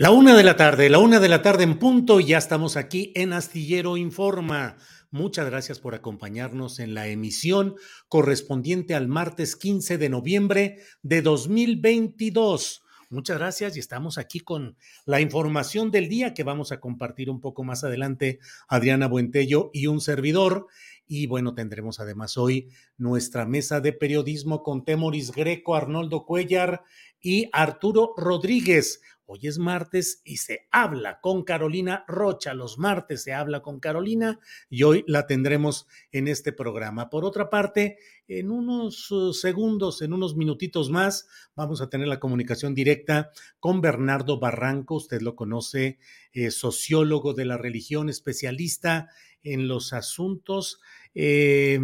La una de la tarde, la una de la tarde en punto, ya estamos aquí en Astillero Informa. Muchas gracias por acompañarnos en la emisión correspondiente al martes 15 de noviembre de 2022. Muchas gracias y estamos aquí con la información del día que vamos a compartir un poco más adelante Adriana Buentello y un servidor. Y bueno, tendremos además hoy nuestra mesa de periodismo con Temoris Greco, Arnoldo Cuellar y Arturo Rodríguez. Hoy es martes y se habla con Carolina Rocha. Los martes se habla con Carolina y hoy la tendremos en este programa. Por otra parte, en unos uh, segundos, en unos minutitos más, vamos a tener la comunicación directa con Bernardo Barranco. Usted lo conoce, eh, sociólogo de la religión, especialista en los asuntos eh,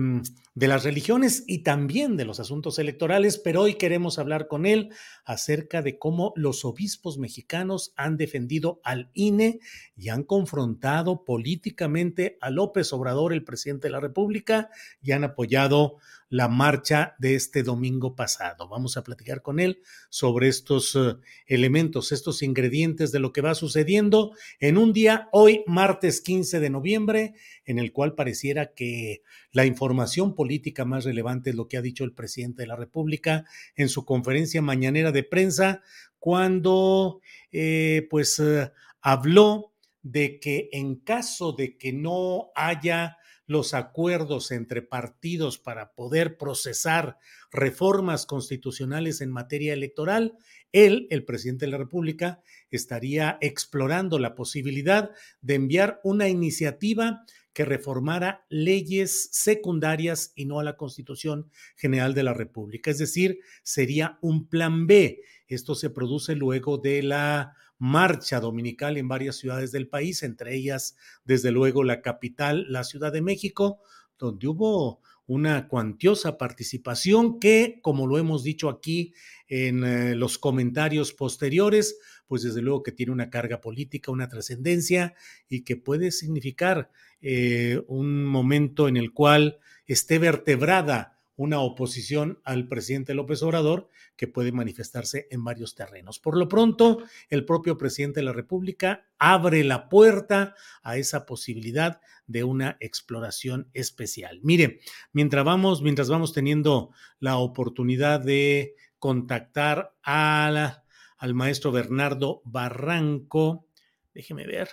de las religiones y también de los asuntos electorales, pero hoy queremos hablar con él acerca de cómo los obispos mexicanos han defendido al INE y han confrontado políticamente a López Obrador, el presidente de la República, y han apoyado la marcha de este domingo pasado. Vamos a platicar con él sobre estos uh, elementos, estos ingredientes de lo que va sucediendo en un día, hoy martes 15 de noviembre, en el cual pareciera que la información política más relevante es lo que ha dicho el presidente de la República en su conferencia mañanera de prensa, cuando eh, pues uh, habló de que en caso de que no haya los acuerdos entre partidos para poder procesar reformas constitucionales en materia electoral, él, el presidente de la República, estaría explorando la posibilidad de enviar una iniciativa que reformara leyes secundarias y no a la Constitución General de la República. Es decir, sería un plan B. Esto se produce luego de la marcha dominical en varias ciudades del país, entre ellas, desde luego, la capital, la Ciudad de México, donde hubo una cuantiosa participación que, como lo hemos dicho aquí en eh, los comentarios posteriores, pues desde luego que tiene una carga política, una trascendencia y que puede significar eh, un momento en el cual esté vertebrada una oposición al presidente López Obrador que puede manifestarse en varios terrenos. Por lo pronto, el propio presidente de la República abre la puerta a esa posibilidad de una exploración especial. Mire, mientras vamos, mientras vamos teniendo la oportunidad de contactar al maestro Bernardo Barranco, déjeme ver.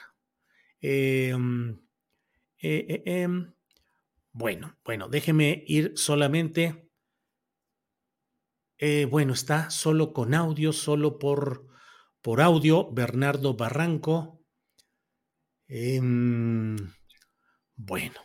Eh, eh, eh, em, bueno, bueno, déjeme ir solamente. Eh, bueno, está solo con audio, solo por, por audio, Bernardo Barranco. Em, bueno,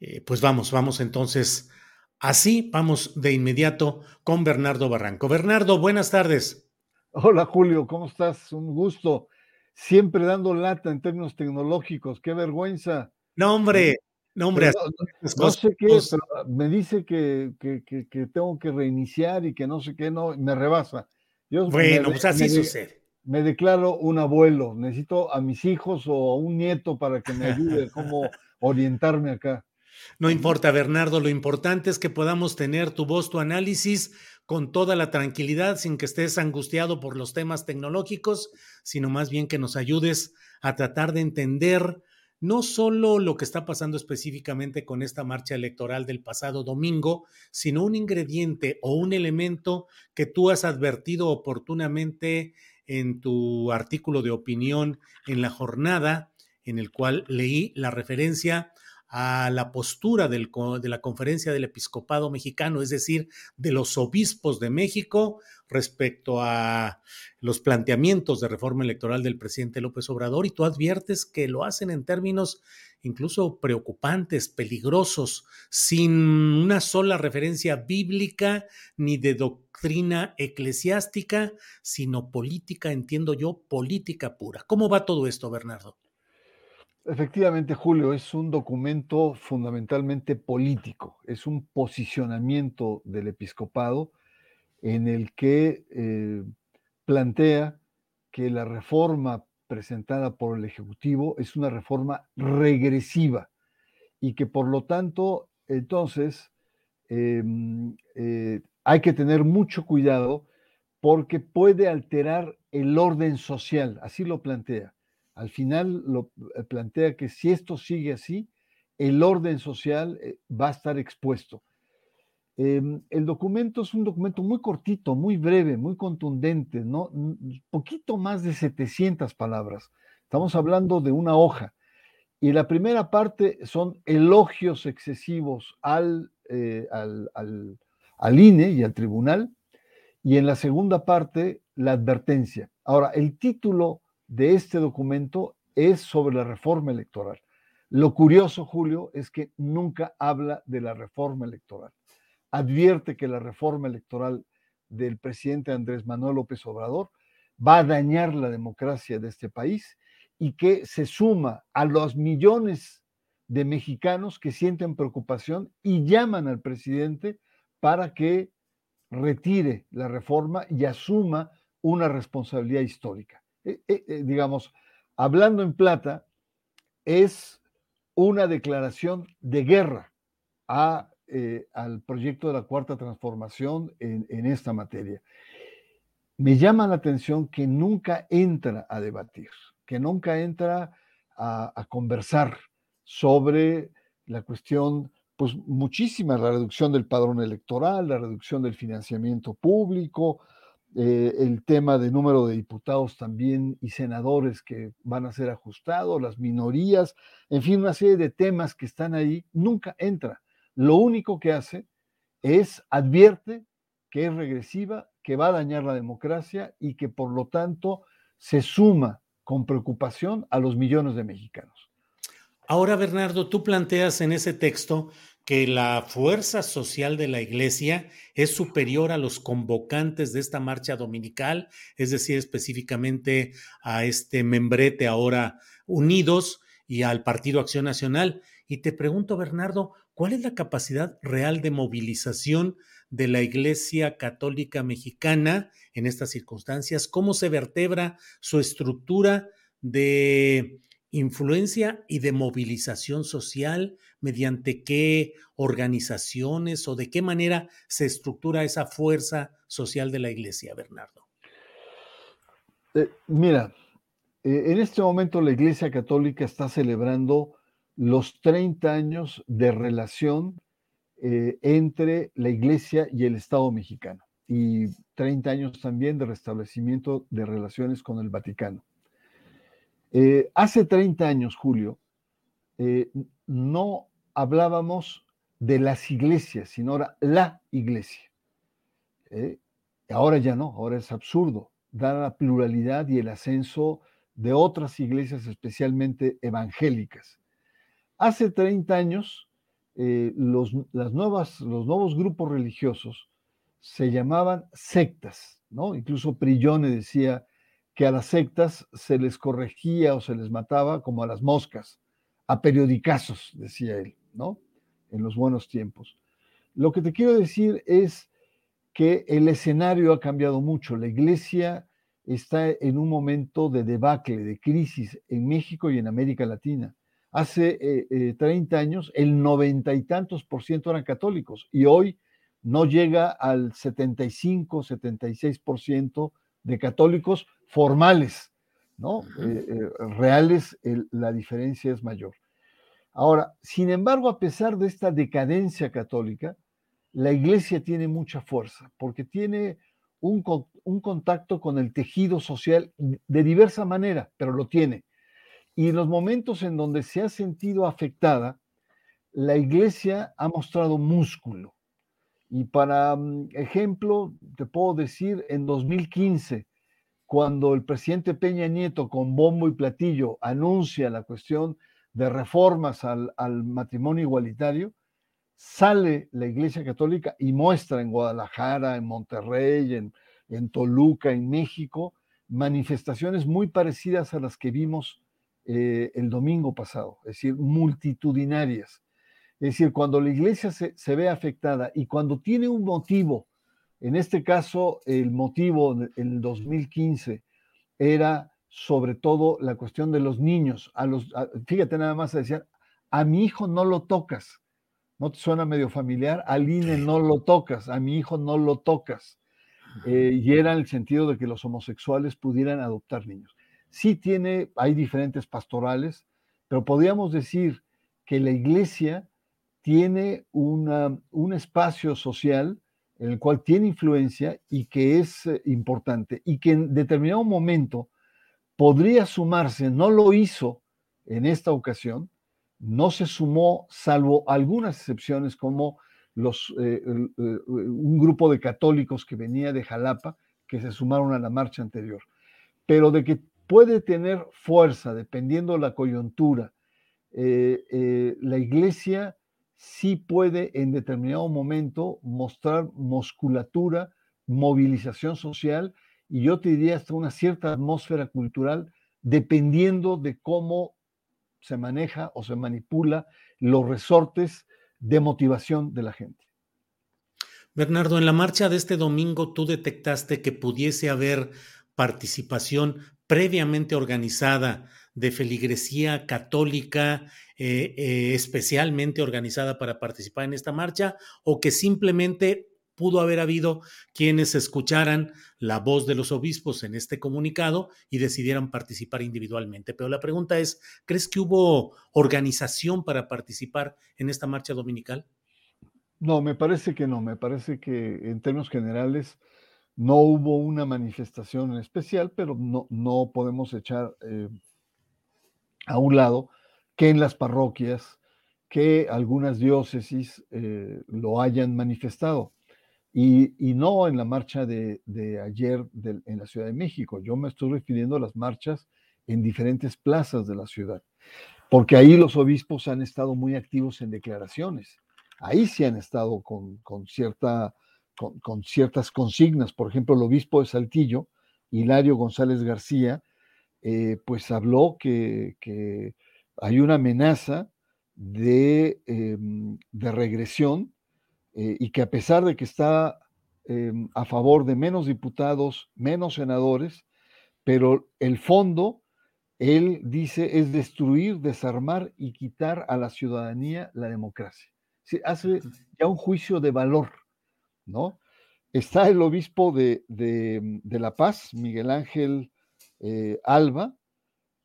eh, pues vamos, vamos entonces. Así vamos de inmediato con Bernardo Barranco. Bernardo, buenas tardes. Hola Julio, ¿cómo estás? Un gusto. siempre dando lata en términos tecnológicos, qué vergüenza. No, hombre, no, hombre. No, sé qué, pero me dice que, que, que, tengo que reiniciar y que no sé qué, no, me rebasa. bueno, pues así sucede. Me declaro un abuelo, necesito a mis hijos o a un nieto para que me ayude a cómo orientarme acá. No importa, Bernardo, lo importante es que podamos tener tu voz, tu análisis con toda la tranquilidad, sin que estés angustiado por los temas tecnológicos, sino más bien que nos ayudes a tratar de entender no solo lo que está pasando específicamente con esta marcha electoral del pasado domingo, sino un ingrediente o un elemento que tú has advertido oportunamente en tu artículo de opinión en la jornada, en el cual leí la referencia a la postura de la Conferencia del Episcopado Mexicano, es decir, de los obispos de México respecto a los planteamientos de reforma electoral del presidente López Obrador, y tú adviertes que lo hacen en términos incluso preocupantes, peligrosos, sin una sola referencia bíblica ni de doctrina eclesiástica, sino política, entiendo yo, política pura. ¿Cómo va todo esto, Bernardo? Efectivamente, Julio, es un documento fundamentalmente político, es un posicionamiento del episcopado en el que eh, plantea que la reforma presentada por el Ejecutivo es una reforma regresiva y que por lo tanto, entonces, em, eh, hay que tener mucho cuidado porque puede alterar el orden social, así lo plantea al final lo eh, plantea que si esto sigue así, el orden social eh, va a estar expuesto. Em, el documento es un documento muy cortito, muy breve, muy contundente, ¿no? poquito más de 700 palabras. Estamos hablando de una hoja. Y la primera parte son elogios excesivos al, eh, al, al INE y al tribunal. Y en la segunda parte, la advertencia. Ahora, el título de este documento es sobre la reforma electoral. Lo curioso, Julio, es que nunca habla de la reforma electoral. Advierte que la reforma electoral del presidente Andrés Manuel López Obrador va a dañar la democracia de este país y que se suma a los millones de mexicanos que sienten preocupación y llaman al presidente para que retire la reforma y asuma una responsabilidad histórica. Eh, eh, eh, digamos, hablando en plata, es una declaración de guerra al proyecto de la cuarta transformación en, esta materia. Me llama la atención que nunca entra a debatir, que nunca entra a, a conversar sobre la cuestión, pues muchísima, la reducción del padrón electoral, la reducción del financiamiento público, eh, el tema de número de diputados también y senadores que van a ser ajustados, las minorías, en fin, una serie de temas que están ahí, nunca entra. Lo único que hace es advierte que es regresiva, que va a dañar la democracia y que por lo tanto se suma con preocupación a los millones de mexicanos. Ahora, Bernardo, tú planteas en ese texto que la fuerza social de la iglesia es superior a los convocantes de esta marcha dominical, es decir, específicamente a este membrete ahora unidos y al Partido Acción Nacional. Y te pregunto, Bernardo, ¿cuál es la capacidad real de movilización de la Iglesia Católica Mexicana en estas circunstancias? ¿Cómo se vertebra su estructura de influencia y de movilización social, mediante qué organizaciones o de qué manera se estructura esa fuerza social de la Iglesia, Bernardo. Eh, mira, eh, en este momento la Iglesia Católica está celebrando los 30 años de relación eh, entre la Iglesia y el Estado mexicano y 30 años también de restablecimiento de relaciones con el Vaticano. Eh, hace 30 años, Julio, eh, no hablábamos de las iglesias, sino ahora la iglesia. Eh, ahora ya no, ahora es absurdo, dada la pluralidad y el ascenso de otras iglesias, especialmente evangélicas. Hace 30 años, los, las nuevas, los nuevos grupos religiosos se llamaban sectas, ¿no? Incluso Prillone decía, que a las sectas se les corregía o se les mataba como a las moscas, a periodicazos, decía él, ¿no? En los buenos tiempos. Lo que te quiero decir es que el escenario ha cambiado mucho. La iglesia está en un momento de debacle, de crisis en México y en América Latina. Hace 30 eh, eh, años el noventa y tantos por ciento eran católicos y hoy no llega al 75, 76 por ciento de católicos formales, ¿no? Eh, reales la diferencia es mayor. Ahora, sin embargo, a pesar de esta decadencia católica, la iglesia tiene mucha fuerza porque tiene un, contacto con el tejido social de diversa manera, pero lo tiene. Y en los momentos en donde se ha sentido afectada, la iglesia ha mostrado músculo. Y para mm, ejemplo, te puedo decir, en 2015, cuando el presidente Peña Nieto con bombo y platillo anuncia la cuestión de reformas al, matrimonio igualitario, sale la Iglesia Católica y muestra en Guadalajara, en Monterrey, en, Toluca, en México, manifestaciones muy parecidas a las que vimos eh, el domingo pasado, es decir, multitudinarias. Es decir, cuando la iglesia se, ve afectada y cuando tiene un motivo, en este caso el motivo en el 2015 era sobre todo la cuestión de los niños. A los, fíjate nada más, decían, a mi hijo no lo tocas. ¿No te suena medio familiar? Al INE no lo tocas, a mi hijo no lo tocas. Eh, y era en el sentido de que los homosexuales pudieran adoptar niños. Sí tiene, hay diferentes pastorales, pero podríamos decir que la iglesia tiene un espacio social el cual tiene influencia y que es eh, importante y que en determinado momento podría sumarse, no lo hizo en esta ocasión, no se sumó, salvo algunas excepciones como los, eh, eh, un grupo de católicos que venía de Jalapa, que se sumaron a la marcha anterior. Pero de que puede tener fuerza, dependiendo la coyuntura, eh, la iglesia sí puede en determinado momento mostrar musculatura, movilización social y yo te diría hasta una cierta atmósfera cultural, dependiendo de cómo se maneja o se manipula los resortes de motivación de la gente. Bernardo, en la marcha de este domingo tú detectaste que pudiese haber participación previamente organizada de feligresía católica, eh, eh, especialmente organizada para participar en esta marcha, o que simplemente pudo haber habido quienes escucharan la voz de los obispos en este comunicado y decidieran participar individualmente. Pero la pregunta es, ¿crees que hubo organización para participar en esta marcha dominical? No, me parece que no, me parece que en términos generales no hubo una manifestación en especial, pero no, no podemos echar eh, a un lado que en las parroquias, que algunas diócesis eh, lo hayan manifestado. Y, no en la marcha de, ayer en la Ciudad de México. Yo me estoy refiriendo a las marchas en diferentes plazas de la ciudad, porque ahí los obispos han estado muy activos en declaraciones. Ahí sí han estado con, cierta, con, ciertas consignas. Por ejemplo, el obispo de Saltillo, Hilario González García, eh, pues habló que, hay una amenaza de, em, de regresión eh, y que a pesar de que está em, a favor de menos diputados, menos senadores, pero el fondo, él dice, es destruir, desarmar y quitar a la ciudadanía la democracia. Se hace ya un juicio de valor, ¿no? Está el obispo de, La Paz, Miguel Ángel eh, Alba,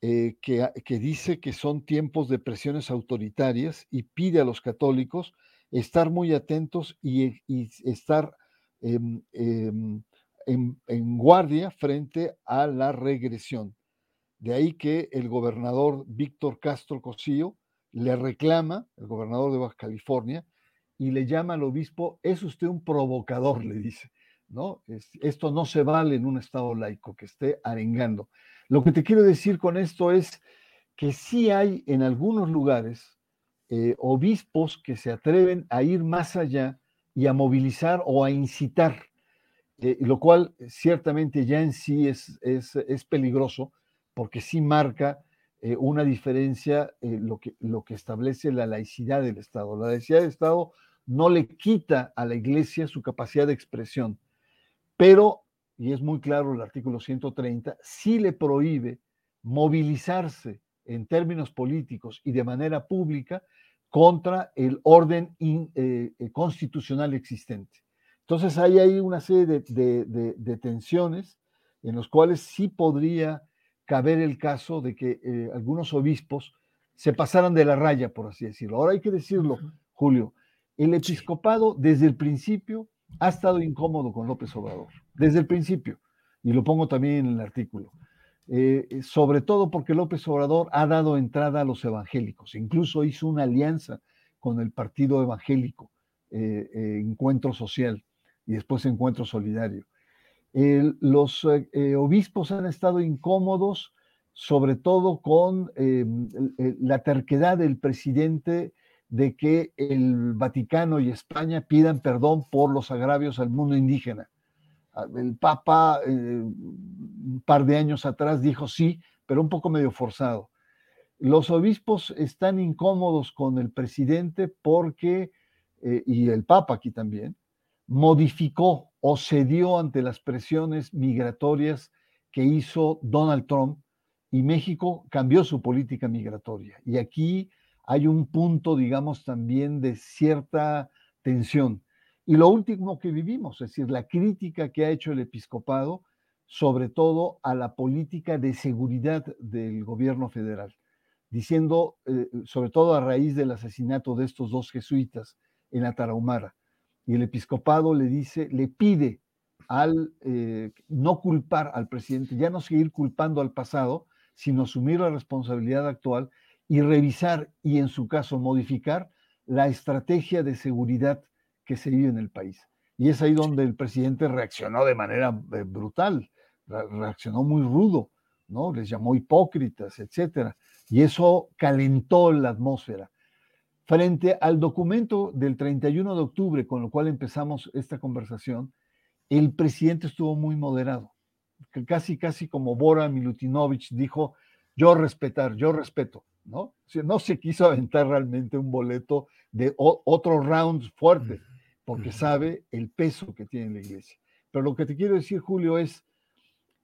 eh, que, que, dice que son tiempos de presiones autoritarias y pide a los católicos estar muy atentos y, estar em, en, guardia frente a la regresión. De ahí que el gobernador Víctor Castro Cosío le reclama, el gobernador de Baja California, y le llama al obispo, es usted un provocador, le dice, ¿no? esto no se vale en un Estado laico, que esté arengando. Lo que te quiero decir con esto es que sí hay en algunos lugares eh, obispos que se atreven a ir más allá y a movilizar o a incitar eh, lo cual ciertamente ya en sí es, es, peligroso porque sí marca eh, una diferencia lo, que, lo que establece la laicidad del Estado. La laicidad del Estado no le quita a la iglesia su capacidad de expresión, pero, y es muy claro el artículo 130, sí le prohíbe movilizarse en términos políticos y de manera pública contra el orden eh, eh, constitucional existente. Entonces hay ahí una serie de, tensiones en los cuales sí podría caber el caso de que eh, algunos obispos se pasaran de la raya, por así decirlo. Ahora hay que decirlo, Julio, el episcopado desde el principio ha estado incómodo con López Obrador, desde el principio, y lo pongo también en el artículo. Eh, eh, sobre todo porque López Obrador ha dado entrada a los evangélicos, incluso hizo una alianza con el Partido Evangélico, eh, Encuentro Social y después Encuentro Solidario. los obispos han estado incómodos, sobre todo con la terquedad del presidente de que el Vaticano y España pidan perdón por los agravios al mundo indígena. Ah, el Papa eh, un par de años atrás dijo sí, pero un poco medio forzado. Los obispos están incómodos con el presidente porque, eh, y el Papa aquí también, modificó o cedió ante las presiones migratorias que hizo Donald Trump y México cambió su política migratoria. Y aquí hay un punto, digamos, también de cierta tensión. Y lo último que vivimos, es decir, la crítica que ha hecho el episcopado, sobre todo a la política de seguridad del gobierno federal, diciendo, eh, sobre todo a raíz del asesinato de estos dos jesuitas en la y el episcopado le dice, le pide al eh, no culpar al presidente, ya no seguir culpando al pasado, sino asumir la responsabilidad actual y revisar y en su caso modificar la estrategia de seguridad que se vive en el país. Y es ahí donde el presidente reaccionó de manera eh, brutal, reaccionó muy rudo, ¿no? Les llamó hipócritas, etcétera. Y eso calentó la atmósfera. Frente al documento del 31 de octubre, con lo cual empezamos esta conversación, el presidente estuvo muy moderado. Casi, casi como Bora Milutinovich dijo, yo respetar, yo respeto, ¿no? no se quiso aventar realmente un boleto de otro round fuerte porque sabe el peso que tiene la iglesia. Pero lo que te quiero decir, Julio, es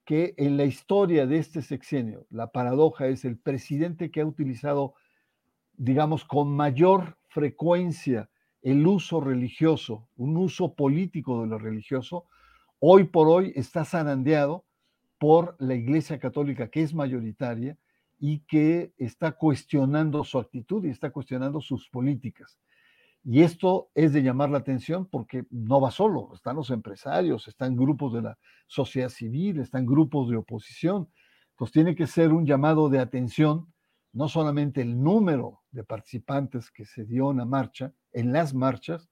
que en la historia de este sexenio, la paradoja es el presidente que ha utilizado, digamos, con mayor frecuencia el uso religioso, un uso político de lo religioso, hoy por hoy está zarandeado por la Iglesia Católica, que es mayoritaria y que está cuestionando su actitud y está cuestionando sus políticas. Y esto es de llamar la atención porque no va solo, están los empresarios, están grupos de la sociedad civil, están grupos de oposición. Pues tiene que ser un llamado de atención, no solamente el número de participantes que se dio en la marcha, en las marchas,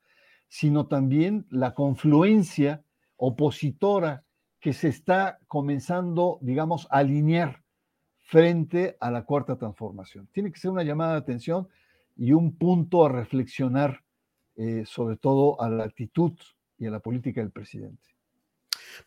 sino también la confluencia opositora que se está comenzando, digamos, a alinear frente a la cuarta transformación. Tiene que ser una llamada de atención y un punto a reflexionar, eh, sobre todo a la actitud y a la política del presidente.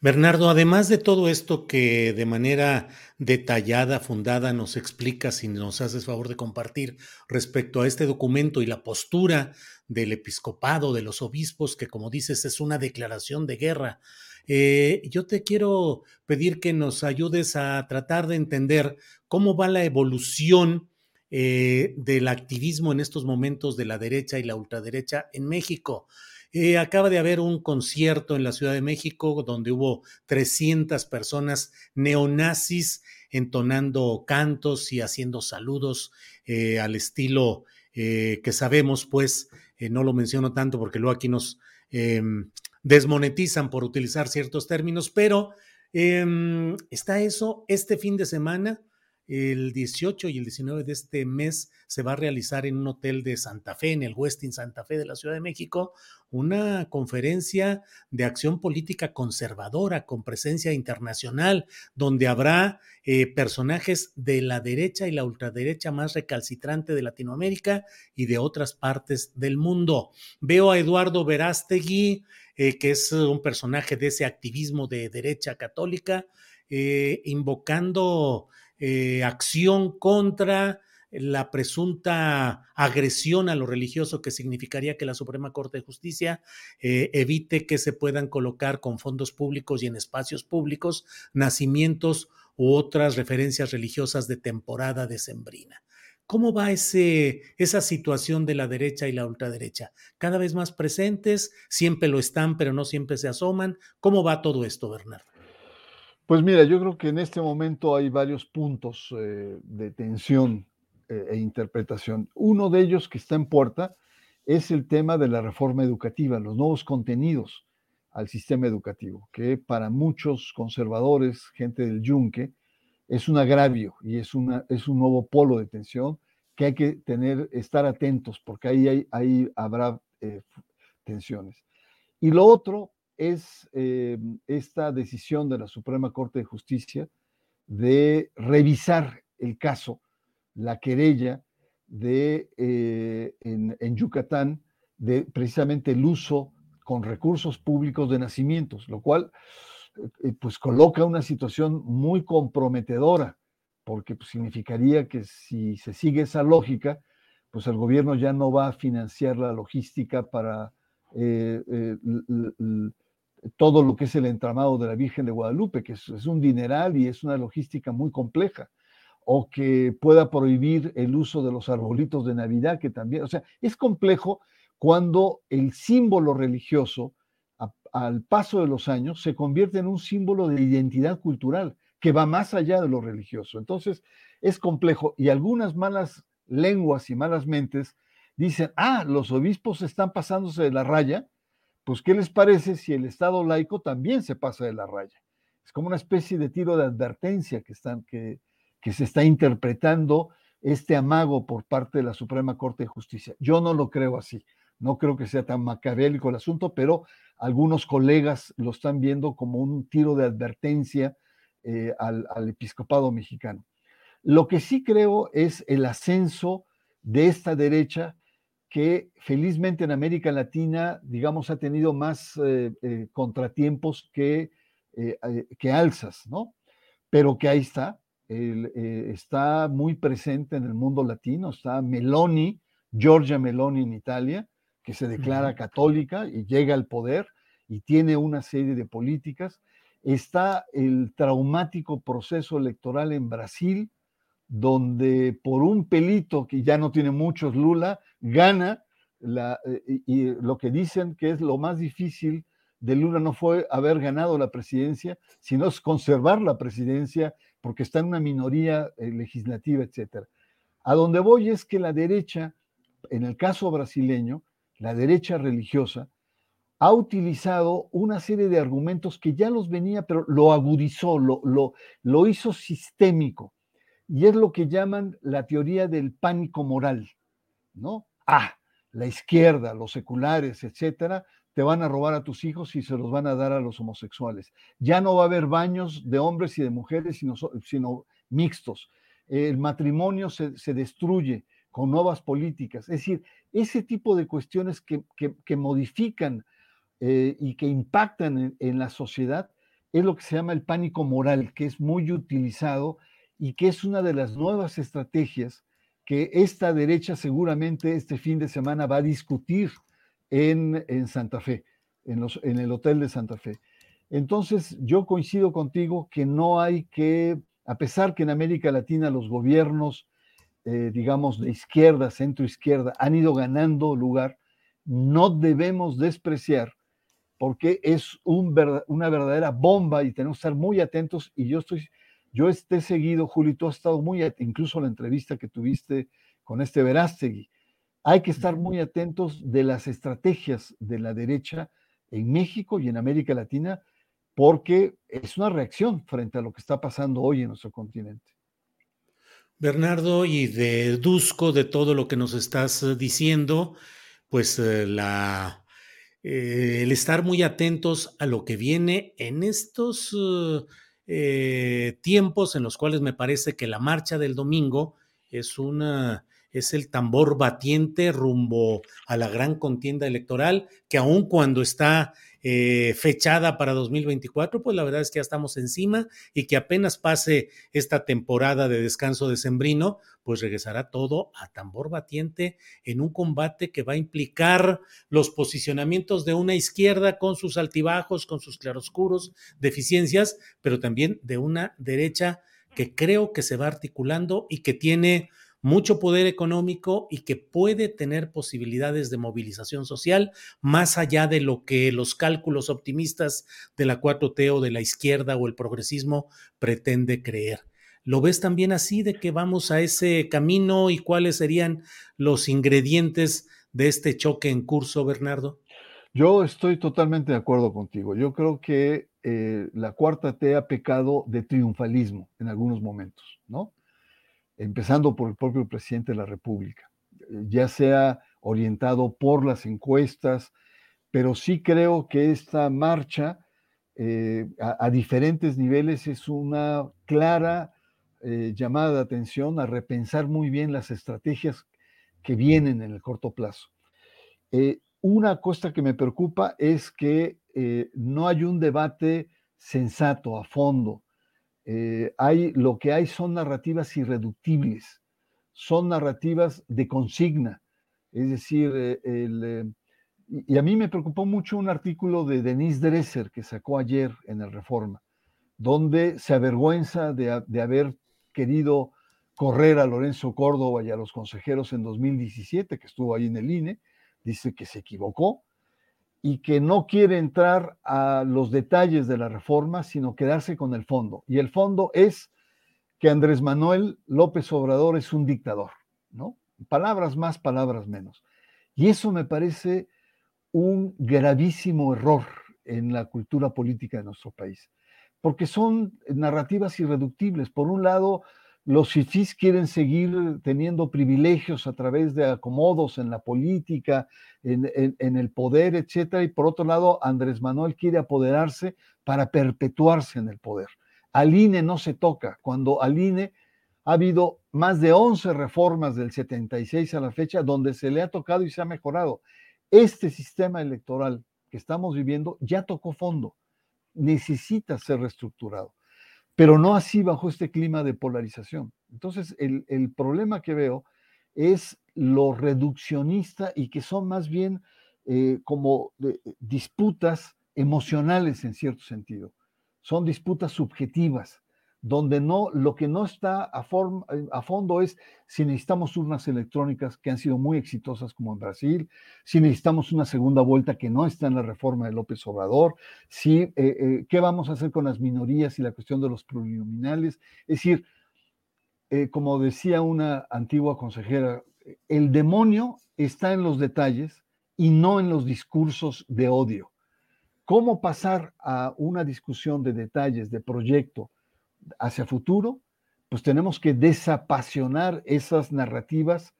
Bernardo, además de todo esto que de manera detallada, fundada, nos explicas y nos haces favor de compartir respecto a este documento y la postura del episcopado, de los obispos, que como dices es una declaración de guerra, eh, yo te quiero pedir que nos ayudes a tratar de entender cómo va la evolución eh, del activismo en estos momentos de la derecha y la ultraderecha en México. Eh, acaba de haber un concierto en la Ciudad de México donde hubo 300 personas neonazis entonando cantos y haciendo saludos al estilo que sabemos, pues, no lo menciono tanto porque luego aquí nos em, desmonetizan por utilizar ciertos términos, pero em, está eso este fin de semana el 18 y el 19 de este mes se va a realizar en un hotel de Santa Fe, en el Westin Santa Fe de la Ciudad de México, una conferencia de acción política conservadora con presencia internacional, donde habrá eh, personajes de la derecha y la ultraderecha más recalcitrante de Latinoamérica y de otras partes del mundo. Veo a Eduardo Verástegui, eh, que es un personaje de ese activismo de derecha católica, eh, invocando eh, acción contra la presunta agresión a lo religioso que significaría que la Suprema Corte de Justicia eh, evite que se puedan colocar con fondos públicos y en espacios públicos nacimientos u otras referencias religiosas de temporada decembrina. ¿Cómo va esa situación de la derecha y la ultraderecha? ¿Cada vez más presentes? ¿Siempre lo están, pero no siempre se asoman? ¿Cómo va todo esto, Bernardo? Pues mira, yo creo que en este momento hay varios puntos eh, de tensión eh, e interpretación. Uno de ellos que está en puerta es el tema de la reforma educativa, los nuevos contenidos al sistema educativo, que para muchos conservadores, gente del yunque, es un agravio y es, una, es un nuevo polo de tensión que hay que tener, estar atentos, porque ahí, ahí habrá eh, tensiones. Y lo otro es eh, esta decisión de la Suprema Corte de Justicia de revisar el caso, la querella de, eh, en, Yucatán de precisamente el uso con recursos públicos de nacimientos, lo cual eh, pues coloca una situación muy comprometedora, porque pues, significaría que si se sigue esa lógica, pues el gobierno ya no va a financiar la logística para todo lo que es el entramado de la Virgen de Guadalupe, que es, un dineral y es una logística muy compleja, o que pueda prohibir el uso de los arbolitos de Navidad, que también, o sea, es complejo cuando el símbolo religioso, al paso de los años, se convierte en un símbolo de identidad cultural que va más allá de lo religioso. Entonces, es complejo y algunas malas lenguas y malas mentes dicen, ah, los obispos están pasándose de la raya pues ¿qué les parece si el Estado laico también se pasa de la raya? Es como una especie de tiro de advertencia que, están, que, se está interpretando este amago por parte de la Suprema Corte de Justicia. Yo no lo creo así, no creo que sea tan macabélico el asunto, pero algunos colegas lo están viendo como un tiro de advertencia eh, al episcopado mexicano. Lo que sí creo es el ascenso de esta derecha que felizmente en América Latina, digamos, ha tenido más eh, eh, contratiempos que, eh, que alzas, ¿no? Pero que ahí está, está muy presente en el mundo latino, está Meloni, Giorgia Meloni en Italia, que se declara católica y llega al poder y tiene una serie de políticas. Está el traumático proceso electoral en Brasil, donde por un pelito que ya no tiene muchos Lula, gana eh, y, lo que dicen que es lo más difícil de Lula no fue haber ganado la presidencia, sino es conservar la presidencia porque está en una minoría eh, legislativa, etc. A donde voy es que la derecha, en el caso brasileño, la derecha religiosa, ha utilizado una serie de argumentos que ya los venía, pero lo agudizó, lo, lo, lo hizo sistémico y es lo que llaman la teoría del pánico moral, ¿no? Ah, la izquierda, los seculares, etcétera, te van a robar a tus hijos y se los van a dar a los homosexuales. Ya no va a haber baños de hombres y de mujeres, sino, mixtos. El matrimonio se, destruye con nuevas políticas. Es decir, ese tipo de cuestiones que, modifican eh, y que impactan en la sociedad es lo que se llama el pánico moral, que es muy utilizado y que es una de las nuevas estrategias que esta derecha seguramente este fin de semana va a discutir en, Santa Fe, en, los, en el Hotel de Santa Fe. Entonces, yo coincido contigo que no hay que, a pesar que en América Latina los gobiernos, eh, digamos, de izquierda, centro izquierda, han ido ganando lugar, no debemos despreciar porque es un, una verdadera bomba y tenemos que estar muy atentos y yo estoy yo esté seguido, Juli, tú has estado muy, incluso la entrevista que tuviste con este Verástegui. Hay que estar muy atentos de las estrategias de la derecha en México y en América Latina, porque es una reacción frente a lo que está pasando hoy en nuestro continente. Bernardo, y deduzco de todo lo que nos estás diciendo, pues la eh, el estar muy atentos a lo que viene en estos eh, tiempos en los cuales me parece que la marcha del domingo es una es el tambor batiente rumbo a la gran contienda electoral, que aun cuando está eh, fechada para 2024, pues la verdad es que ya estamos encima y que apenas pase esta temporada de descanso decembrino, pues regresará todo a tambor batiente en un combate que va a implicar los posicionamientos de una izquierda con sus altibajos, con sus claroscuros, deficiencias, pero también de una derecha que creo que se va articulando y que tiene mucho poder económico y que puede tener posibilidades de movilización social más allá de lo que los cálculos optimistas de la 4T o de la izquierda o el progresismo pretende creer. ¿Lo ves también así de que vamos a ese camino y cuáles serían los ingredientes de este choque en curso, Bernardo? Yo estoy totalmente de acuerdo contigo. Yo creo que eh, la cuarta T ha pecado de triunfalismo en algunos momentos, ¿no? Empezando por el propio presidente de la República, ya sea orientado por las encuestas, pero sí creo que esta marcha eh, a, diferentes niveles es una clara eh, llamada de atención a repensar muy bien las estrategias que vienen en el corto plazo. Eh, una cosa que me preocupa es que no hay un debate sensato, a fondo, eh, hay, lo que hay son narrativas irreductibles, son narrativas de consigna. Es decir, eh, eh, y a mí me preocupó mucho un artículo de Denise Dresser que sacó ayer en el Reforma, donde se avergüenza de, de haber querido correr a Lorenzo Córdoba y a los consejeros en 2017, que estuvo ahí en el INE, dice que se equivocó, y que no quiere entrar a los detalles de la reforma, sino quedarse con el fondo. Y el fondo es que Andrés Manuel López Obrador es un dictador, ¿no? Palabras más, palabras menos. Y eso me parece un gravísimo error en la cultura política de nuestro país, porque son narrativas irreductibles. Por un lado, los fifís quieren seguir teniendo privilegios a través de acomodos en la política, en, el poder, etcétera. Y por otro lado, Andrés Manuel quiere apoderarse para perpetuarse en el poder. Al INE no se toca. Cuando al INE ha habido más de 11 reformas del 76 a la fecha donde se le ha tocado y se ha mejorado. Este sistema electoral que estamos viviendo ya tocó fondo. Necesita ser reestructurado pero no así bajo este clima de polarización. Entonces, el, problema que veo es lo reduccionista y que son más bien eh, como disputas emocionales en cierto sentido. Son disputas subjetivas donde no, lo que no está a, a, fondo es si necesitamos urnas electrónicas que han sido muy exitosas como en Brasil, si necesitamos una segunda vuelta que no está en la reforma de López Obrador, si, eh, eh, qué vamos a hacer con las minorías y la cuestión de los plurinominales. Es decir, eh, como decía una antigua consejera, el demonio está en los detalles y no en los discursos de odio. ¿Cómo pasar a una discusión de detalles, de proyecto, hacia futuro, pues tenemos que desapasionar esas narrativas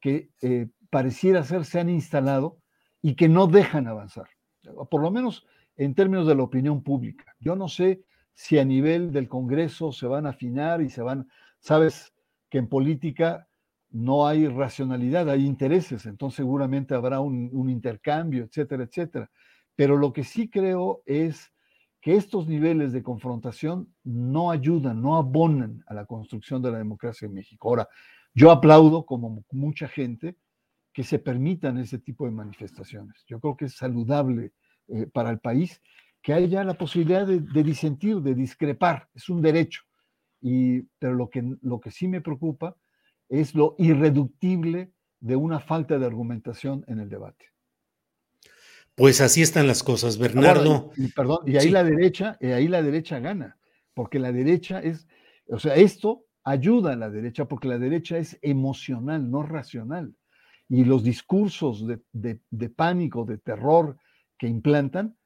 que eh, pareciera ser se han instalado y que no dejan avanzar, por lo menos en términos de la opinión pública. Yo no sé si a nivel del Congreso se van a afinar y se van, sabes que en política no hay racionalidad, hay intereses, entonces seguramente habrá un, un intercambio, etcétera, etcétera. Pero lo que sí creo es que estos niveles de confrontación no ayudan, no abonan a la construcción de la democracia en México. Ahora, yo aplaudo, como mucha gente, que se permitan ese tipo de manifestaciones. Yo creo que es saludable eh, para el país que haya la posibilidad de, disentir, de discrepar, es un derecho. Y, pero lo que, lo que sí me preocupa es lo irreductible de una falta de argumentación en el debate. Pues así están las cosas, Bernardo. y, perdón, y ahí la derecha, y ahí la derecha gana, porque la derecha es, o sea, esto ayuda a la derecha porque la derecha es emocional, no racional. Y los discursos de, pánico, de terror que implantan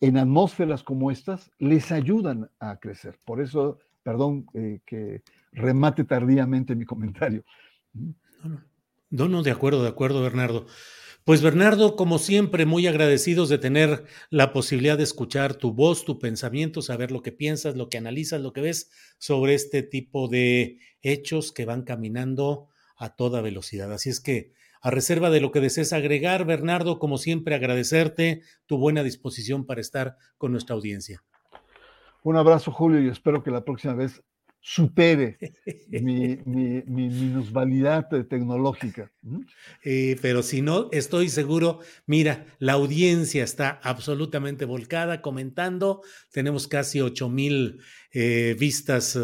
en atmósferas como estas les ayudan a crecer. Por eso, perdón eh, que remate tardíamente mi comentario. No, no, de acuerdo, de acuerdo, Bernardo. Pues Bernardo, como siempre, muy agradecidos de tener la posibilidad de escuchar tu voz, tu pensamiento, saber lo que piensas, lo que analizas, lo que ves sobre este tipo de hechos que van caminando a toda velocidad. Así es que, a reserva de lo que desees agregar, Bernardo, como siempre, agradecerte tu buena disposición para estar con nuestra audiencia. Un abrazo, Julio, y espero que la próxima vez supere mi, mi, minusvalidad tecnológica. Eh, pero si no, estoy seguro, mira, la audiencia está absolutamente volcada, comentando, tenemos casi 8 mil eh, vistas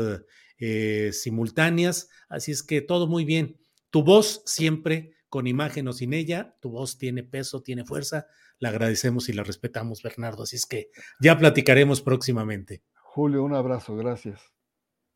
eh, simultáneas, así es que todo muy bien. Tu voz siempre con imagen o sin ella, tu voz tiene peso, tiene fuerza, la agradecemos y la respetamos, Bernardo, así es que ya platicaremos próximamente. Julio, un abrazo, gracias.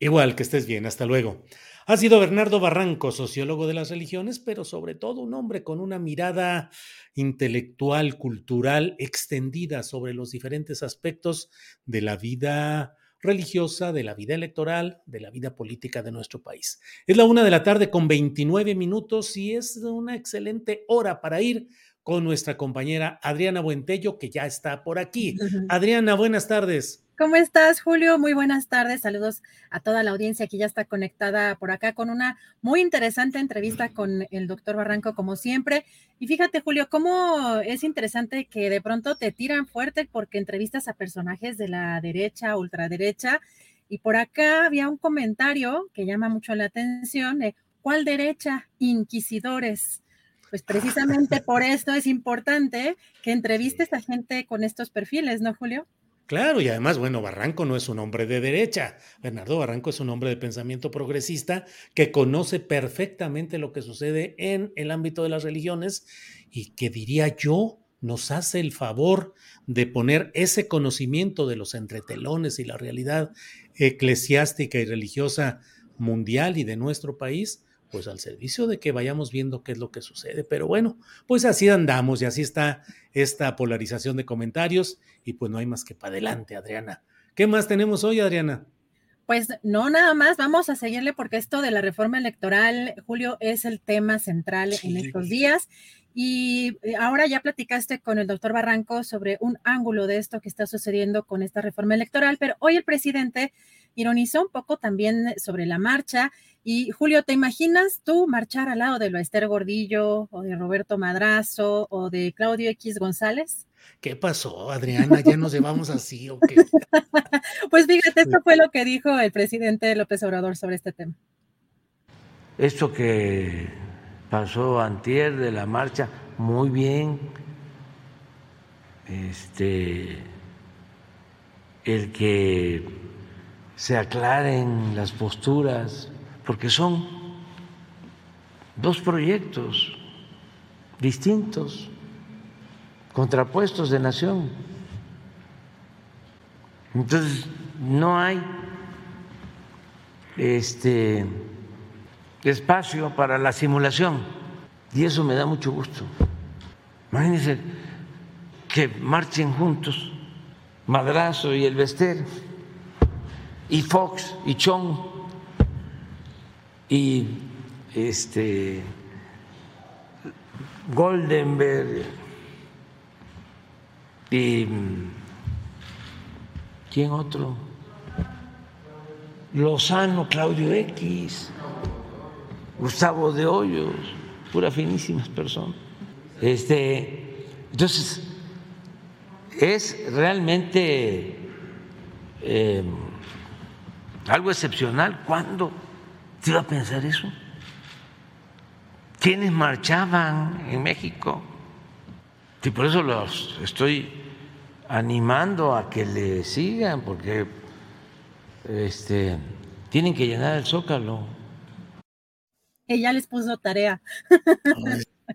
Igual, que estés bien, hasta luego. Ha sido Bernardo Barranco, sociólogo de las religiones, pero sobre todo un hombre con una mirada intelectual, cultural, extendida sobre los diferentes aspectos de la vida religiosa, de la vida electoral, de la vida política de nuestro país. Es la una de la tarde con 29 minutos y es una excelente hora para ir con nuestra compañera Adriana Buentello, que ya está por aquí. Adriana, buenas tardes. ¿Cómo estás, Julio? Muy buenas tardes. Saludos a toda la audiencia que ya está conectada por acá con una muy interesante entrevista con el doctor Barranco, como siempre. Y fíjate, Julio, cómo es interesante que de pronto te tiran fuerte porque entrevistas a personajes de la derecha, ultraderecha. Y por acá había un comentario que llama mucho la atención de ¿cuál derecha? Inquisidores. Pues precisamente por esto es importante que entrevistes a gente con estos perfiles, ¿no, Julio? Claro, y además, bueno, Barranco no es un hombre de derecha. Bernardo Barranco es un hombre de pensamiento progresista que conoce perfectamente lo que sucede en el ámbito de las religiones y que diría yo nos hace el favor de poner ese conocimiento de los entretelones y la realidad eclesiástica y religiosa mundial y de nuestro país pues al servicio de que vayamos viendo qué es lo que sucede. Pero bueno, pues así andamos y así está esta polarización de comentarios y pues no hay más que para adelante, Adriana. ¿Qué más tenemos hoy, Adriana? Pues no, nada más, vamos a seguirle porque esto de la reforma electoral, Julio, es el tema central en estos días. Y eh, ahora ya platicaste con el doctor Barranco sobre un ángulo de esto que está sucediendo con esta reforma electoral, pero hoy el presidente ironizó un poco también sobre la marcha. Y Julio, ¿te imaginas tú marchar al lado de lo Esther Gordillo o de Roberto Madrazo o de Claudio X González? ¿Qué pasó, Adriana? ¿Ya nos llevamos así o qué? pues fíjate, esto fue lo que dijo el presidente López Obrador sobre este tema. Esto que pasó antier de la marcha, muy bien. Este, el que se aclaren las posturas, porque son dos proyectos distintos, contrapuestos de nación. Entonces, no hay este espacio para la simulación y eso me da mucho gusto. Imagínense que marchen juntos Madrazo y el Vester y Fox y Chong y este Goldenberg y quién otro Lozano, Claudio X, Gustavo de Hoyos, pura finísimas personas. Este, entonces, es realmente eh, algo excepcional. ¿Cuándo se iba a pensar eso? ¿Quiénes marchaban en México? Y por eso los estoy animando a que le sigan, porque este, tienen que llenar el zócalo. Ella les puso tarea.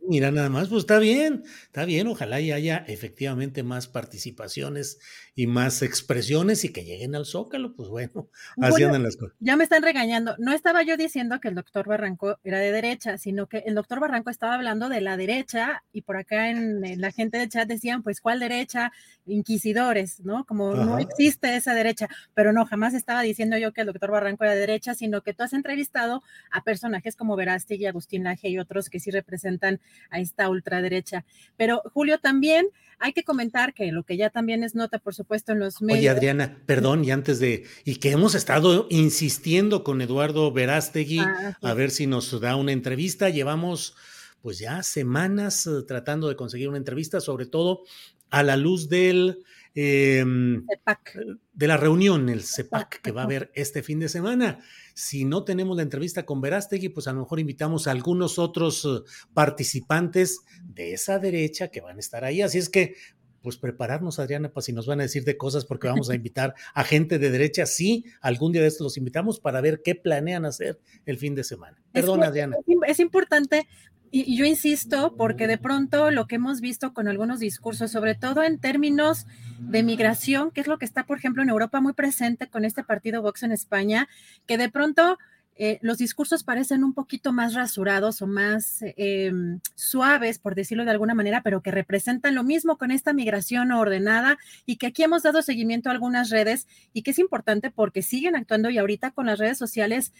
Mira, nada más, pues está bien, está bien, ojalá y haya efectivamente más participaciones y más expresiones y que lleguen al zócalo, pues bueno, así andan las cosas. Ya me están regañando, no estaba yo diciendo que el doctor Barranco era de derecha, sino que el doctor Barranco estaba hablando de la derecha y por acá en, la gente de chat decían, pues, ¿cuál derecha? Inquisidores, ¿no? Como no existe esa derecha, pero no, jamás estaba diciendo yo que el doctor Barranco era de derecha, sino que tú has entrevistado a personajes como Verástegui, Agustín Laje y otros que sí representan a esta ultraderecha. Pero Julio, también hay que comentar que lo que ya también es nota, por supuesto, en los medios. Oye, Adriana, perdón, y antes de, y que hemos estado insistiendo con Eduardo Verástegui ah, a ver si nos da una entrevista. Llevamos pues ya semanas eh, tratando de conseguir una entrevista, sobre todo a la luz del em, de la reunión, el CEPAC, que va a haber este fin de semana. Si no tenemos la entrevista con Verástegui, pues a lo mejor invitamos a algunos otros eh, participantes de esa derecha que van a estar ahí. Así es que, pues prepararnos, Adriana, para si nos van a decir de cosas, porque vamos a invitar a gente de derecha. Sí, algún día de estos los invitamos para ver qué planean hacer el fin de semana. Perdón, Adriana. Es importante y, yo insisto, porque de pronto lo que hemos visto con algunos discursos, sobre todo en términos de migración, que es lo que está, por ejemplo, en Europa muy presente con este partido Vox en España, que de pronto eh, los discursos parecen un poquito más rasurados o más eh, suaves, por decirlo de alguna manera, pero que representan lo mismo con esta migración ordenada y que aquí hemos dado seguimiento a algunas redes y que es importante porque siguen actuando y ahorita con las redes sociales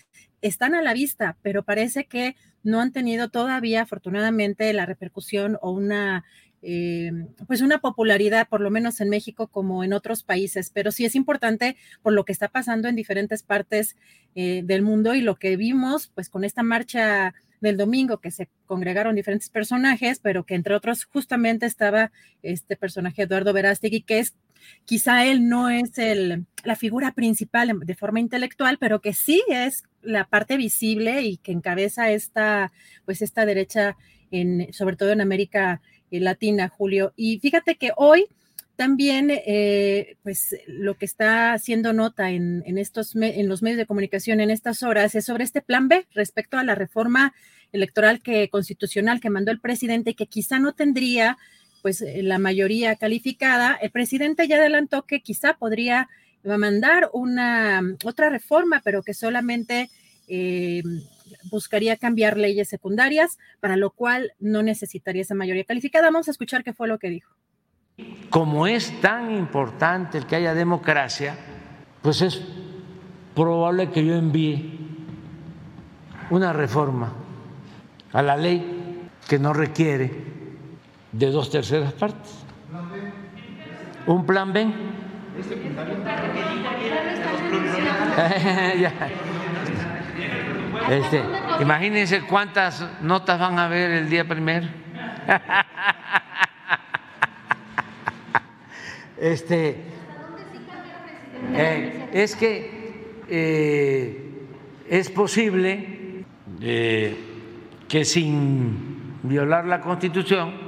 están a la vista, pero parece que no han tenido todavía, afortunadamente, la repercusión o una eh, pues una popularidad, por lo menos en México como en otros países, pero sí es importante por lo que está pasando en diferentes partes eh, del mundo y lo que vimos pues con esta marcha del domingo que se congregaron diferentes personajes, pero que entre otros justamente estaba este personaje Eduardo Verástegui, que es quizá él no es el, la figura principal de forma intelectual, pero que sí es la parte visible y que encabeza esta, pues esta derecha, en, sobre todo en América eh, latina, Julio. Y fíjate que hoy también, eh, pues lo que está haciendo nota en, estos, en los medios de comunicación en estas horas es sobre este plan B respecto a la reforma electoral que, constitucional que mandó el presidente y que quizá no tendría pues eh, la mayoría calificada. El presidente ya adelantó que quizá podría mandar una otra reforma, pero que solamente buscaría cambiar leyes secundarias, para lo cual no necesitaría esa mayoría calificada. Vamos a escuchar qué fue lo que dijo. Como es tan importante el que haya democracia, pues es probable que yo envíe una reforma a la ley que no requiere de dos terceras partes. Un plan B. Este, imagínense cuántas notas van a ver el día primero. Este, eh, es que eh, es posible eh, que sin violar la Constitución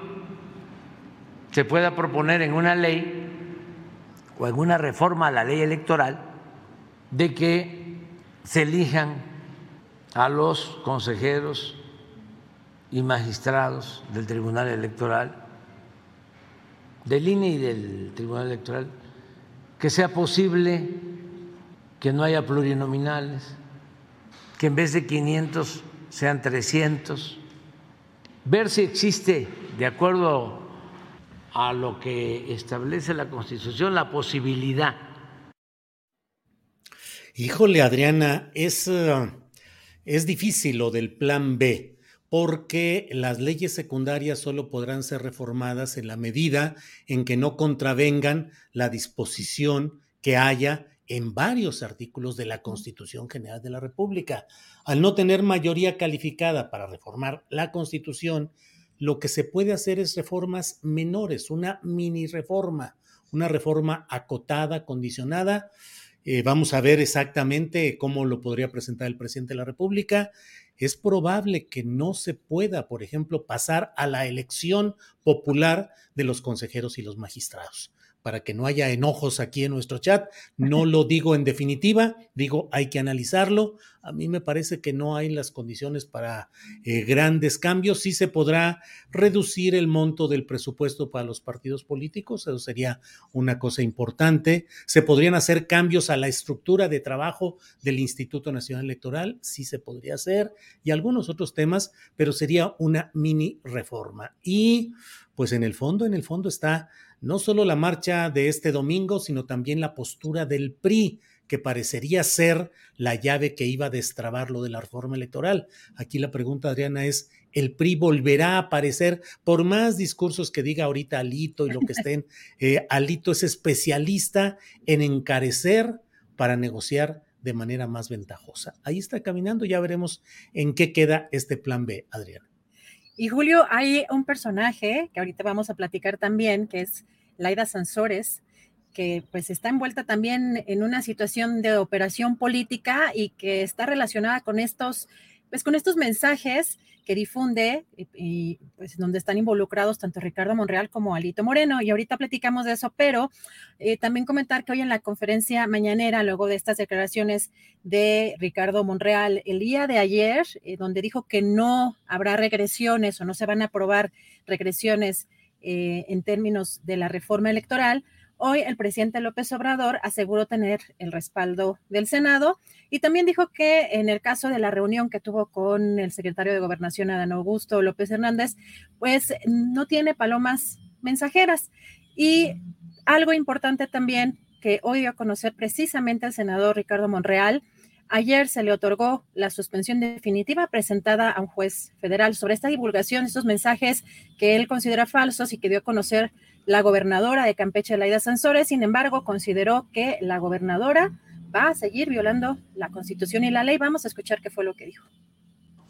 se pueda proponer en una ley o en una reforma a la ley electoral de que se elijan a los consejeros y magistrados del Tribunal Electoral, del INE y del Tribunal Electoral, que sea posible que no haya plurinominales, que en vez de 500 sean 300, ver si existe, de acuerdo a lo que establece la Constitución, la posibilidad. Híjole, Adriana, es... Uh, es difícil lo del plan B, porque las leyes secundarias solo podrán ser reformadas en la medida en que no contravengan la disposición que haya en varios artículos de la Constitución General de la República. Al no tener mayoría calificada para reformar la Constitución, lo que se puede hacer es reformas menores, una mini reforma, una reforma acotada, condicionada, eh, vamos a ver exactamente cómo lo podría presentar el presidente de la República. Es probable que no se pueda, por ejemplo, pasar a la elección popular de los consejeros y los magistrados, para que no haya enojos aquí en nuestro chat. No lo digo en definitiva, digo hay que analizarlo. A mí me parece que no hay las condiciones para eh, grandes cambios. Sí se podrá reducir el monto del presupuesto para los partidos políticos, eso sería una cosa importante. Se podrían hacer cambios a la estructura de trabajo del Instituto Nacional Electoral, sí se podría hacer, y algunos otros temas, pero sería una mini reforma. Y pues en el fondo, en el fondo está no solo la marcha de este domingo, sino también la postura del PRI, que parecería ser la llave que iba a destrabar lo de la reforma electoral. Aquí la pregunta, Adriana, es, ¿el PRI volverá a aparecer por más discursos que diga ahorita Alito y lo que estén? Eh, Alito es especialista en encarecer para negociar de manera más ventajosa. Ahí está caminando, ya veremos en qué queda este plan B, Adriana. Y Julio, hay un personaje que ahorita vamos a platicar también, que es Laida Sansores, que pues está envuelta también en una situación de operación política y que está relacionada con estos, pues con estos mensajes que difunde y, pues donde están involucrados tanto Ricardo Monreal como Alito Moreno. Y ahorita platicamos de eso, pero eh, también comentar que hoy en la conferencia mañanera, luego de estas declaraciones de Ricardo Monreal, el día de ayer, eh, donde dijo que no habrá regresiones o no se van a aprobar regresiones eh, en términos de la reforma electoral, Hoy el presidente López Obrador aseguró tener el respaldo del Senado y también dijo que en el caso de la reunión que tuvo con el secretario de Gobernación, Adán Augusto López Hernández, pues no tiene palomas mensajeras. Y algo importante también que hoy dio a conocer precisamente el senador Ricardo Monreal, Ayer se le otorgó la suspensión definitiva presentada a un juez federal sobre esta divulgación, estos mensajes que él considera falsos y que dio a conocer la gobernadora de Campeche, Laida Sansores. Sin embargo, consideró que la gobernadora va a seguir violando la constitución y la ley. Vamos a escuchar qué fue lo que dijo.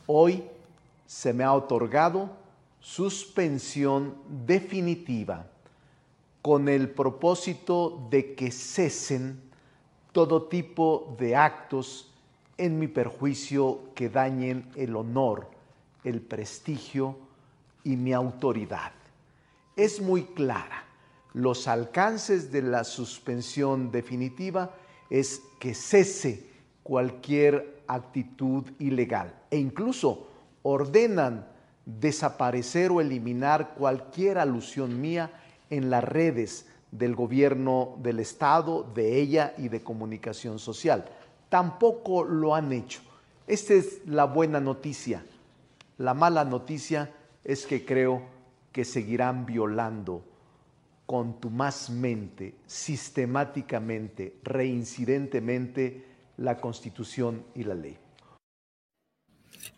Hoy se me ha otorgado suspensión definitiva con el propósito de que cesen todo tipo de actos en mi perjuicio que dañen el honor, el prestigio y mi autoridad. Es muy clara. Los alcances de la suspensión definitiva es que cese cualquier actitud ilegal e incluso ordenan desaparecer o eliminar cualquier alusión mía en las redes del gobierno del Estado, de ella y de comunicación social tampoco lo han hecho. Esta es la buena noticia. La mala noticia es que creo que seguirán violando contumazmente, sistemáticamente, reincidentemente la Constitución y la ley.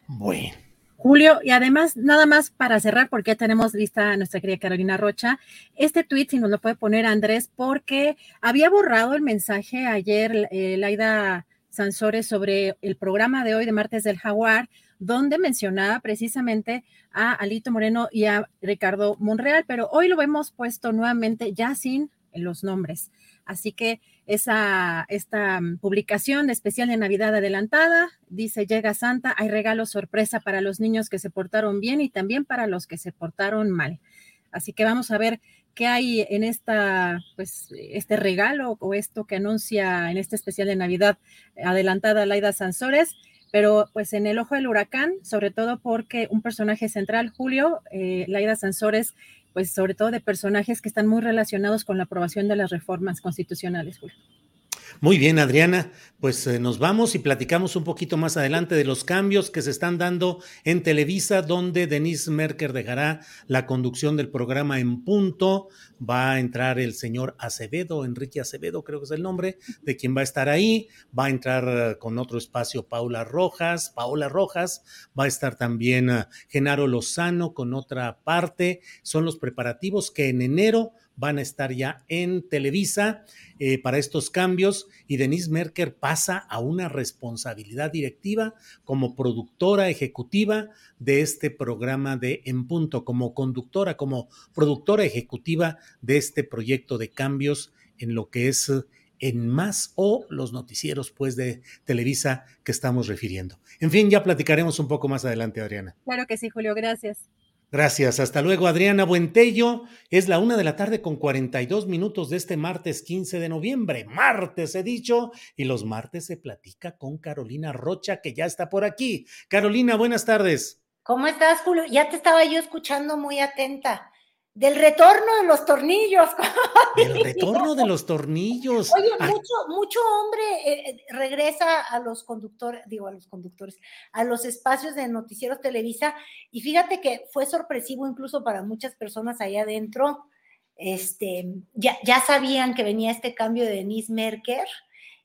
Bueno. Julio, y además, nada más para cerrar, porque ya tenemos lista a nuestra querida Carolina Rocha, este tweet, si nos lo puede poner Andrés, porque había borrado el mensaje ayer, eh, Laida Sansores sobre el programa de hoy de Martes del Jaguar, donde mencionaba precisamente a Alito Moreno y a Ricardo Monreal, pero hoy lo hemos puesto nuevamente ya sin los nombres. Así que esa, esta publicación especial de Navidad adelantada dice, llega Santa, hay regalos sorpresa para los niños que se portaron bien y también para los que se portaron mal. Así que vamos a ver qué hay en esta, pues, este regalo o esto que anuncia en este especial de Navidad adelantada Laida Sansores, pero pues en el ojo del huracán, sobre todo porque un personaje central, Julio, eh, Laida Sansores, pues sobre todo de personajes que están muy relacionados con la aprobación de las reformas constitucionales, Julio. Muy bien, Adriana, pues eh, nos vamos y platicamos un poquito más adelante de los cambios que se están dando en Televisa, donde Denise Merker dejará la conducción del programa en punto. Va a entrar el señor Acevedo, Enrique Acevedo, creo que es el nombre, de quien va a estar ahí. Va a entrar eh, con otro espacio Paula Rojas, Paola Rojas. Va a estar también eh, Genaro Lozano con otra parte. Son los preparativos que en enero van a estar ya en Televisa eh, para estos cambios y Denise Merker pasa a una responsabilidad directiva como productora ejecutiva de este programa de En Punto, como conductora, como productora ejecutiva de este proyecto de cambios en lo que es en más o los noticieros pues de Televisa que estamos refiriendo. En fin, ya platicaremos un poco más adelante, Adriana. Claro que sí, Julio, gracias. Gracias, hasta luego Adriana Buentello. Es la una de la tarde con 42 minutos de este martes 15 de noviembre. Martes he dicho, y los martes se platica con Carolina Rocha, que ya está por aquí. Carolina, buenas tardes. ¿Cómo estás, Julio? Ya te estaba yo escuchando muy atenta del retorno de los tornillos. El retorno de los tornillos. Oye, mucho, mucho hombre eh, eh, regresa a los conductores, digo a los conductores, a los espacios de noticieros Televisa, y fíjate que fue sorpresivo incluso para muchas personas allá adentro. Este, ya, ya sabían que venía este cambio de Denise Merker,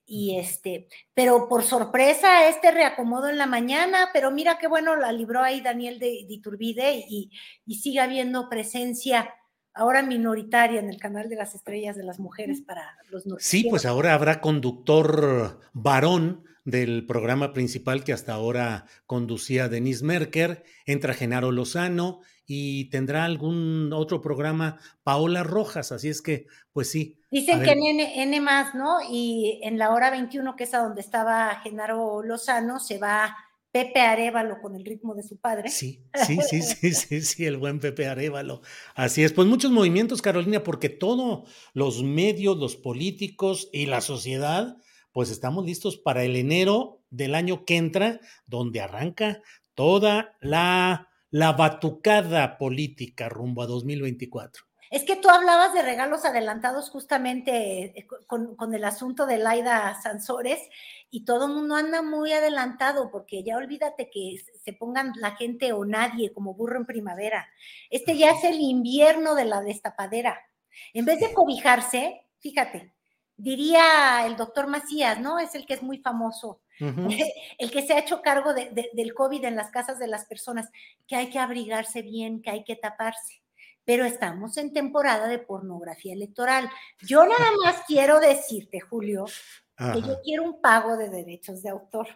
y este, pero por sorpresa, este reacomodo en la mañana, pero mira qué bueno la libró ahí Daniel de, de Iturbide y, y sigue habiendo presencia ahora minoritaria en el canal de las estrellas de las mujeres para los noticieros. Sí, pues ahora habrá conductor varón del programa principal que hasta ahora conducía Denise Merker, entra Genaro Lozano y tendrá algún otro programa Paola Rojas, así es que, pues sí. Dicen que en N, N, más, ¿no? Y en la hora 21, que es a donde estaba Genaro Lozano, se va Pepe Arevalo con el ritmo de su padre. Sí, sí, sí, sí, sí, sí, el buen Pepe Arevalo. Así es, pues muchos movimientos, Carolina, porque todos los medios, los políticos y la sociedad, pues estamos listos para el enero del año que entra, donde arranca toda la la batucada política rumbo a 2024. Es que tú hablabas de regalos adelantados justamente eh, con, el asunto de Laida Sansores y todo el mundo anda muy adelantado porque ya olvídate que se pongan la gente o nadie como burro en primavera. Este ya es el invierno de la destapadera. En vez de cobijarse, fíjate, diría el doctor Macías, ¿no? Es el que es muy famoso el que se ha hecho cargo del COVID en las casas de las personas, que hay que abrigarse bien, que hay que taparse. Pero estamos en temporada de pornografía electoral. Yo nada más quiero decirte, Julio, que yo quiero un pago de derechos de autor.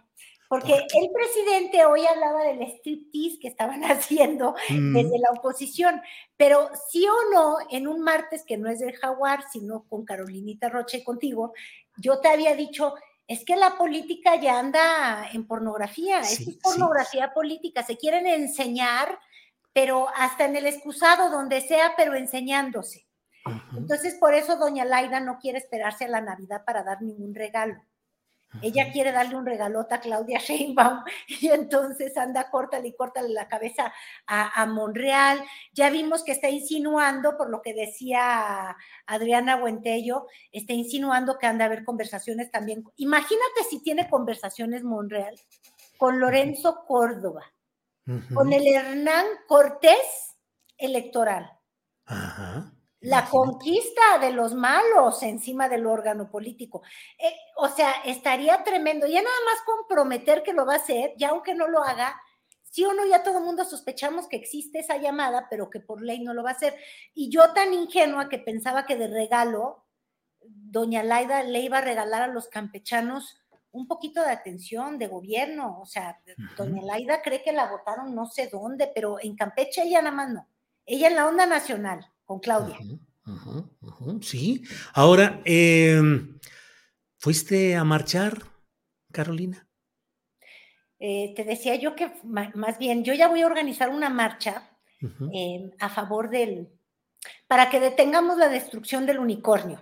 Porque el presidente hoy hablaba del striptease que estaban haciendo mm. desde la oposición, pero sí o no, en un martes que no es del jaguar, sino con Carolinita Roche contigo, yo te había dicho, es que la política ya anda en pornografía, es pornografía política, se quieren enseñar, pero hasta en el excusado, donde sea, pero enseñándose. Entonces, por eso doña Laida no quiere esperarse a la Navidad para dar ningún regalo. Ella quiere darle un regalota a Claudia Sheinbaum y entonces anda córtale y córtale la cabeza a, a, Monreal. Ya vimos que está insinuando, por lo que decía Adriana Buentello, está insinuando que anda a haber conversaciones también. Imagínate si tiene conversaciones Monreal con Lorenzo Córdoba, con el Hernán Cortés electoral. Ajá la conquista de los malos encima del órgano político. Eh, o sea, estaría tremendo. Ya nada más comprometer que lo va a hacer, ya aunque no lo haga, sí o no, ya todo el mundo sospechamos que existe esa llamada, pero que por ley no lo va a hacer. Y yo tan ingenua que pensaba que de regalo, doña Laida le iba a regalar a los campechanos un poquito de atención, de gobierno. O sea, doña Laida cree que la votaron no sé dónde, pero en Campeche ella nada más no. Ella en la onda nacional con Claudia. sí. Ahora, em, ¿fuiste a marchar, Carolina? Eh, te decía yo que más bien, yo ya voy a organizar una marcha em, a favor del, para que detengamos la destrucción del unicornio.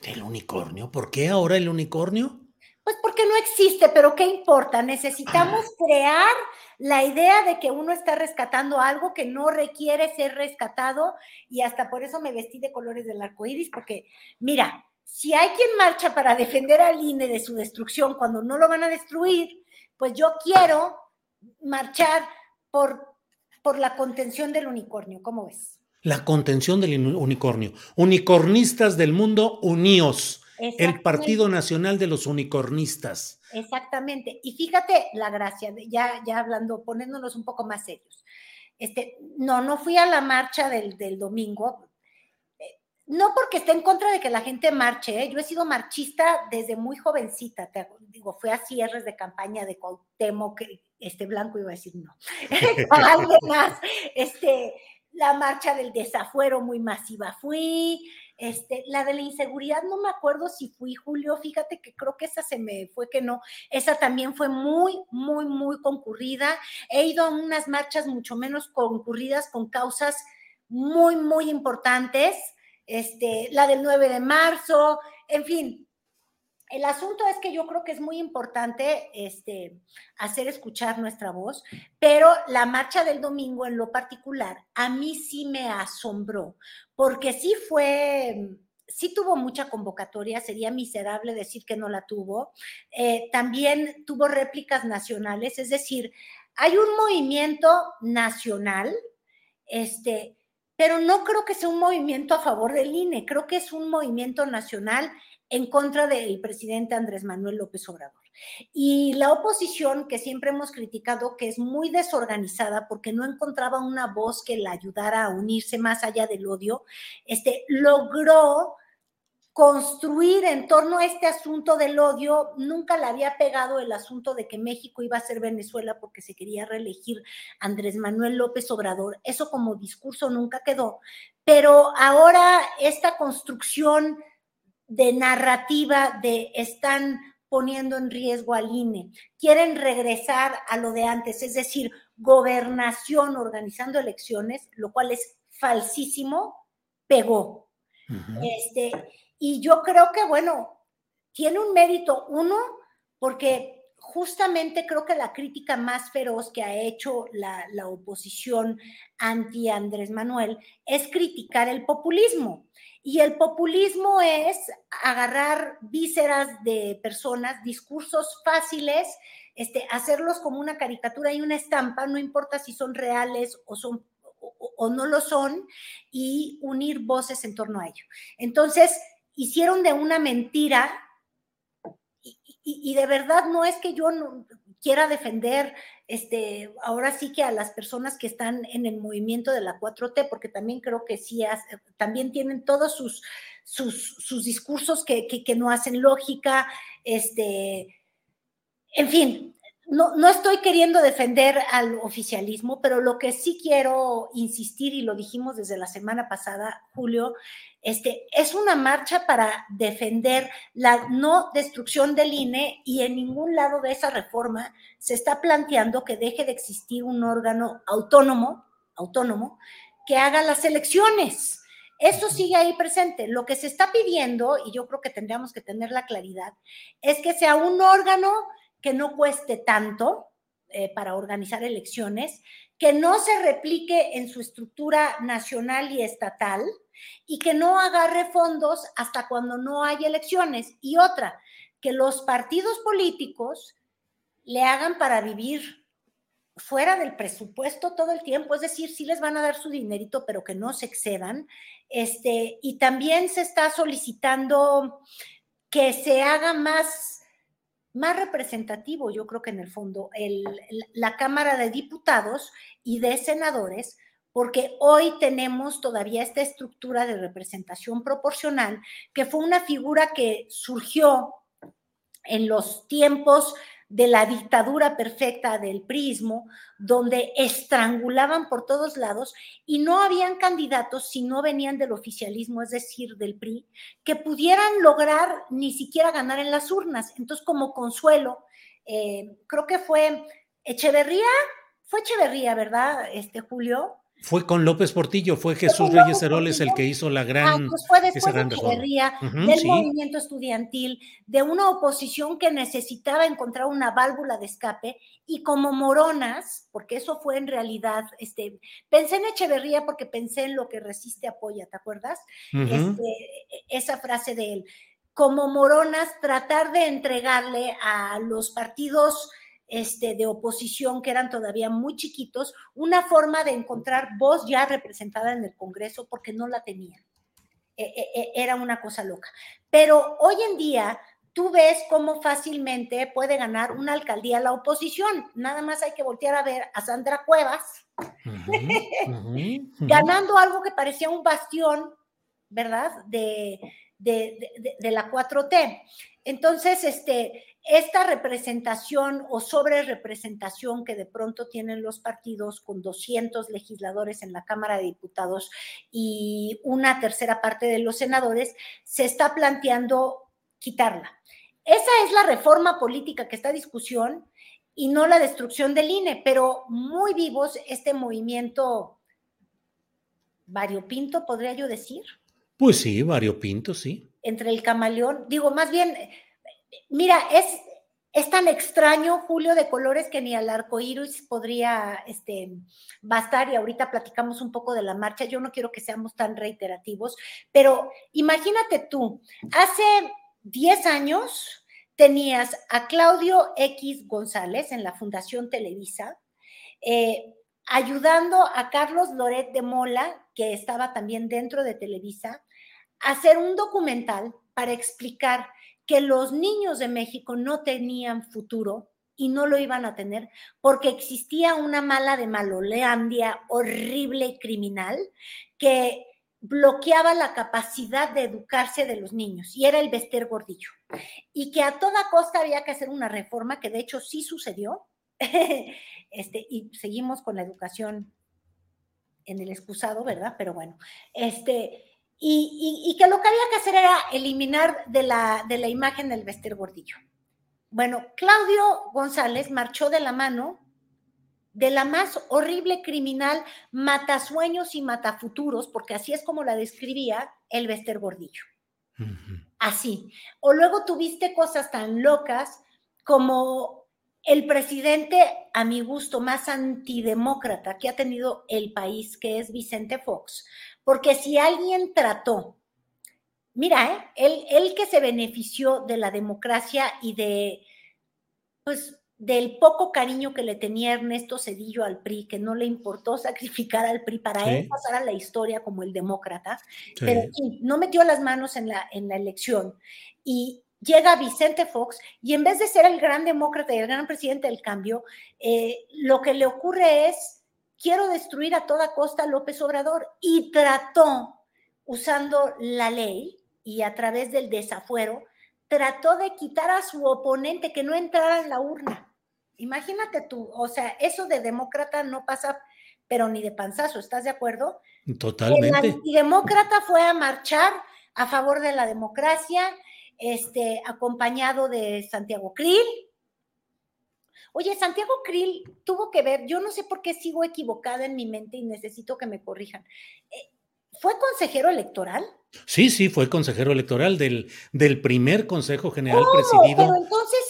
¿Del unicornio? ¿Por qué ahora el unicornio? Pues porque no existe, pero ¿qué importa? Necesitamos ah. crear la idea de que uno está rescatando algo que no requiere ser rescatado y hasta por eso me vestí de colores del arco iris, porque mira, si hay quien marcha para defender al INE de su destrucción cuando no lo van a destruir, pues yo quiero marchar por, por la contención del unicornio. ¿Cómo ves? La contención del unicornio. Unicornistas del mundo, uníos el Partido Nacional de los Unicornistas. Exactamente. Y fíjate la gracia, ya, ya hablando, poniéndonos un poco más serios. Este, no, no fui a la marcha del, domingo, eh, no porque esté en contra de que la gente marche, ¿eh? yo he sido marchista desde muy jovencita, te, digo, fui a cierres de campaña de Cuauhtémoc, este blanco iba a decir no, más, este, la marcha del desafuero muy masiva fui, Este, la de la inseguridad, no me acuerdo si fui Julio, fíjate que creo que esa se me fue que no. Esa también fue muy, muy, muy concurrida. He ido a unas marchas mucho menos concurridas con causas muy, muy importantes. Este, la del 9 de marzo, en fin, el asunto es que yo creo que es muy importante este, hacer escuchar nuestra voz, pero la marcha del domingo en lo particular a mí sí me asombró, porque sí fue, sí tuvo mucha convocatoria, sería miserable decir que no la tuvo. Eh, también tuvo réplicas nacionales, es decir, hay un movimiento nacional, este, pero no creo que sea un movimiento a favor del INE, creo que es un movimiento nacional en contra del presidente Andrés Manuel López Obrador. Y la oposición, que siempre hemos criticado que es muy desorganizada porque no encontraba una voz que la ayudara a unirse más allá del odio, este, logró construir en torno a este asunto del odio, nunca le había pegado el asunto de que México iba a ser Venezuela porque se quería reelegir Andrés Manuel López Obrador. Eso como discurso nunca quedó. Pero ahora esta construcción de narrativa de están poniendo en riesgo al INE, quieren regresar a lo de antes, es decir, gobernación organizando elecciones, lo cual es falsísimo, pegó. este, y yo creo que, bueno, tiene un mérito, uno, porque justamente creo que la crítica más feroz que ha hecho la, oposición anti Andrés Manuel es criticar el populismo. Y el populismo es agarrar vísceras de personas, discursos fáciles, este, hacerlos como una caricatura y una estampa, no importa si son reales o son o, no lo son, y unir voces en torno a ello. Entonces, hicieron de una mentira, y, de verdad no es que yo quiera defender este, ahora sí que a las personas que están en el movimiento de la 4T, porque también creo que sí, también tienen todos sus, sus, discursos que, que, no hacen lógica, este, en fin, no, no estoy queriendo defender al oficialismo, pero lo que sí quiero insistir, y lo dijimos desde la semana pasada, Julio, este, es una marcha para defender la no destrucción del INE y en ningún lado de esa reforma se está planteando que deje de existir un órgano autónomo, autónomo, que haga las elecciones. Eso sigue ahí presente. Lo que se está pidiendo, y yo creo que tendríamos que tener la claridad, es que sea un órgano que no cueste tanto eh, para organizar elecciones, que no se replique en su estructura nacional y estatal, y que no agarre fondos hasta cuando no hay elecciones. Y otra, que los partidos políticos le hagan para vivir fuera del presupuesto todo el tiempo, es decir, sí les van a dar su dinerito, pero que no se excedan. Este, y también se está solicitando que se haga más, más representativo, yo creo que en el fondo, el, la Cámara de Diputados y de Senadores, porque hoy tenemos todavía esta estructura de representación proporcional, que fue una figura que surgió en los tiempos de la dictadura perfecta del prismo, donde estrangulaban por todos lados y no habían candidatos si no venían del oficialismo, es decir, del PRI, que pudieran lograr ni siquiera ganar en las urnas. Entonces, como consuelo, eh, creo que fue Echeverría, fue Echeverría, ¿verdad, este Julio? Fue con López Portillo, fue Jesús Reyes Heroles el que hizo la gran. Ah, pues fue después de del movimiento estudiantil, de una oposición que necesitaba encontrar una válvula de escape, y como moronas, porque eso fue en realidad, este, pensé en Echeverría porque pensé en lo que resiste apoya, ¿te acuerdas? Este, esa frase de él. Como moronas, tratar de entregarle a los partidos este, de oposición, que eran todavía muy chiquitos, una forma de encontrar voz ya representada en el Congreso porque no la tenían. E, e, e, era una cosa loca. Pero hoy en día tú ves cómo fácilmente puede ganar una alcaldía la oposición. Nada más hay que voltear a ver a Sandra Cuevas ganando algo que parecía un bastión, ¿verdad? De, de, de, de la 4T. Entonces, este, esta representación o sobre representación que de pronto tienen los partidos con 200 legisladores en la Cámara de Diputados y una tercera parte de los senadores, se está planteando quitarla. Esa es la reforma política que está a discusión y no la destrucción del INE, pero muy vivos este movimiento variopinto, podría yo decir. Pues sí, variopinto, sí. Entre el camaleón, digo, más bien Mira, es, es tan extraño, Julio, de colores que ni al arco iris podría este, bastar. Y ahorita platicamos un poco de la marcha. Yo no quiero que seamos tan reiterativos, pero imagínate tú, hace 10 años tenías a Claudio X González en la Fundación Televisa, eh, ayudando a Carlos Loret de Mola, que estaba también dentro de Televisa, a hacer un documental para explicar que los niños de México no tenían futuro y no lo iban a tener porque existía una mala de maloleandia horrible y criminal que bloqueaba la capacidad de educarse de los niños y era el Bester Gordillo. Y que a toda costa había que hacer una reforma que de hecho sí sucedió. este, y seguimos con la educación en el excusado, ¿verdad? Pero bueno, este, y, que lo que había que hacer era eliminar de la, de la imagen del vestir gordillo. Bueno, Claudio González marchó de la mano de la más horrible criminal matasueños y matafuturos, porque así es como la describía el vestir gordillo. Así. O luego tuviste cosas tan locas como el presidente, a mi gusto, más antidemócrata que ha tenido el país, que es Vicente Fox, porque si alguien trató, mira, ¿eh? él, que se benefició de la democracia y de, pues, del poco cariño que le tenía Ernesto Cedillo al PRI, que no le importó sacrificar al PRI para él pasar a la historia como el demócrata, pero no metió las manos en la, en la elección. Y llega Vicente Fox y en vez de ser el gran demócrata y el gran presidente del cambio, eh, lo que le ocurre es quiero destruir a toda costa a López Obrador y trató, usando la ley y a través del desafuero, trató de quitar a su oponente que no entrara en la urna. Imagínate tú, o sea, eso de demócrata no pasa, pero ni de panzazo, ¿estás de acuerdo? Totalmente. El demócrata fue a marchar a favor de la democracia, este, acompañado de Santiago Krill, Oye, Santiago Krill tuvo que ver, yo no sé por qué sigo equivocada en mi mente y necesito que me corrijan. Eh, ¿Fue consejero electoral? Sí, sí, fue consejero electoral del, del primer Consejo General presidido. Pero entonces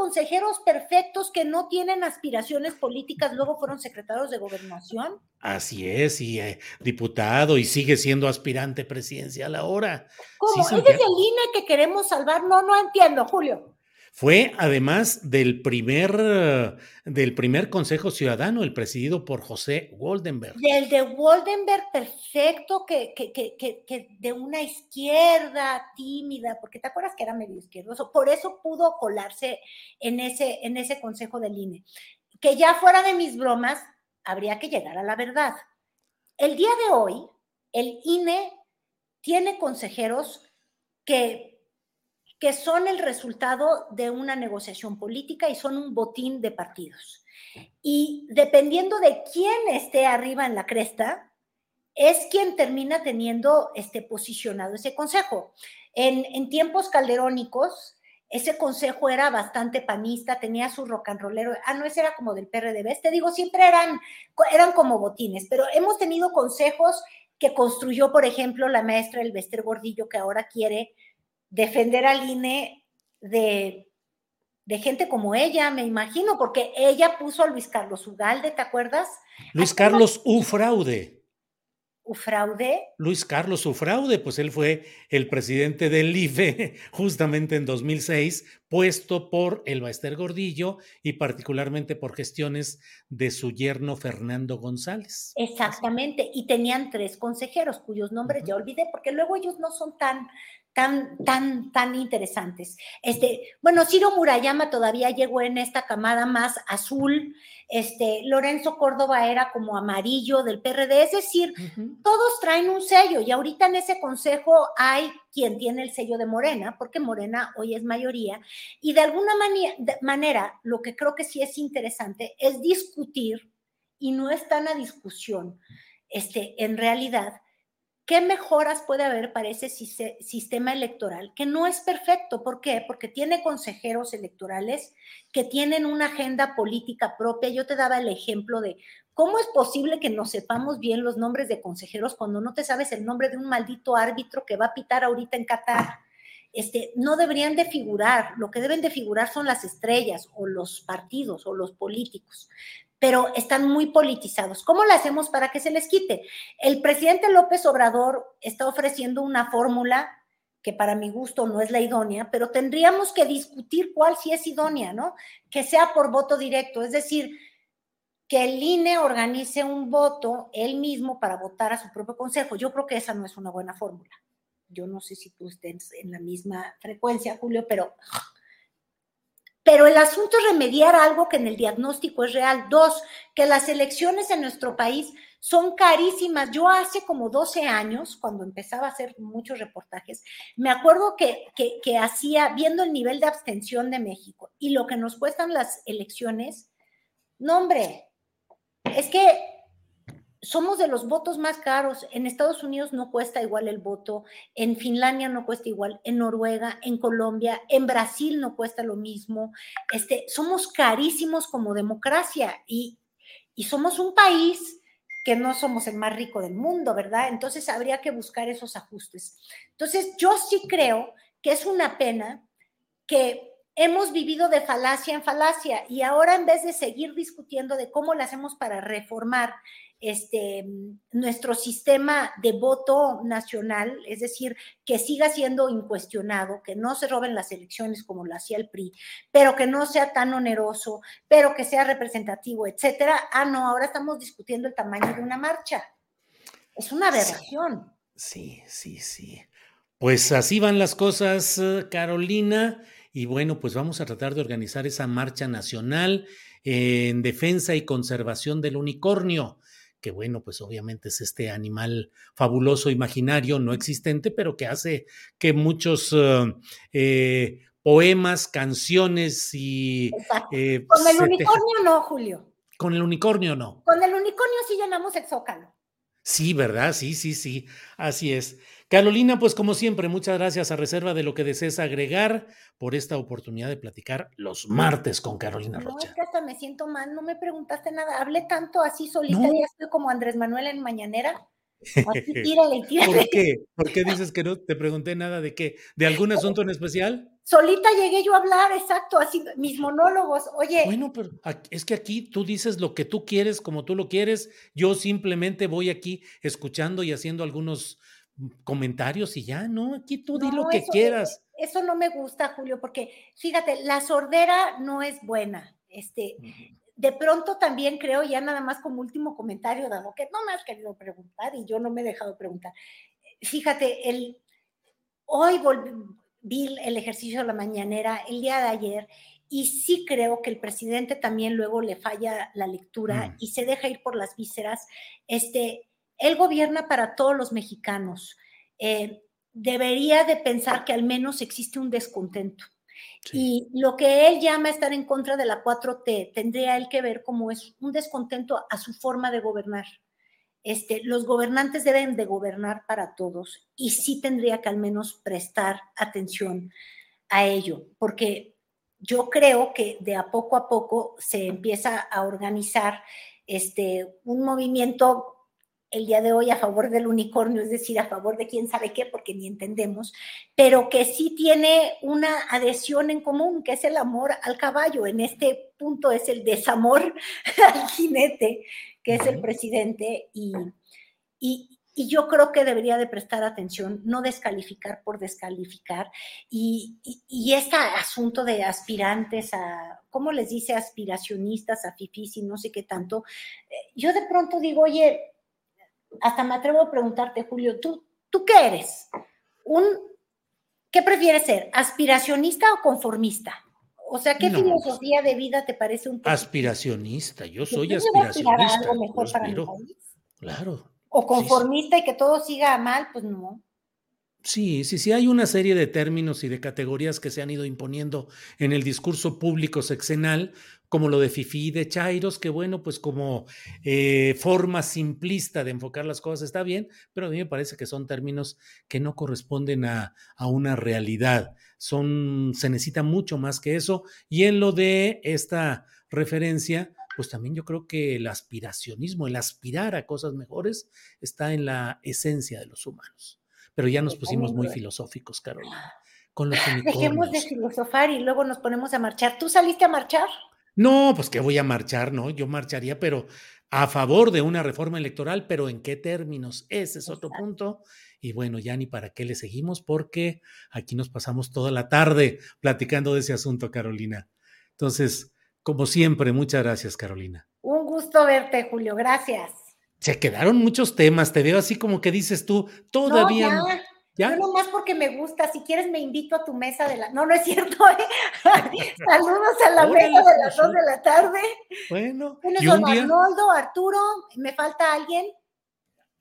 consejeros perfectos que no tienen aspiraciones políticas luego fueron secretarios de gobernación. Así es, y eh, diputado y sigue siendo aspirante presidencial ahora. ¿Cómo? ¿Es el INE que queremos salvar? No, no entiendo, Julio. Fue además del primer, del primer Consejo Ciudadano, el presidido por José Goldenberg. Del de Goldenberg, perfecto, que, que, que, que, de una izquierda tímida, porque te acuerdas que era medio izquierdoso, por eso pudo colarse en ese, en ese Consejo del INE. Que ya fuera de mis bromas, habría que llegar a la verdad. El día de hoy, el INE tiene consejeros que que son el resultado de una negociación política y son un botín de partidos. Y dependiendo de quién esté arriba en la cresta, es quien termina teniendo este posicionado ese consejo. En, tiempos calderónicos, ese consejo era bastante panista, tenía su rock and rollero. Ah, no, ese era como del PRD. Te digo, siempre eran, eran como botines, pero hemos tenido consejos que construyó, por ejemplo, la maestra El Bester Gordillo, que ahora quiere defender al INE de, gente como ella, me imagino, porque ella puso a Luis Carlos Ugalde, ¿te acuerdas? Luis Carlos Ufraude. Ufraude. Luis Carlos Ufraude, pues él fue el presidente del IFE justamente en 2006, puesto por el Baester Gordillo y particularmente por gestiones de su yerno Fernando González. Exactamente, y tenían tres consejeros cuyos nombres ya olvidé, porque luego ellos no son tan, tan, tan, tan interesantes. Este, bueno, Ciro Murayama todavía llegó en esta camada más azul, este, Lorenzo Córdoba era como amarillo del PRD, es decir, todos traen un sello y ahorita en ese consejo hay quien tiene el sello de Morena, porque Morena hoy es mayoría, y de alguna manera lo que creo que sí es interesante es discutir, y no está en la discusión, este, en realidad, ¿Qué mejoras puede haber para ese sistema electoral? Que no es perfecto. ¿Por qué? Porque tiene consejeros electorales que tienen una agenda política propia. Yo te daba el ejemplo de cómo es posible que no sepamos bien los nombres de consejeros cuando no te sabes el nombre de un maldito árbitro que va a pitar ahorita en Qatar. Este, no deberían de figurar, lo que deben de figurar son las estrellas o los partidos o los políticos pero están muy politizados. ¿Cómo lo hacemos para que se les quite? El presidente López Obrador está ofreciendo una fórmula que para mi gusto no es la idónea, pero tendríamos que discutir cuál sí es idónea, ¿no? Que sea por voto directo, es decir, que el INE organice un voto él mismo para votar a su propio consejo. Yo creo que esa no es una buena fórmula. Yo no sé si tú estés en la misma frecuencia, Julio, pero pero el asunto es remediar algo que en el diagnóstico es real. Dos, que las elecciones en nuestro país son carísimas. Yo hace como 12 años, cuando empezaba a hacer muchos reportajes, me acuerdo que, que, hacía, viendo el nivel de abstención de México y lo que nos cuestan las elecciones, no hombre, es que somos de los votos más caros. En Estados Unidos no cuesta igual el voto, en Finlandia no cuesta igual, en Noruega, en Colombia, en Brasil no cuesta lo mismo. Este, somos carísimos como democracia y, y somos un país que no somos el más rico del mundo, ¿verdad? Entonces habría que buscar esos ajustes. Entonces yo sí creo que es una pena que hemos vivido de falacia en falacia y ahora en vez de seguir discutiendo de cómo lo hacemos para reformar este, nuestro sistema de voto nacional, es decir, que siga siendo incuestionado, que no se roben las elecciones como lo hacía el PRI, pero que no sea tan oneroso, pero que sea representativo, etcétera. Ah, no, ahora estamos discutiendo el tamaño de una marcha. Es una aberración. Sí, sí, sí. Pues así van las cosas, eh, Carolina. Y bueno, pues vamos a tratar de organizar esa marcha nacional en defensa y conservación del unicornio que bueno, pues obviamente es este animal fabuloso, imaginario, no existente, pero que hace que muchos uh, eh, poemas, canciones y... Eh, Con el unicornio no, Julio. Con el unicornio no. Con el unicornio sí llenamos el zócalo. Sí, ¿verdad? Sí, sí, sí. Así es. Carolina, pues como siempre, muchas gracias a reserva de lo que desees agregar por esta oportunidad de platicar los martes con Carolina Rocha. No, es que hasta me siento mal, no me preguntaste nada, hablé tanto así solita, ya estoy como Andrés Manuel en Mañanera. Así, tírale, tírale. ¿Por qué? ¿Por qué dices que no te pregunté nada de qué? ¿De algún asunto en especial? Solita llegué yo a hablar, exacto, así, mis monólogos. Oye. Bueno, pero es que aquí tú dices lo que tú quieres, como tú lo quieres. Yo simplemente voy aquí escuchando y haciendo algunos comentarios y ya, ¿no? Aquí tú di lo que quieras. Eso no me gusta, Julio, porque fíjate, la sordera no es buena. Este, de pronto también creo, ya nada más como último comentario, dado que no me has querido preguntar y yo no me he dejado preguntar. Fíjate, el, hoy volví, vi el ejercicio de la mañanera el día de ayer y sí creo que el presidente también luego le falla la lectura mm. y se deja ir por las vísceras. Este, él gobierna para todos los mexicanos. Eh, debería de pensar que al menos existe un descontento. Y lo que él llama estar en contra de la 4T, tendría él que ver como es un descontento a su forma de gobernar. Este, los gobernantes deben de gobernar para todos y sí tendría que al menos prestar atención a ello, porque yo creo que de a poco a poco se empieza a organizar este, un movimiento el día de hoy a favor del unicornio, es decir, a favor de quién sabe qué, porque ni entendemos, pero que sí tiene una adhesión en común, que es el amor al caballo. En este punto es el desamor al jinete, que es el presidente, y, y, yo creo que debería de prestar atención, no descalificar por descalificar, y, y, este asunto de aspirantes a, ¿cómo les dice? Aspiracionistas, a fifis y no sé qué tanto, eh, yo de pronto digo, oye, hasta me atrevo a preguntarte, Julio, ¿tú, tú qué eres? Un, ¿Qué prefieres ser? ¿Aspiracionista o conformista? O sea, ¿qué filosofía de vida te parece un Aspiracionista, yo soy aspiracionista. Algo mejor para mi país? Claro. O conformista y que todo siga mal, pues no. Sí, sí, sí, hay una serie de términos y de categorías que se han ido imponiendo en el discurso público sexenal, como lo de Fifi de Chairos, que bueno, pues como eh, forma simplista de enfocar las cosas está bien, pero a mí me parece que son términos que no corresponden a, a una realidad. Son, se necesita mucho más que eso. Y en lo de esta referencia, pues también yo creo que el aspiracionismo, el aspirar a cosas mejores, está en la esencia de los humanos pero ya nos pusimos muy filosóficos, Carolina. Con los Dejemos de filosofar y luego nos ponemos a marchar. ¿Tú saliste a marchar? No, pues que voy a marchar, ¿no? Yo marcharía, pero a favor de una reforma electoral, pero ¿en qué términos? Ese es otro punto. Y bueno, ya ni para qué le seguimos, porque aquí nos pasamos toda la tarde platicando de ese asunto, Carolina. Entonces, como siempre, muchas gracias, Carolina. Un gusto verte, Julio. Gracias. Se quedaron muchos temas, te veo así como que dices tú, todavía. No, ya. ¿Ya? Yo nomás porque me gusta, si quieres me invito a tu mesa de la... No, no es cierto, ¿eh? Saludos a la mesa de las dos de la tarde. Bueno. ¿Y un día? Arnoldo, Arturo, ¿me falta alguien?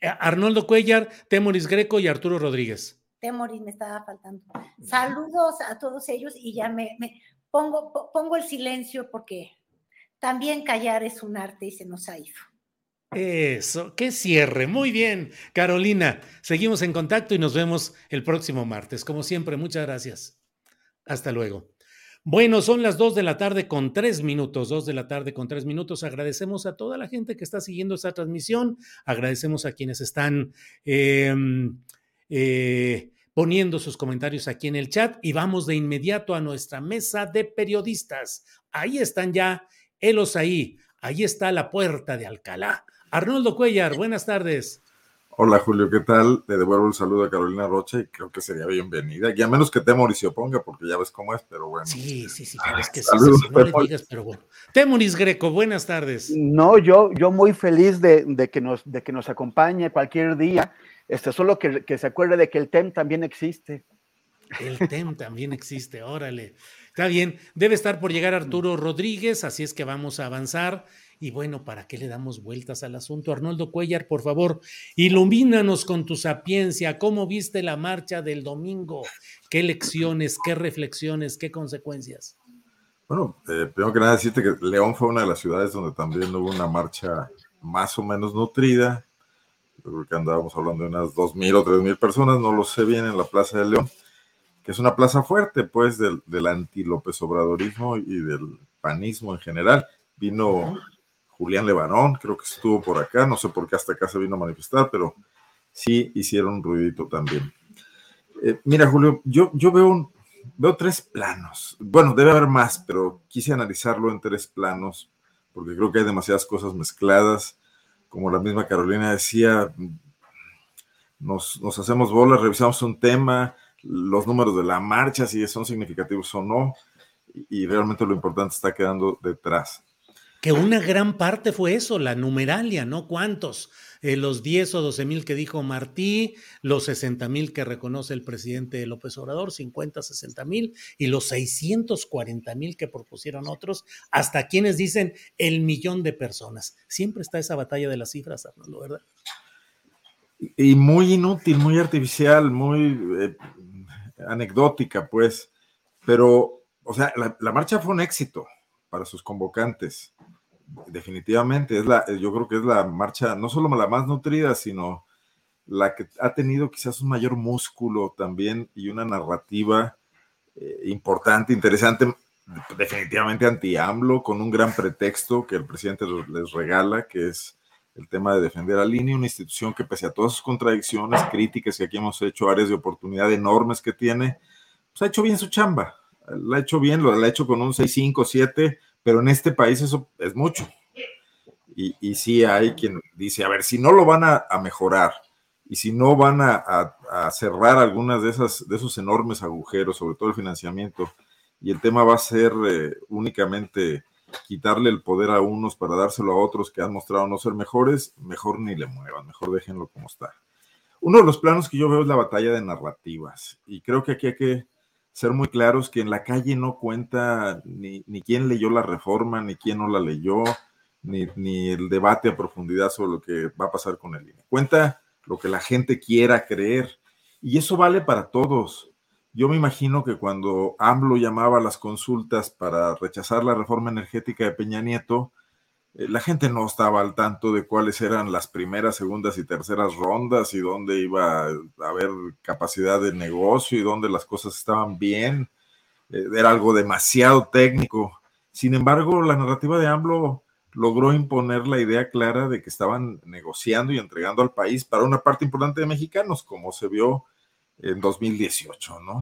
Eh, Arnoldo Cuellar, Temoris Greco y Arturo Rodríguez. Temoris me estaba faltando. Saludos a todos ellos y ya me, me pongo, pongo el silencio porque también callar es un arte y se nos ha ido. Eso, qué cierre. Muy bien, Carolina. Seguimos en contacto y nos vemos el próximo martes. Como siempre, muchas gracias. Hasta luego. Bueno, son las dos de la tarde con tres minutos, dos de la tarde con tres minutos. Agradecemos a toda la gente que está siguiendo esta transmisión. Agradecemos a quienes están eh, eh, poniendo sus comentarios aquí en el chat y vamos de inmediato a nuestra mesa de periodistas. Ahí están ya, helos ahí. Ahí está la puerta de Alcalá. Arnoldo Cuellar, buenas tardes. Hola Julio, ¿qué tal? Le devuelvo el saludo a Carolina Rocha y creo que sería bienvenida. Y a menos que Temoris se oponga, porque ya ves cómo es, pero bueno. Sí, sí, sí, es que Saludos, sí, sí, no le digas, pero bueno. Temoris Greco, buenas tardes. No, yo, yo muy feliz de, de, que nos, de que nos acompañe cualquier día. Este, solo que, que se acuerde de que el TEM también existe. El TEM también existe, órale. Está bien, debe estar por llegar Arturo Rodríguez, así es que vamos a avanzar. Y bueno, ¿para qué le damos vueltas al asunto? Arnoldo Cuellar, por favor, ilumínanos con tu sapiencia. ¿Cómo viste la marcha del domingo? ¿Qué lecciones, qué reflexiones, qué consecuencias? Bueno, eh, primero que nada decirte que León fue una de las ciudades donde también hubo una marcha más o menos nutrida. Yo creo que andábamos hablando de unas dos mil o tres mil personas, no lo sé bien, en la Plaza de León, que es una plaza fuerte, pues, del, del anti-López Obradorismo y del panismo en general. Vino Julián Levarón, creo que estuvo por acá, no sé por qué hasta acá se vino a manifestar, pero sí hicieron un ruidito también. Eh, mira, Julio, yo, yo veo, un, veo tres planos. Bueno, debe haber más, pero quise analizarlo en tres planos, porque creo que hay demasiadas cosas mezcladas. Como la misma Carolina decía, nos, nos hacemos bolas, revisamos un tema, los números de la marcha, si son significativos o no, y realmente lo importante está quedando detrás que una gran parte fue eso, la numeralia, ¿no? ¿Cuántos? Eh, los 10 o 12 mil que dijo Martí, los 60 mil que reconoce el presidente López Obrador, 50, 60 mil, y los 640 mil que propusieron otros, hasta quienes dicen el millón de personas. Siempre está esa batalla de las cifras, Arnoldo, ¿verdad? Y muy inútil, muy artificial, muy eh, anecdótica, pues. Pero, o sea, la, la marcha fue un éxito para sus convocantes. Definitivamente, es la, yo creo que es la marcha, no solo la más nutrida, sino la que ha tenido quizás un mayor músculo también y una narrativa eh, importante, interesante, definitivamente anti-AMLO, con un gran pretexto que el presidente les regala, que es el tema de defender a Línea, una institución que pese a todas sus contradicciones, críticas que aquí hemos hecho, áreas de oportunidad enormes que tiene, pues ha hecho bien su chamba la ha hecho bien, lo ha hecho con un 6-5, 7, pero en este país eso es mucho. Y, y sí hay quien dice, a ver, si no lo van a, a mejorar y si no van a, a, cerrar algunas de, esas, de esos enormes agujeros, sobre todo el financiamiento, y el tema va a ser eh, únicamente quitarle el poder a unos para dárselo a otros que han mostrado no ser mejores, mejor ni le muevan, mejor déjenlo como está. Uno de los planos que yo veo es la batalla de narrativas, y creo que aquí hay que ser muy claros que en la calle no cuenta ni, ni quién leyó la reforma, ni quién no la leyó, ni, ni, el debate a profundidad sobre lo que va a pasar con el INE. Cuenta lo que la gente quiera creer. Y eso vale para todos. Yo me imagino que cuando AMLO llamaba a las consultas para rechazar la reforma energética de Peña Nieto, la gente no estaba al tanto de cuáles eran las primeras, segundas y terceras rondas y dónde iba a haber capacidad de negocio y dónde las cosas estaban bien. Eh, era algo demasiado técnico. Sin embargo, la narrativa de AMLO logró imponer la idea clara de que estaban negociando y entregando al país para una parte importante de mexicanos, como se vio en 2018, ¿no?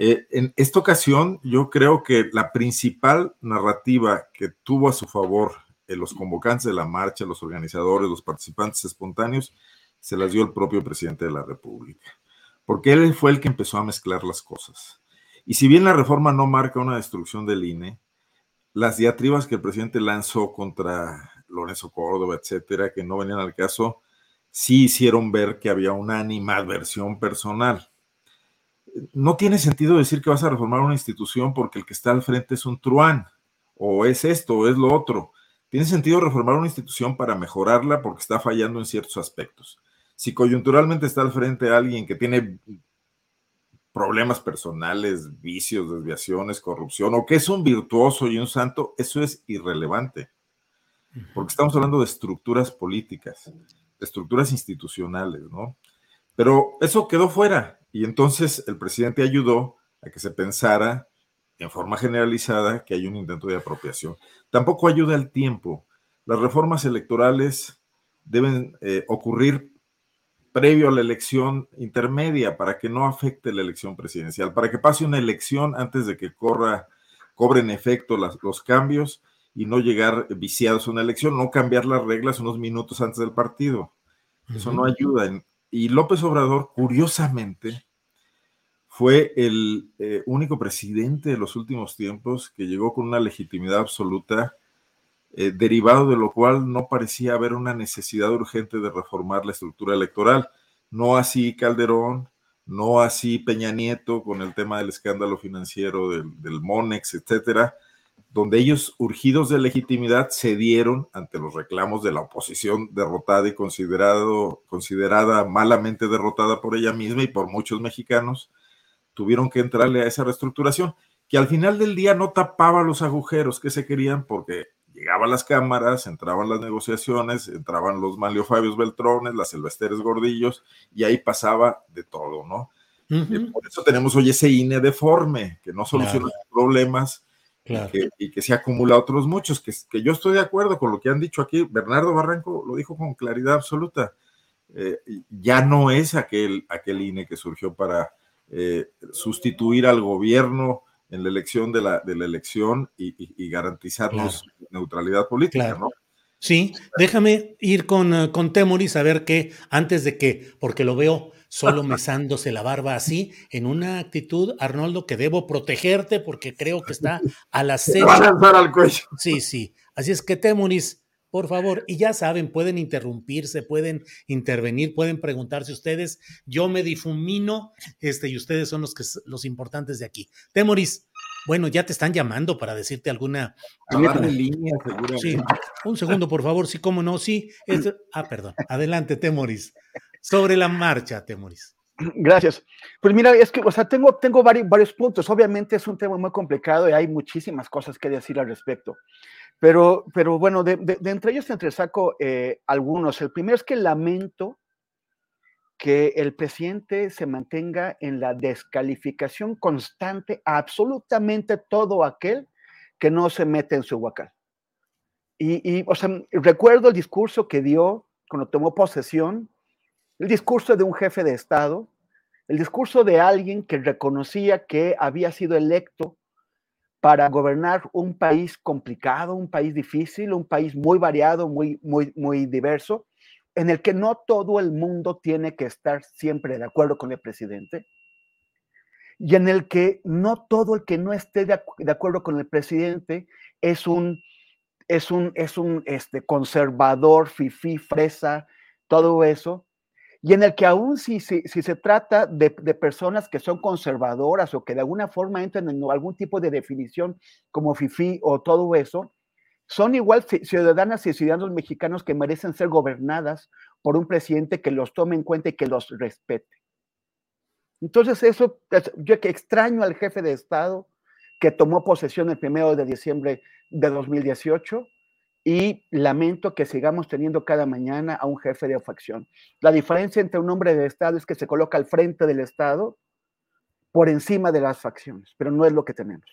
Eh, en esta ocasión, yo creo que la principal narrativa que tuvo a su favor eh, los convocantes de la marcha, los organizadores, los participantes espontáneos, se las dio el propio presidente de la República, porque él fue el que empezó a mezclar las cosas. Y si bien la reforma no marca una destrucción del INE, las diatribas que el presidente lanzó contra Lorenzo Córdoba, etcétera, que no venían al caso, sí hicieron ver que había una animadversión personal no tiene sentido decir que vas a reformar una institución porque el que está al frente es un truán, o es esto, o es lo otro. Tiene sentido reformar una institución para mejorarla porque está fallando en ciertos aspectos. Si coyunturalmente está al frente alguien que tiene problemas personales, vicios, desviaciones, corrupción, o que es un virtuoso y un santo, eso es irrelevante. Porque estamos hablando de estructuras políticas, de estructuras institucionales, ¿no? Pero eso quedó fuera. Y entonces el presidente ayudó a que se pensara en forma generalizada que hay un intento de apropiación. Tampoco ayuda el tiempo. Las reformas electorales deben eh, ocurrir previo a la elección intermedia para que no afecte la elección presidencial, para que pase una elección antes de que corra, cobren efecto los cambios y no llegar viciados a una elección, no cambiar las reglas unos minutos antes del partido. Eso no ayuda. Y López Obrador, curiosamente, fue el eh, único presidente de los últimos tiempos que llegó con una legitimidad absoluta, eh, derivado de lo cual no parecía haber una necesidad urgente de reformar la estructura electoral. No así Calderón, no así Peña Nieto con el tema del escándalo financiero del, del Monex, etcétera, donde ellos, urgidos de legitimidad, cedieron ante los reclamos de la oposición derrotada y considerado, considerada malamente derrotada por ella misma y por muchos mexicanos, tuvieron que entrarle a esa reestructuración, que al final del día no tapaba los agujeros que se querían porque llegaban las cámaras, entraban las negociaciones, entraban los Manlio Fabios Beltrones, las Silvesteres Gordillos, y ahí pasaba de todo, ¿no? Por eso tenemos hoy ese INE deforme, que no soluciona los problemas, y, que, se acumula otros muchos, que, que, yo estoy de acuerdo con lo que han dicho aquí. Bernardo Barranco lo dijo con claridad absoluta. Eh, ya no es aquel, aquel INE que surgió para eh, sustituir al gobierno en la elección de la, de la elección y, garantizarnos neutralidad política, ¿no? Sí, déjame ir con, eh, con Temoris a ver qué, antes de que, porque lo veo solo mesándose la barba así, en una actitud, Arnoldo, que debo protegerte porque creo que está a la Va a lanzar al cuello. Sí, sí. Así es que, Temoris, por favor, y ya saben, pueden interrumpirse, pueden intervenir, pueden preguntarse ustedes. Yo me difumino, este, y ustedes son los que los importantes de aquí. Temoris, bueno, ya te están llamando para decirte alguna. línea, Sí, un segundo, por favor. Sí, cómo no, sí. ah, perdón. Adelante, Temoris. Sobre la marcha, Temoris. Gracias. Pues mira, es que, o sea, tengo, tengo varios, varios puntos. Obviamente es un tema muy complicado y hay muchísimas cosas que decir al respecto. Pero, pero bueno, de, de, entre ellos entresaco eh, algunos. El primero es que lamento que el presidente se mantenga en la descalificación constante a absolutamente todo aquel que no se mete en su huacal. Y, y, o sea, recuerdo el discurso que dio cuando tomó posesión, el discurso de un jefe de Estado, el discurso de alguien que reconocía que había sido electo para gobernar un país complicado, un país difícil, un país muy variado, muy, muy, muy diverso, en el que no todo el mundo tiene que estar siempre de acuerdo con el presidente y en el que no todo el que no esté de, acuerdo con el presidente es un, es un, es un este, conservador, fifí, fresa, todo eso, y en el que aún si, si, si se trata de, de, personas que son conservadoras o que de alguna forma entran en algún tipo de definición como fifí o todo eso, son igual ciudadanas y ciudadanos mexicanos que merecen ser gobernadas por un presidente que los tome en cuenta y que los respete. Entonces, eso, yo que extraño al jefe de Estado que tomó posesión el primero de diciembre de 2018 y lamento que sigamos teniendo cada mañana a un jefe de facción. La diferencia entre un hombre de Estado es que se coloca al frente del Estado por encima de las facciones, pero no es lo que tenemos.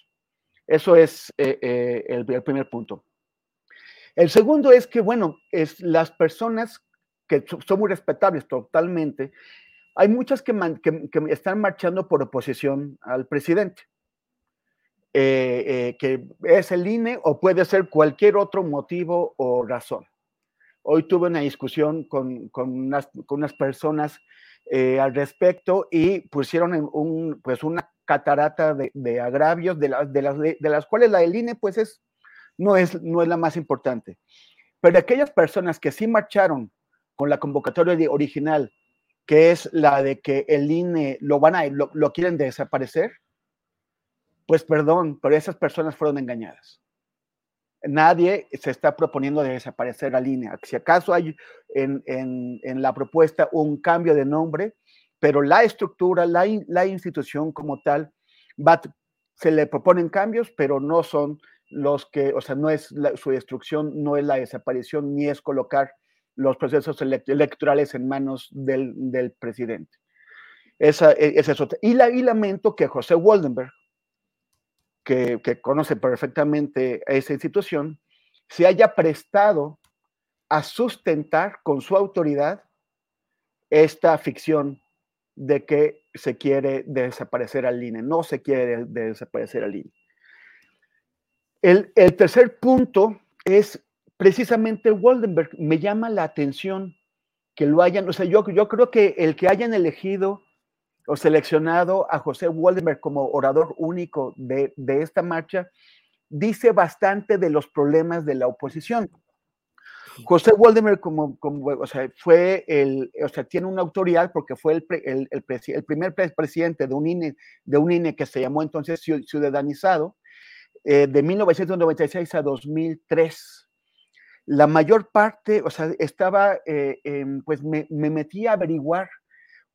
Eso es eh, eh, el, primer punto. El segundo es que, bueno, es las personas que son muy respetables totalmente, hay muchas que están marchando por oposición al presidente, eh, eh, que es el INE o puede ser cualquier otro motivo o razón. Hoy tuve una discusión con, con, unas, con unas, personas eh, al respecto y pusieron un, pues una catarata de, de agravios de, la, de, las, de, las cuales la del INE pues es no es, no es la más importante. Pero aquellas personas que sí marcharon con la convocatoria original, que es la de que el INE lo, van a, lo, lo quieren desaparecer, pues perdón, pero esas personas fueron engañadas. Nadie se está proponiendo de desaparecer al INE. Si acaso hay en, en, en, la propuesta un cambio de nombre, pero la estructura, la, la institución como tal, se le proponen cambios, pero no son los que, o sea, no es la, su destrucción, no es la desaparición, ni es colocar los procesos electorales en manos del, del presidente. E, esa, es otra. Y, la, y lamento que José Waldenberg, que, conoce perfectamente esa institución, se haya prestado a sustentar con su autoridad esta ficción de que se quiere desaparecer al INE. No se quiere de, de desaparecer al INE. El, el, tercer punto es precisamente Waldenberg. Me llama la atención que lo hayan, o sea, yo, yo creo que el que hayan elegido o seleccionado a José Waldenberg como orador único de, de esta marcha dice bastante de los problemas de la oposición. José Waldenberg como, como, o sea, fue el, o sea, tiene una autoridad porque fue el, el, el, el primer presidente de un, INE, de un INE que se llamó entonces Ciudadanizado, eh, de 1996 a 2003. La mayor parte, o sea, estaba, eh, eh, pues me, me, metí a averiguar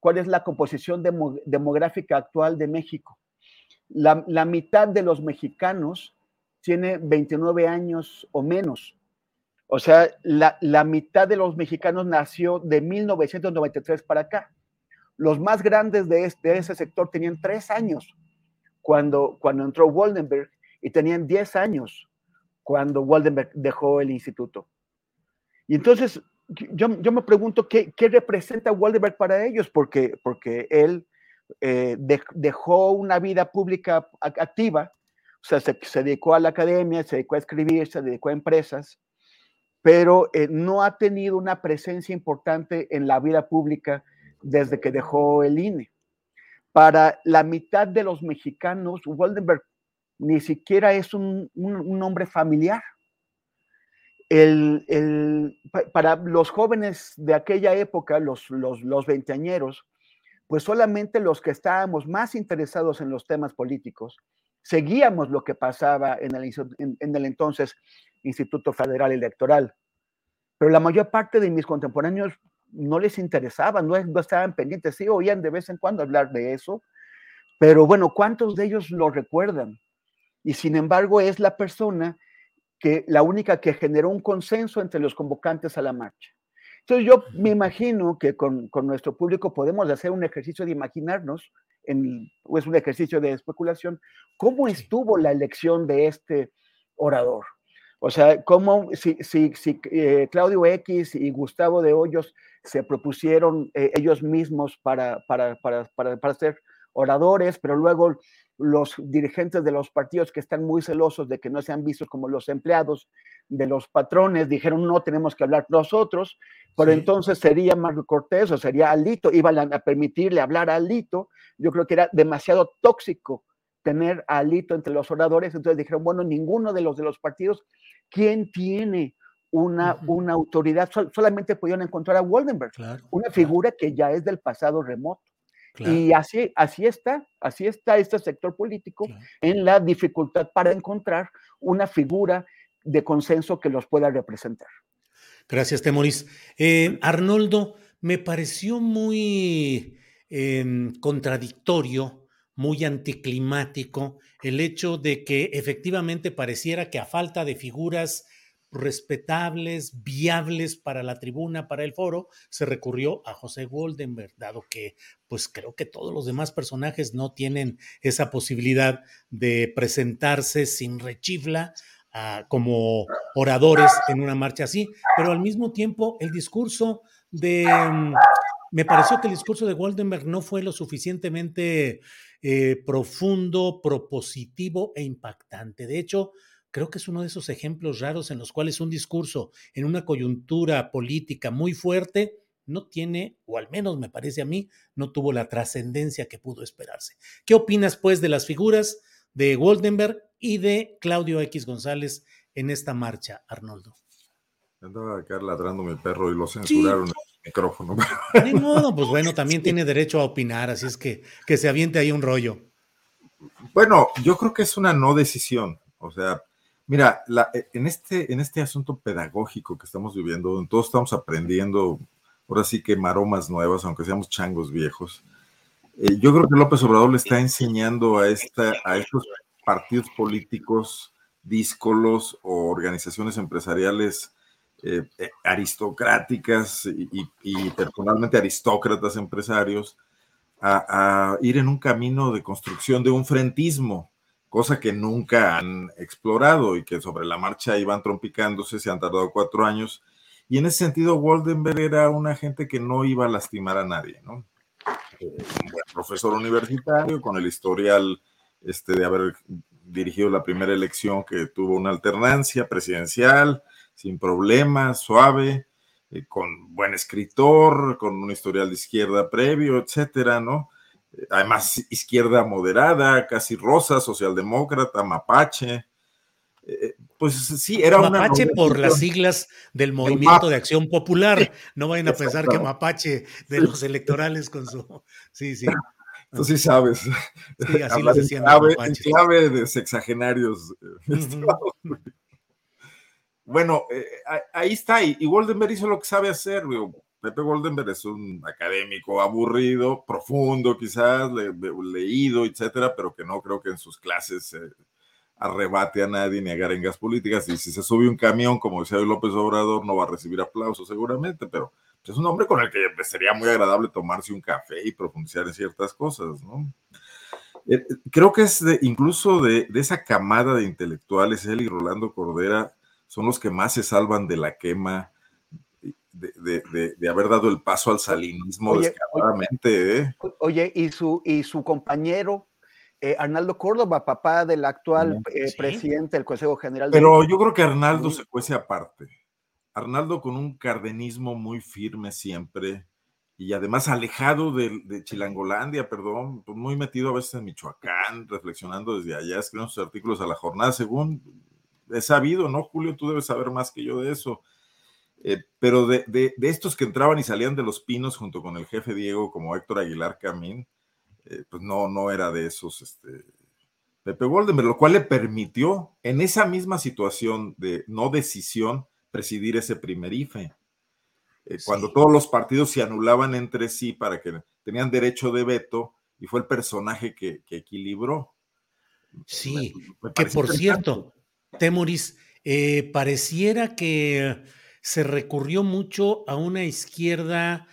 cuál es la composición demo, demográfica actual de México. La, la, mitad de los mexicanos tiene 29 años o menos. O sea, la, la mitad de los mexicanos nació de 1993 para acá. Los más grandes de, este, de ese sector tenían tres años cuando, cuando entró Waldenberg y tenían 10 años cuando Waldenberg dejó el instituto. Y entonces yo, me pregunto qué, qué, representa Waldenberg para ellos, porque, porque él eh, de, dejó una vida pública activa, o sea, se, dedicó a la academia, se dedicó a escribir, se dedicó a empresas, pero eh, no ha tenido una presencia importante en la vida pública desde que dejó el INE. Para la mitad de los mexicanos, Waldenberg ni siquiera es un, un, un nombre familiar. Para los jóvenes de aquella época, los, los, veinteañeros, pues solamente los que estábamos más interesados en los temas políticos, seguíamos lo que pasaba en el, en, en el entonces Instituto Federal Electoral. Pero la mayor parte de mis contemporáneos no les interesaba, no, no estaban pendientes, sí oían de vez en cuando hablar de eso, pero bueno, ¿cuántos de ellos lo recuerdan? Y sin embargo es la persona que la única que generó un consenso entre los convocantes a la marcha. Entonces yo me imagino que con, con nuestro público podemos hacer un ejercicio de imaginarnos, en, es un ejercicio de especulación, cómo estuvo la elección de este orador. O sea, cómo si, si, si eh, Claudio X y Gustavo de Hoyos se propusieron eh, ellos mismos para, para, para, para, para ser oradores, pero luego los dirigentes de los partidos que están muy celosos de que no sean vistos como los empleados de los patrones dijeron no tenemos que hablar nosotros, pero entonces sería Marco Cortés o sería Alito, iban a permitirle hablar a Alito, yo creo que era demasiado tóxico tener a Alito entre los oradores, entonces dijeron, bueno, ninguno de los de los partidos, ¿quién tiene una, una autoridad? solamente pudieron encontrar a Waldenberg, una figura que ya es del pasado remoto. Y así, así está, así está este sector político en la dificultad para encontrar una figura de consenso que los pueda representar. Gracias, Temoris. Eh, Arnoldo, me pareció muy em, contradictorio, muy anticlimático el hecho de que efectivamente pareciera que a falta de figuras respetables, viables para la tribuna, para el foro, se recurrió a José Goldenberg, dado que pues creo que todos los demás personajes no tienen esa posibilidad de presentarse sin rechifla ah, como oradores en una marcha así, pero al mismo tiempo el discurso de... Mm, me pareció que el discurso de Goldenberg no fue lo suficientemente eh, profundo, propositivo e impactante. De hecho, creo que es uno de esos ejemplos raros en los cuales un discurso en una coyuntura política muy fuerte no tiene, o al menos me parece a mí, no tuvo la trascendencia que pudo esperarse. ¿Qué opinas, pues, de las figuras de Goldenberg y de Claudio X González en esta marcha, Arnoldo? Andaba acá ladrando mi perro y lo censuraron el micrófono. Ni modo, pues bueno, también tiene derecho a opinar, así es que que se aviente ahí un rollo. Bueno, yo creo que es una no decisión. O sea, Mira, eh, en, este, en este asunto pedagógico que estamos viviendo, donde todos estamos aprendiendo, ahora sí que maromas nuevas, aunque seamos changos viejos, eh, yo creo que López Obrador le está enseñando a, esta, a estos partidos políticos díscolos o organizaciones empresariales eh, aristocráticas y, personalmente aristócratas empresarios a, a, ir en un camino de construcción de un frentismo cosa que nunca han explorado y que sobre la marcha iban trompicándose, se han tardado cuatro años. Y en ese sentido, Waldenberg era una gente que no iba a lastimar a nadie, ¿no? Eh, un buen profesor universitario con el historial este, de haber dirigido la primera elección que tuvo una alternancia presidencial, sin problemas, suave, eh, con buen escritor, con un historial de izquierda previo, etcétera, ¿no? Además izquierda moderada, casi rosa, socialdemócrata, mapache. Eh, pues sí, era una. Mapache por las siglas del Movimiento de Acción Popular. No vayan a pensar que Mapache de los electorales con su. Sí, sí. Tú sí sabes. Sí, así lo decían. En clave, de sexagenarios. Este, bueno, eh, ahí está. Y, Goldenberg hizo lo que sabe hacer. Pepe Goldenberg es un académico aburrido, profundo quizás, leído, etcétera, pero que no creo que en sus clases arrebate a nadie ni a garengas políticas. Y si se sube un camión, como decía López Obrador, no va a recibir aplausos seguramente, pero es un hombre con el que sería muy agradable tomarse un café y profundizar en ciertas cosas, ¿no? Eh, creo que es incluso de, de, esa camada de intelectuales, él y Rolando Cordera son los que más se salvan de la quema de, haber dado el paso al salinismo oye, descaradamente. ¿eh? Oye, y su, y su compañero eh, Arnaldo Córdoba, papá del actual eh, presidente del Consejo General. Pero yo creo que Arnaldo se cuece aparte. Arnaldo con un cardenismo muy firme siempre y además alejado de, de, Chilangolandia, perdón, pues muy metido a veces en Michoacán, reflexionando desde allá, escribiendo sus artículos a la jornada, según he sabido, ¿no, Julio? Tú debes saber más que yo de eso. Eh, pero de, de, estos que entraban y salían de los pinos junto con el jefe Diego, como Héctor Aguilar Camín, eh, pues no, no era de esos, este, Pepe Goldenberg, lo cual le permitió en esa misma situación de no decisión presidir ese primer IFE. eh, cuando todos los partidos se anulaban entre sí para que tenían derecho de veto, y fue el personaje que, equilibró. Sí, que por cierto, Temoris, pareciera que se recurrió mucho a una izquierda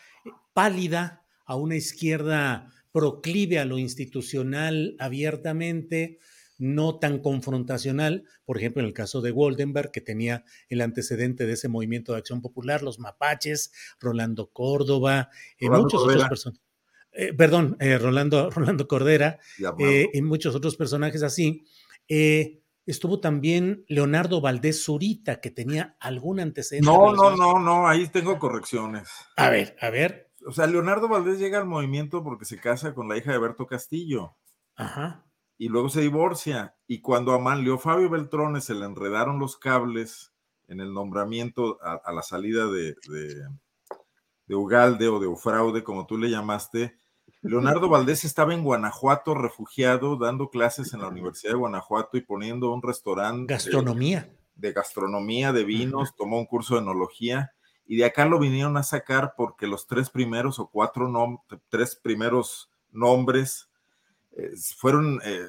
pálida, a una izquierda proclive a lo institucional abiertamente, no tan confrontacional, por ejemplo, en el caso de Goldenberg, que tenía el antecedente de ese movimiento de acción popular, los mapaches, Rolando Córdoba, y muchos otros personajes. Eh, perdón, eh, Rolando, Rolando Cordera eh, y muchos otros personajes así. Estuvo también Leonardo Valdés Zurita, que tenía algún antecedente. No, no, no, no, ahí tengo correcciones. A ver, a ver. O sea, Leonardo Valdés llega al movimiento porque se casa con la hija de Berto Castillo. Ajá y luego se divorcia. Y cuando a Manlio Fabio Beltrones se le enredaron los cables en el nombramiento a, la salida de, de, Ugalde o de Ufraude, como tú le llamaste, Leonardo Valdés estaba en Guanajuato refugiado, dando clases en la Universidad de Guanajuato y poniendo un restaurante. Gastronomía. De, gastronomía, de vinos, tomó un curso de enología y de acá lo vinieron a sacar porque los tres primeros o cuatro tres primeros nombres eh, fueron eh,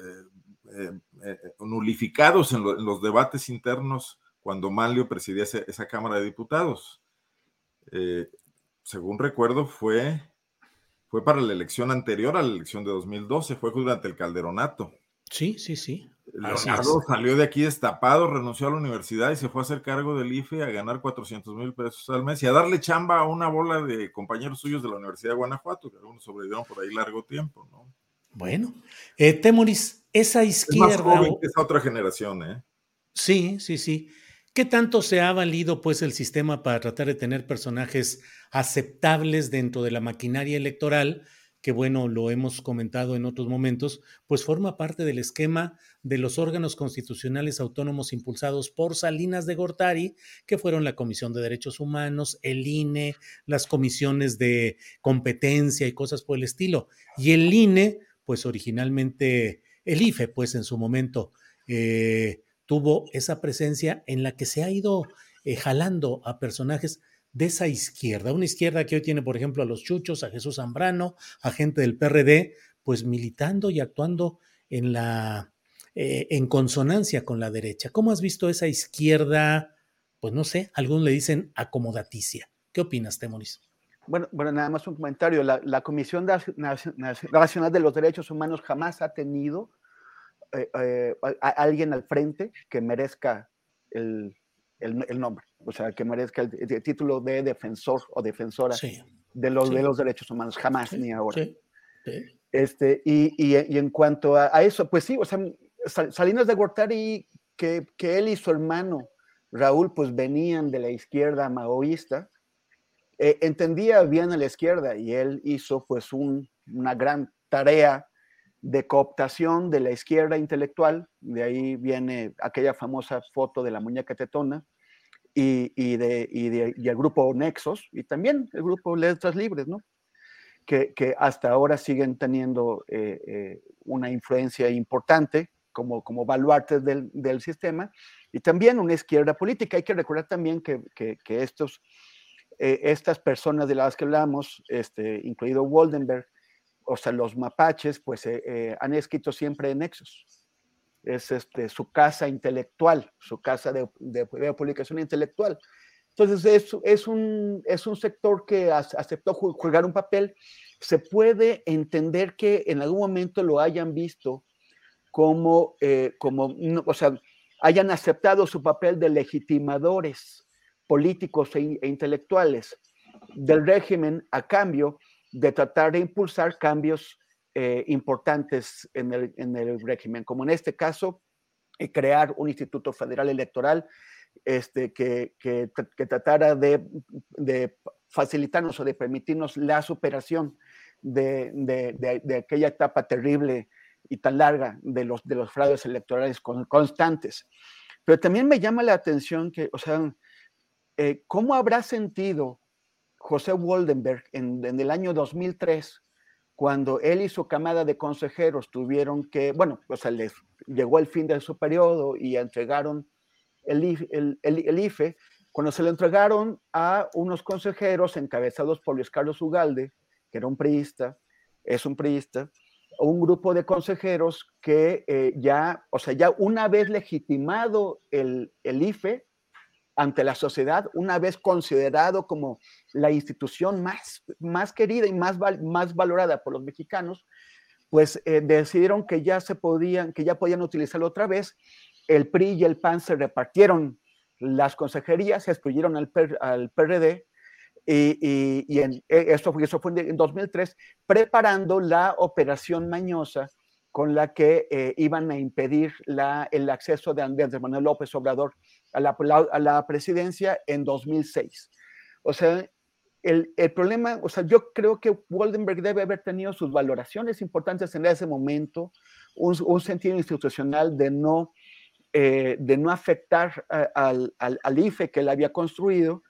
eh, nulificados en, los debates internos cuando Manlio presidía esa, Cámara de Diputados. según recuerdo, fue, fue para la elección anterior a la elección de 2012, fue durante el calderonato. Sí, sí, sí. Leonardo salió de aquí destapado, renunció a la universidad y se fue a hacer cargo del IFE a ganar 400 mil pesos al mes y a darle chamba a una bola de compañeros suyos de la Universidad de Guanajuato, que algunos sobrevivieron por ahí largo tiempo, ¿no? Bueno, eh, Temoris, esa izquierda. Es más esa otra generación, ¿eh? Sí, sí, sí. ¿Qué tanto se ha valido pues el sistema para tratar de tener personajes aceptables dentro de la maquinaria electoral? Que bueno, lo hemos comentado en otros momentos, pues forma parte del esquema de los órganos constitucionales autónomos impulsados por Salinas de Gortari, que fueron la Comisión de Derechos Humanos, el INE, las comisiones de competencia y cosas por el estilo. Y el INE, pues originalmente el IFE, pues en su momento eh, tuvo esa presencia en la que se ha ido eh, jalando a personajes de esa izquierda, una izquierda que hoy tiene, por ejemplo, a los Chuchos, a Jesús Zambrano, a gente del PRD, pues militando y actuando en la eh, en consonancia con la derecha. ¿Cómo has visto esa izquierda? Pues no sé, algunos le dicen acomodaticia. ¿Qué opinas, Temoris? Bueno, bueno, nada más un comentario. La, Comisión Nacional de los Derechos Humanos jamás ha tenido eh, eh, a, alguien al frente que merezca el, nombre, o sea, que merezca el, título de defensor o defensora de, los, de los derechos humanos, jamás ni ahora. Este, y, en cuanto a, eso, pues sí, o sea, Salinas de Gortari, que, que él y su hermano Raúl, pues venían de la izquierda maoísta, eh, entendía bien a la izquierda y él hizo pues una gran tarea de cooptación de la izquierda intelectual, de ahí viene aquella famosa foto de la muñeca tetona, y, y, de, y, el grupo Nexos, y también el grupo Letras Libres, ¿no? Que, que hasta ahora siguen teniendo eh, eh, una influencia importante como, como baluartes del, del, sistema, y también una izquierda política. Hay que recordar también que, que, que estos eh, estas personas de las que hablamos, este, incluido Waldenberg, o sea, los mapaches, pues eh, eh, han escrito siempre en Nexos. Es este, su casa intelectual, su casa de, de, publicación intelectual. Entonces, es, es, un, es un sector que aceptó jugar un papel. Se puede entender que en algún momento lo hayan visto como, como o sea, hayan aceptado su papel de legitimadores políticos e, e, intelectuales del régimen a cambio de tratar de impulsar cambios eh, importantes en el, en el, régimen, como en este caso, eh, crear un Instituto Federal Electoral este, que, que, tratara de, de, facilitarnos o de permitirnos la superación de, de, de, aquella etapa terrible y tan larga de los, de los fraudes electorales constantes. Pero también me llama la atención que, o sea, eh, ¿cómo habrá sentido José Waldenberg en, el año 2003 cuando él y su camada de consejeros tuvieron que, bueno, o sea, les llegó el fin de su periodo y entregaron el, IFE, cuando se le entregaron a unos consejeros encabezados por Luis Carlos Ugalde, que era un priista, es un priista, un grupo de consejeros que eh, ya, o sea, ya una vez legitimado el, el IFE ante la sociedad, una vez considerado como la institución más, más querida y más, más valorada por los mexicanos, pues eh, decidieron que ya se podían, que ya podían utilizarlo otra vez. El PRI y el PAN se repartieron las consejerías, se excluyeron al, al PRD y, y, e, eso fue en 2003, preparando la operación mañosa con la que eh, iban a impedir el acceso de Andrés Manuel López Obrador a la, a presidencia en 2006. O sea, el, problema, o sea, yo creo que Waldenberg debe haber tenido sus valoraciones importantes en ese momento, un, sentido institucional de no, eh, de no afectar al, al, al, IFE que él había construido,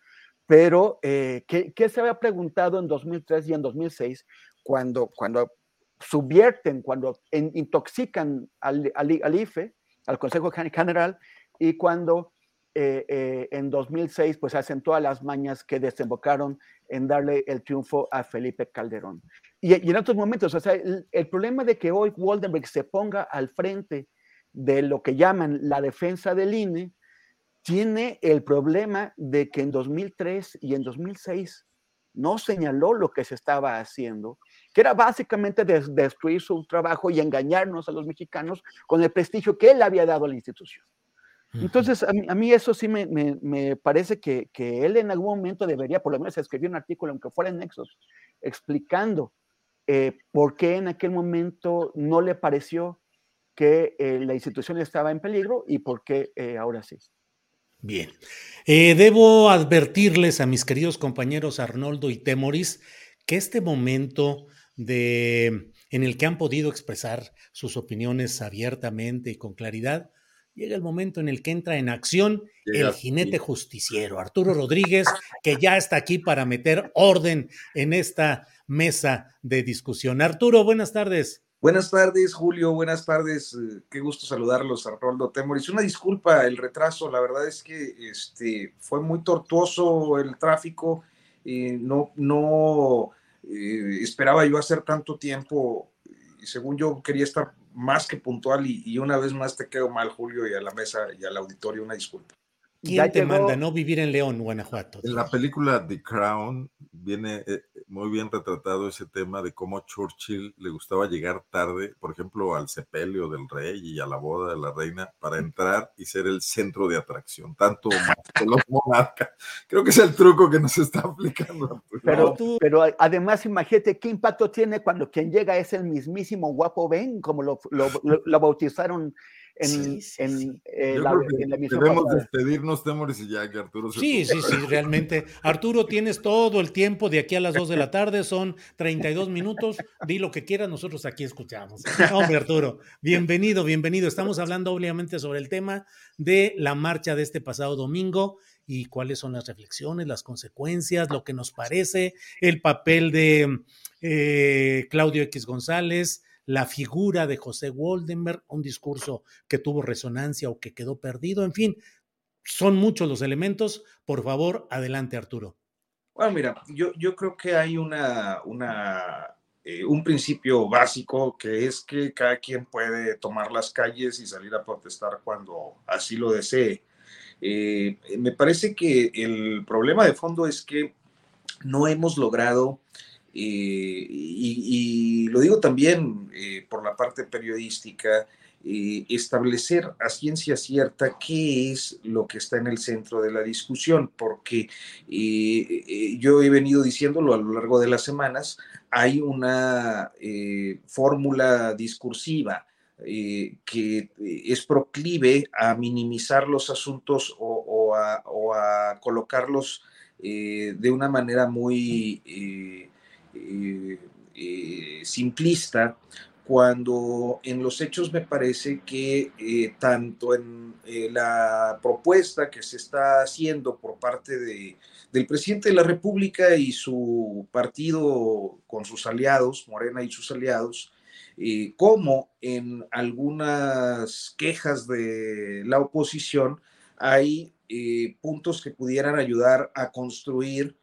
pero eh, ¿qué, ¿qué, se había preguntado en 2003 y en 2006 cuando, cuando subvierten, cuando intoxican al, al, al, IFE, al Consejo General, y cuando eh, eh, en 2006 pues hacen todas las mañas que desembocaron en darle el triunfo a Felipe Calderón. Y, en otros momentos, el, problema de que hoy Waldenberg se ponga al frente de lo que llaman la defensa del INE, tiene el problema de que en 2003 y en 2006 no señaló lo que se estaba haciendo, que era básicamente des destruir su trabajo y engañarnos a los mexicanos con el prestigio que él había dado a la institución. Entonces, a mí, a mí eso sí me, me, me parece que, que, él en algún momento debería, por lo menos, escribir un artículo, aunque fuera en Nexos, explicando eh, por qué en aquel momento no le pareció que eh, la institución estaba en peligro y por qué eh, ahora sí. Bien. Eh, debo advertirles a mis queridos compañeros Arnoldo y Temoris que este momento de, en el que han podido expresar sus opiniones abiertamente y con claridad, llega el momento en el que entra en acción el jinete justiciero, Arturo Rodríguez, que ya está aquí para meter orden en esta mesa de discusión. Arturo, buenas tardes. Buenas tardes, Julio. Buenas tardes. Eh, qué gusto saludarlos, Arnoldo Temoris. Una disculpa el retraso. La verdad es que este, fue muy tortuoso el tráfico. Eh, no no eh, esperaba yo hacer tanto tiempo. Y según yo quería estar más que puntual y, y, una vez más te quedo mal, Julio, y a la mesa y al auditorio. Una disculpa. ¿Quién te manda no vivir en León, Guanajuato? En la película The Crown viene eh, muy bien retratado ese tema de cómo Churchill le gustaba llegar tarde, por ejemplo, al sepelio del rey y a la boda de la reina, para entrar y ser el centro de atracción, tanto que los monarcas. Creo que es el truco que nos está aplicando. Pero, pero además, imagínate qué impacto tiene cuando quien llega es el mismísimo guapo Ben, como lo, lo, lo, lo bautizaron en, sí, sí, en, sí. Eh, la, en la Debemos pasada. despedirnos, Temores, y ya que Arturo se Sí, sí, sí, realmente. Arturo, tienes todo el tiempo de aquí a las 2 de la tarde, son 32 minutos. Di lo que quieras, nosotros aquí escuchamos. Hombre, Arturo, bienvenido, bienvenido. Estamos hablando obviamente sobre el tema de la marcha de este pasado domingo y cuáles son las reflexiones, las consecuencias, lo que nos parece, el papel de eh, Claudio X González, la figura de José Woldenberg, un discurso que tuvo resonancia o que quedó perdido, en fin, son muchos los elementos. Por favor, adelante, Arturo. Bueno, mira, yo, yo creo que hay una, una eh, un principio básico que es que cada quien puede tomar las calles y salir a protestar cuando así lo desee. Eh, me parece que el problema de fondo es que no hemos logrado y, lo digo también eh, por la parte periodística, eh, establecer a ciencia cierta qué es lo que está en el centro de la discusión, porque yo he venido diciéndolo a lo largo de las semanas, hay una fórmula discursiva que es proclive a minimizar los asuntos o, a, colocarlos de una manera muy eh, eh, simplista, cuando en los hechos me parece que eh, tanto en eh, la propuesta que se está haciendo por parte de, del presidente de la República y su partido con sus aliados, Morena y sus aliados, eh, como en algunas quejas de la oposición hay eh, puntos que pudieran ayudar a construir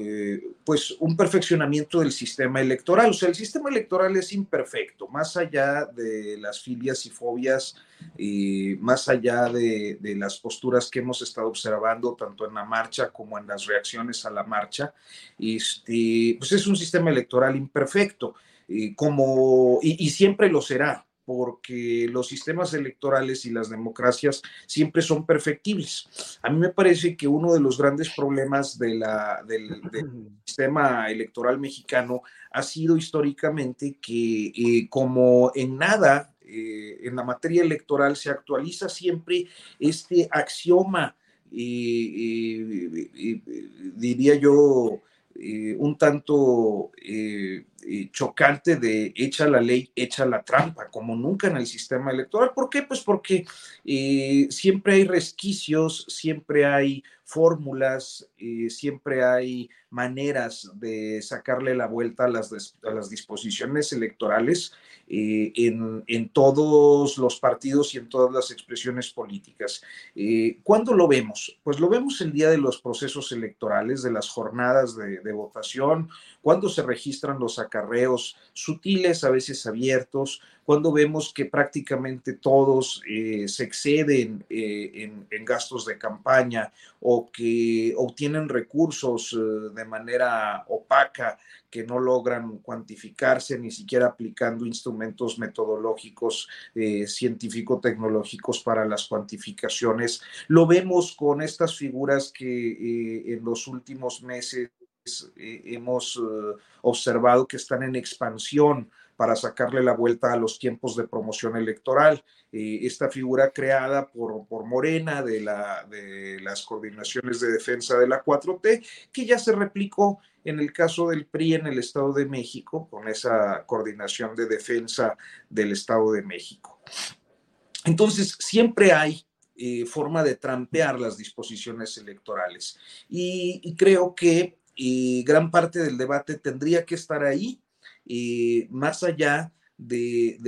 eh, pues un perfeccionamiento del sistema electoral. O sea, el sistema electoral es imperfecto, más allá de las filias y fobias, y más allá de, las posturas que hemos estado observando tanto en la marcha como en las reacciones a la marcha, este, pues es un sistema electoral imperfecto, eh, como, y siempre lo será porque los sistemas electorales y las democracias siempre son perfectibles. A mí me parece que uno de los grandes problemas de la, del, sistema electoral mexicano ha sido históricamente que eh, como en nada eh, en la materia electoral se actualiza siempre este axioma, eh, diría yo, un tanto eh, chocante de echa la ley, echa la trampa, como nunca en el sistema electoral. ¿Por qué? Pues porque eh, siempre hay resquicios, siempre hay fórmulas, eh, siempre hay maneras de sacarle la vuelta a las, a las disposiciones electorales en, en, todos los partidos y en todas las expresiones políticas. ¿Cuándo lo vemos? Pues lo vemos el día de los procesos electorales, de las jornadas de votación, cuando se registran los acarreos sutiles, a veces abiertos, cuando vemos que prácticamente todos eh, se exceden eh, en, gastos de campaña o que obtienen recursos eh, de manera opaca que no logran cuantificarse ni siquiera aplicando instrumentos metodológicos científico-tecnológicos para las cuantificaciones. Lo vemos con estas figuras que en los últimos meses eh, hemos eh, observado que están en expansión para sacarle la vuelta a los tiempos de promoción electoral. Eh, esta figura creada por, por Morena de, la, de las coordinaciones de defensa de la 4T, que ya se replicó en el caso del PRI en el Estado de México, con esa coordinación de defensa del Estado de México. Entonces, siempre hay forma de trampear las disposiciones electorales. y creo que y gran parte del debate tendría que estar ahí, y más allá de,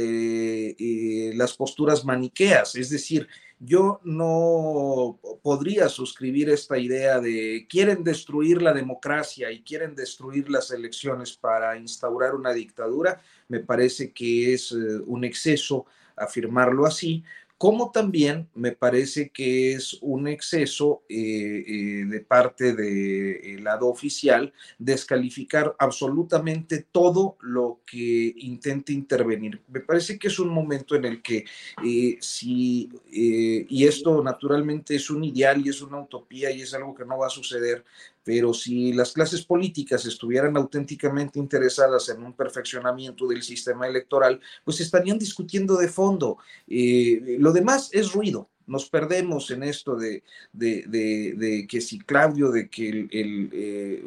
eh, las posturas maniqueas. Es decir, yo no podría suscribir esta idea de quieren destruir la democracia y quieren destruir las elecciones para instaurar una dictadura. Me parece que es eh, un exceso afirmarlo así, como también me parece que es un exceso eh, eh, de parte del lado oficial descalificar absolutamente todo lo que intente intervenir. Me parece que es un momento en el que eh, si, y esto naturalmente es un ideal y es una utopía y es algo que no va a suceder, pero si las clases políticas estuvieran auténticamente interesadas en un perfeccionamiento del sistema electoral, pues estarían discutiendo de fondo. Eh, lo demás es ruido, nos perdemos en esto de, de, que si Claudio, de que el, el eh,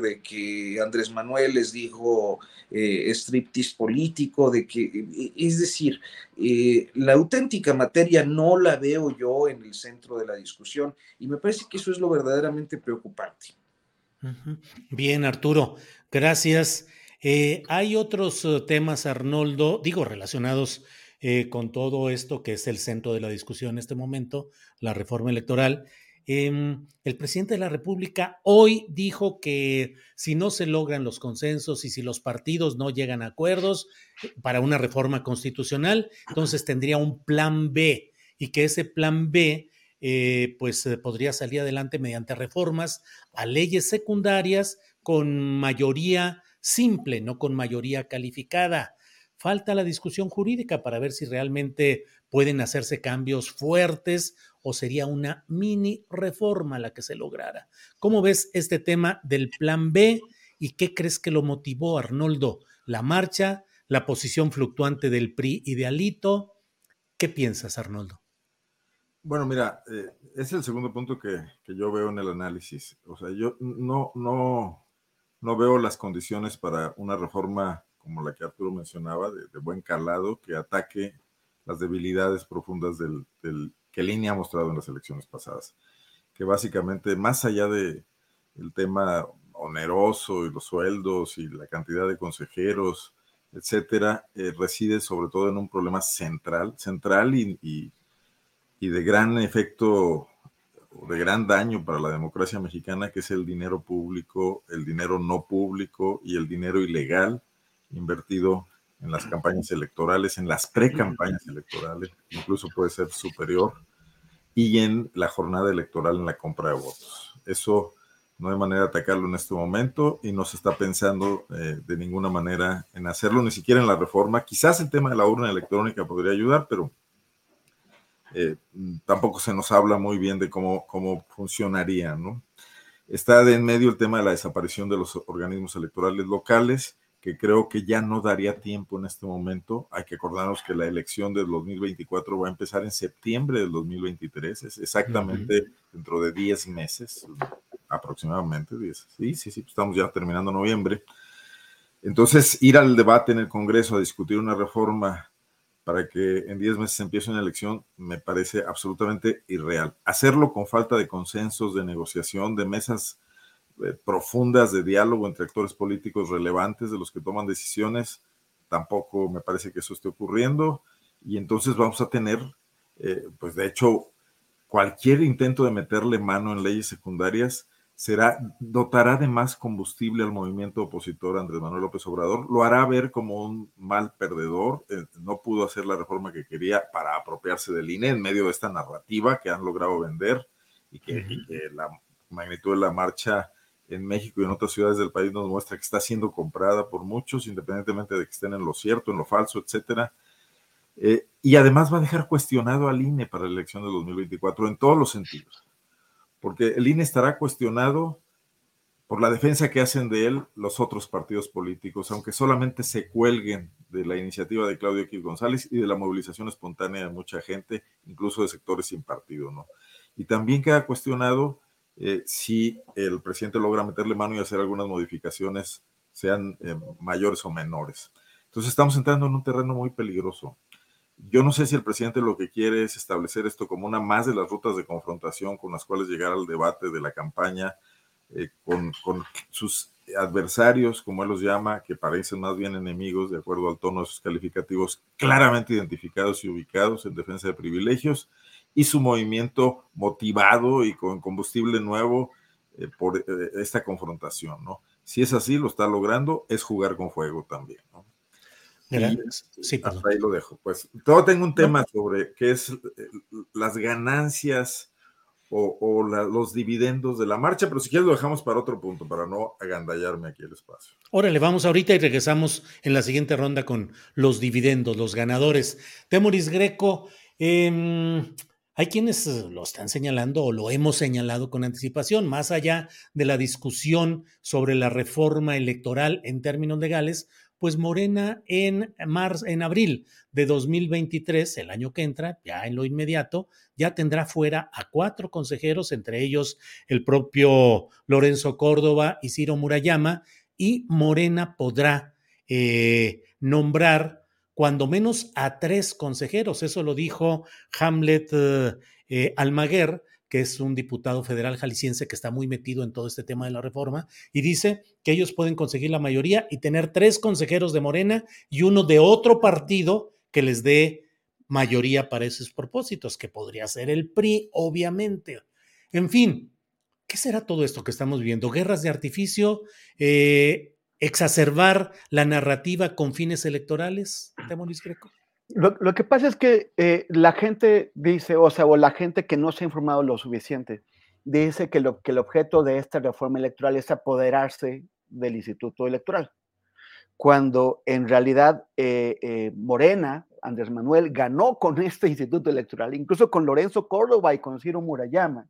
de que Andrés Manuel les dijo eh, striptease político, de que, es decir, eh, la auténtica materia no la veo yo en el centro de la discusión y me parece que eso es lo verdaderamente preocupante. Bien, Arturo, gracias. hay otros temas, Arnoldo, digo, relacionados eh, con todo esto que es el centro de la discusión en este momento, la reforma electoral. Em, el presidente de la República hoy dijo que si no se logran los consensos y si los partidos no llegan a acuerdos eh, para una reforma constitucional, entonces tendría un plan B y que ese plan B eh, pues podría salir adelante mediante reformas a leyes secundarias con mayoría simple, no con mayoría calificada falta la discusión jurídica para ver si realmente pueden hacerse cambios fuertes o sería una mini reforma la que se lograra. ¿Cómo ves este tema del plan B y qué crees que lo motivó, Arnoldo? ¿La marcha, la posición fluctuante del PRI y de Alito? ¿Qué piensas, Arnoldo? Bueno, mira, eh, es el segundo punto que, que, yo veo en el análisis. O sea, yo no, no, no veo las condiciones para una reforma como la que Arturo mencionaba, de, buen calado, que ataque las debilidades profundas del, que Línea ha mostrado en las elecciones pasadas. Que básicamente, más allá de el tema oneroso y los sueldos y la cantidad de consejeros, etcétera, eh, reside sobre todo en un problema central, central y, y, de gran efecto de gran daño para la democracia mexicana, que es el dinero público, el dinero no público y el dinero ilegal invertido en las campañas electorales, en las pre-campañas electorales, incluso puede ser superior, y en la jornada electoral en la compra de votos. Eso no hay manera de atacarlo en este momento y no se está pensando eh, de ninguna manera en hacerlo, ni siquiera en la reforma. Quizás el tema de la urna electrónica podría ayudar, pero eh, tampoco se nos habla muy bien de cómo, cómo funcionaría, ¿no? Está de en medio el tema de la desaparición de los organismos electorales locales que creo que ya no daría tiempo en este momento. Hay que acordarnos que la elección del 2024 va a empezar en septiembre del 2023, es exactamente dentro de 10 meses, aproximadamente 10. Sí, sí, sí, estamos ya terminando noviembre. Entonces, ir al debate en el Congreso a discutir una reforma para que en 10 meses empiece una elección me parece absolutamente irreal. Hacerlo con falta de consensos, de negociación, de mesas profundas de diálogo entre actores políticos relevantes de los que toman decisiones, tampoco me parece que eso esté ocurriendo. Y entonces vamos a tener, eh, pues de hecho, cualquier intento de meterle mano en leyes secundarias será, dotará de más combustible al movimiento opositor Andrés Manuel López Obrador, lo hará ver como un mal perdedor, eh, no pudo hacer la reforma que quería para apropiarse del INE en medio de esta narrativa que han logrado vender y que, y que la magnitud de la marcha en México y en otras ciudades del país nos muestra que está siendo comprada por muchos, independientemente de que estén en lo cierto, en lo falso, etcétera. Eh, y además va a dejar cuestionado al INE para la elección de 2024 en todos los sentidos, porque el INE estará cuestionado por la defensa que hacen de él los otros partidos políticos, aunque solamente se cuelguen de la iniciativa de Claudio X González y de la movilización espontánea de mucha gente, incluso de sectores sin partido, ¿no? Y también queda cuestionado eh, si el presidente logra meterle mano y hacer algunas modificaciones, sean eh, mayores o menores. Entonces estamos entrando en un terreno muy peligroso. Yo no sé si el presidente lo que quiere es establecer esto como una más de las rutas de confrontación con las cuales llegar al debate de la campaña eh, con, con, sus adversarios, como él los llama, que parecen más bien enemigos de acuerdo al tono de sus calificativos, claramente identificados y ubicados en defensa de privilegios, y su movimiento motivado y con combustible nuevo eh, por eh, esta confrontación, ¿no? Si es así, lo está logrando, es jugar con fuego también, ¿no? sí, hasta ahí lo dejo. Pues todo tengo un tema sobre qué es eh, las ganancias o, los dividendos de la marcha, pero si quieres lo dejamos para otro punto, para no agandallarme aquí el espacio. Órale, vamos ahorita y regresamos en la siguiente ronda con los dividendos, los ganadores. Temoris Greco, eh, hay quienes eh, lo están señalando o lo hemos señalado con anticipación, más allá de la discusión sobre la reforma electoral en términos legales, pues Morena en marzo, en abril de 2023, el año que entra, ya en lo inmediato, ya tendrá fuera a cuatro consejeros, entre ellos el propio Lorenzo Córdoba y Ciro Murayama, y Morena podrá eh, nombrar cuando menos a tres consejeros. Eso lo dijo Hamlet eh, eh, Almaguer, que es un diputado federal jalisciense que está muy metido en todo este tema de la reforma, y dice que ellos pueden conseguir la mayoría y tener tres consejeros de Morena y uno de otro partido que les dé mayoría para esos propósitos, que podría ser el PRI, obviamente. En fin, ¿qué será todo esto que estamos viendo? Guerras de artificio, eh, exacerbar la narrativa con fines electorales, Temoris Greco? Lo, lo, que pasa es que eh, la gente dice, o sea, o la gente que no se ha informado lo suficiente, dice que, lo, que el objeto de esta reforma electoral es apoderarse del Instituto Electoral, cuando en realidad eh, eh, Morena, Andrés Manuel, ganó con este Instituto Electoral, incluso con Lorenzo Córdoba y con Ciro Murayama.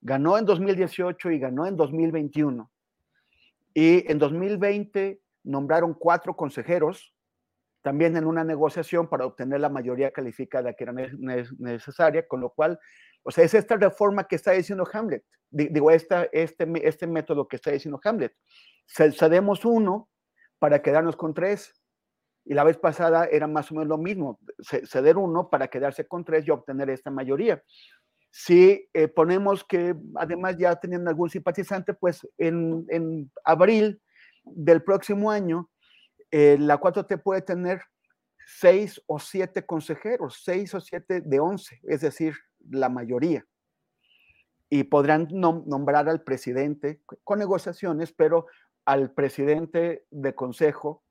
Ganó en 2018 y ganó en 2021 y en 2020 nombraron cuatro consejeros, también en una negociación para obtener la mayoría calificada que era necesaria, con lo cual, o sea, es esta reforma que está diciendo Hamlet, digo, esta, este, este método que está diciendo Hamlet. Cedemos uno para quedarnos con tres, y la vez pasada era más o menos lo mismo, ceder uno para quedarse con tres y obtener esta mayoría. Si eh, ponemos que además ya tenían algún simpatizante, pues en, en abril del próximo año, eh, la 4T puede tener seis o siete consejeros, seis o siete de once, es decir, la mayoría. y podrán nombrar al presidente con negociaciones, pero al presidente de consejo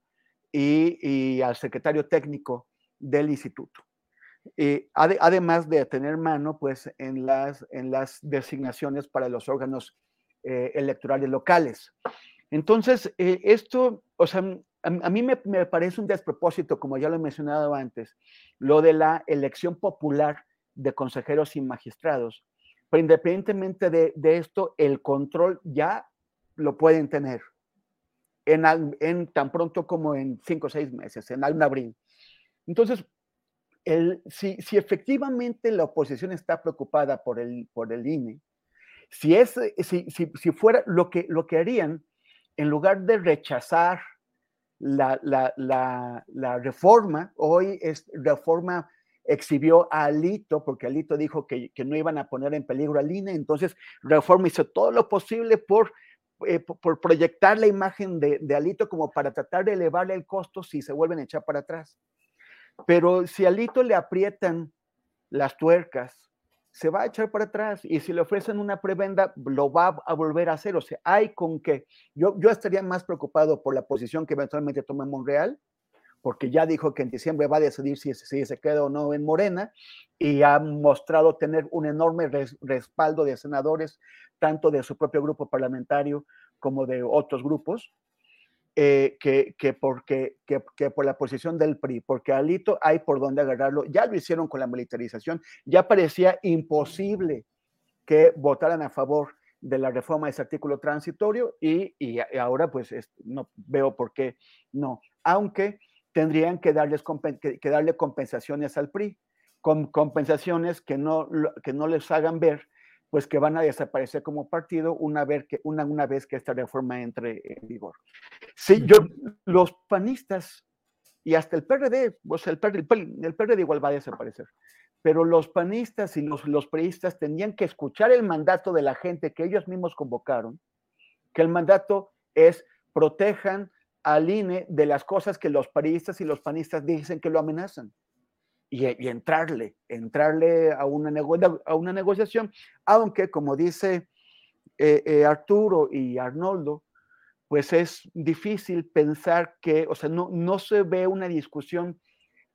y, al secretario técnico del instituto. Y además de tener mano pues, en, las, en las designaciones para los órganos eh, electorales locales. Entonces, eh, esto, o sea, a, mí me, parece un despropósito, como ya lo he mencionado antes, lo de la elección popular de consejeros y magistrados. Pero independientemente de, esto, el control ya lo pueden tener en, tan pronto como en cinco o seis meses, en abril. Entonces, si, efectivamente la oposición está preocupada por el, por el INE, si, es, si, si, si fuera lo que, lo que harían, en lugar de rechazar la, la, la, reforma, hoy es reforma exhibió a Alito, porque Alito dijo que, que, no iban a poner en peligro al INE, entonces Reforma hizo todo lo posible por, eh, por proyectar la imagen de, de, Alito como para tratar de elevarle el costo si se vuelven a echar para atrás. Pero si a Alito le aprietan las tuercas, se va a echar para atrás y si le ofrecen una prebenda, lo va a volver a hacer. O sea, hay con que yo, yo estaría más preocupado por la posición que eventualmente tome Monreal, porque ya dijo que en diciembre va a decidir si, si se queda o no en Morena y ha mostrado tener un enorme respaldo de senadores, tanto de su propio grupo parlamentario como de otros grupos. Eh, que, que, porque, que, que, por la posición del PRI, porque Alito hay por dónde agarrarlo, ya lo hicieron con la militarización, ya parecía imposible que votaran a favor de la reforma de ese artículo transitorio y, y ahora pues no veo por qué no, aunque tendrían que, darles, que, darle compensaciones al PRI, con compensaciones que no, que no les hagan ver pues que van a desaparecer como partido una vez que, una, una vez que esta reforma entre en vigor. Sí, yo, los panistas y hasta el PRD, o sea, el PRD, el PRD igual va a desaparecer, pero los panistas y los, los priistas tendrían que escuchar el mandato de la gente que ellos mismos convocaron, que el mandato es protejan al INE de las cosas que los paristas y los panistas dicen que lo amenazan y, entrarle, entrarle a una, a una negociación, aunque como dice eh, eh, Arturo y Arnoldo, pues es difícil pensar que, o sea, no, no se ve una discusión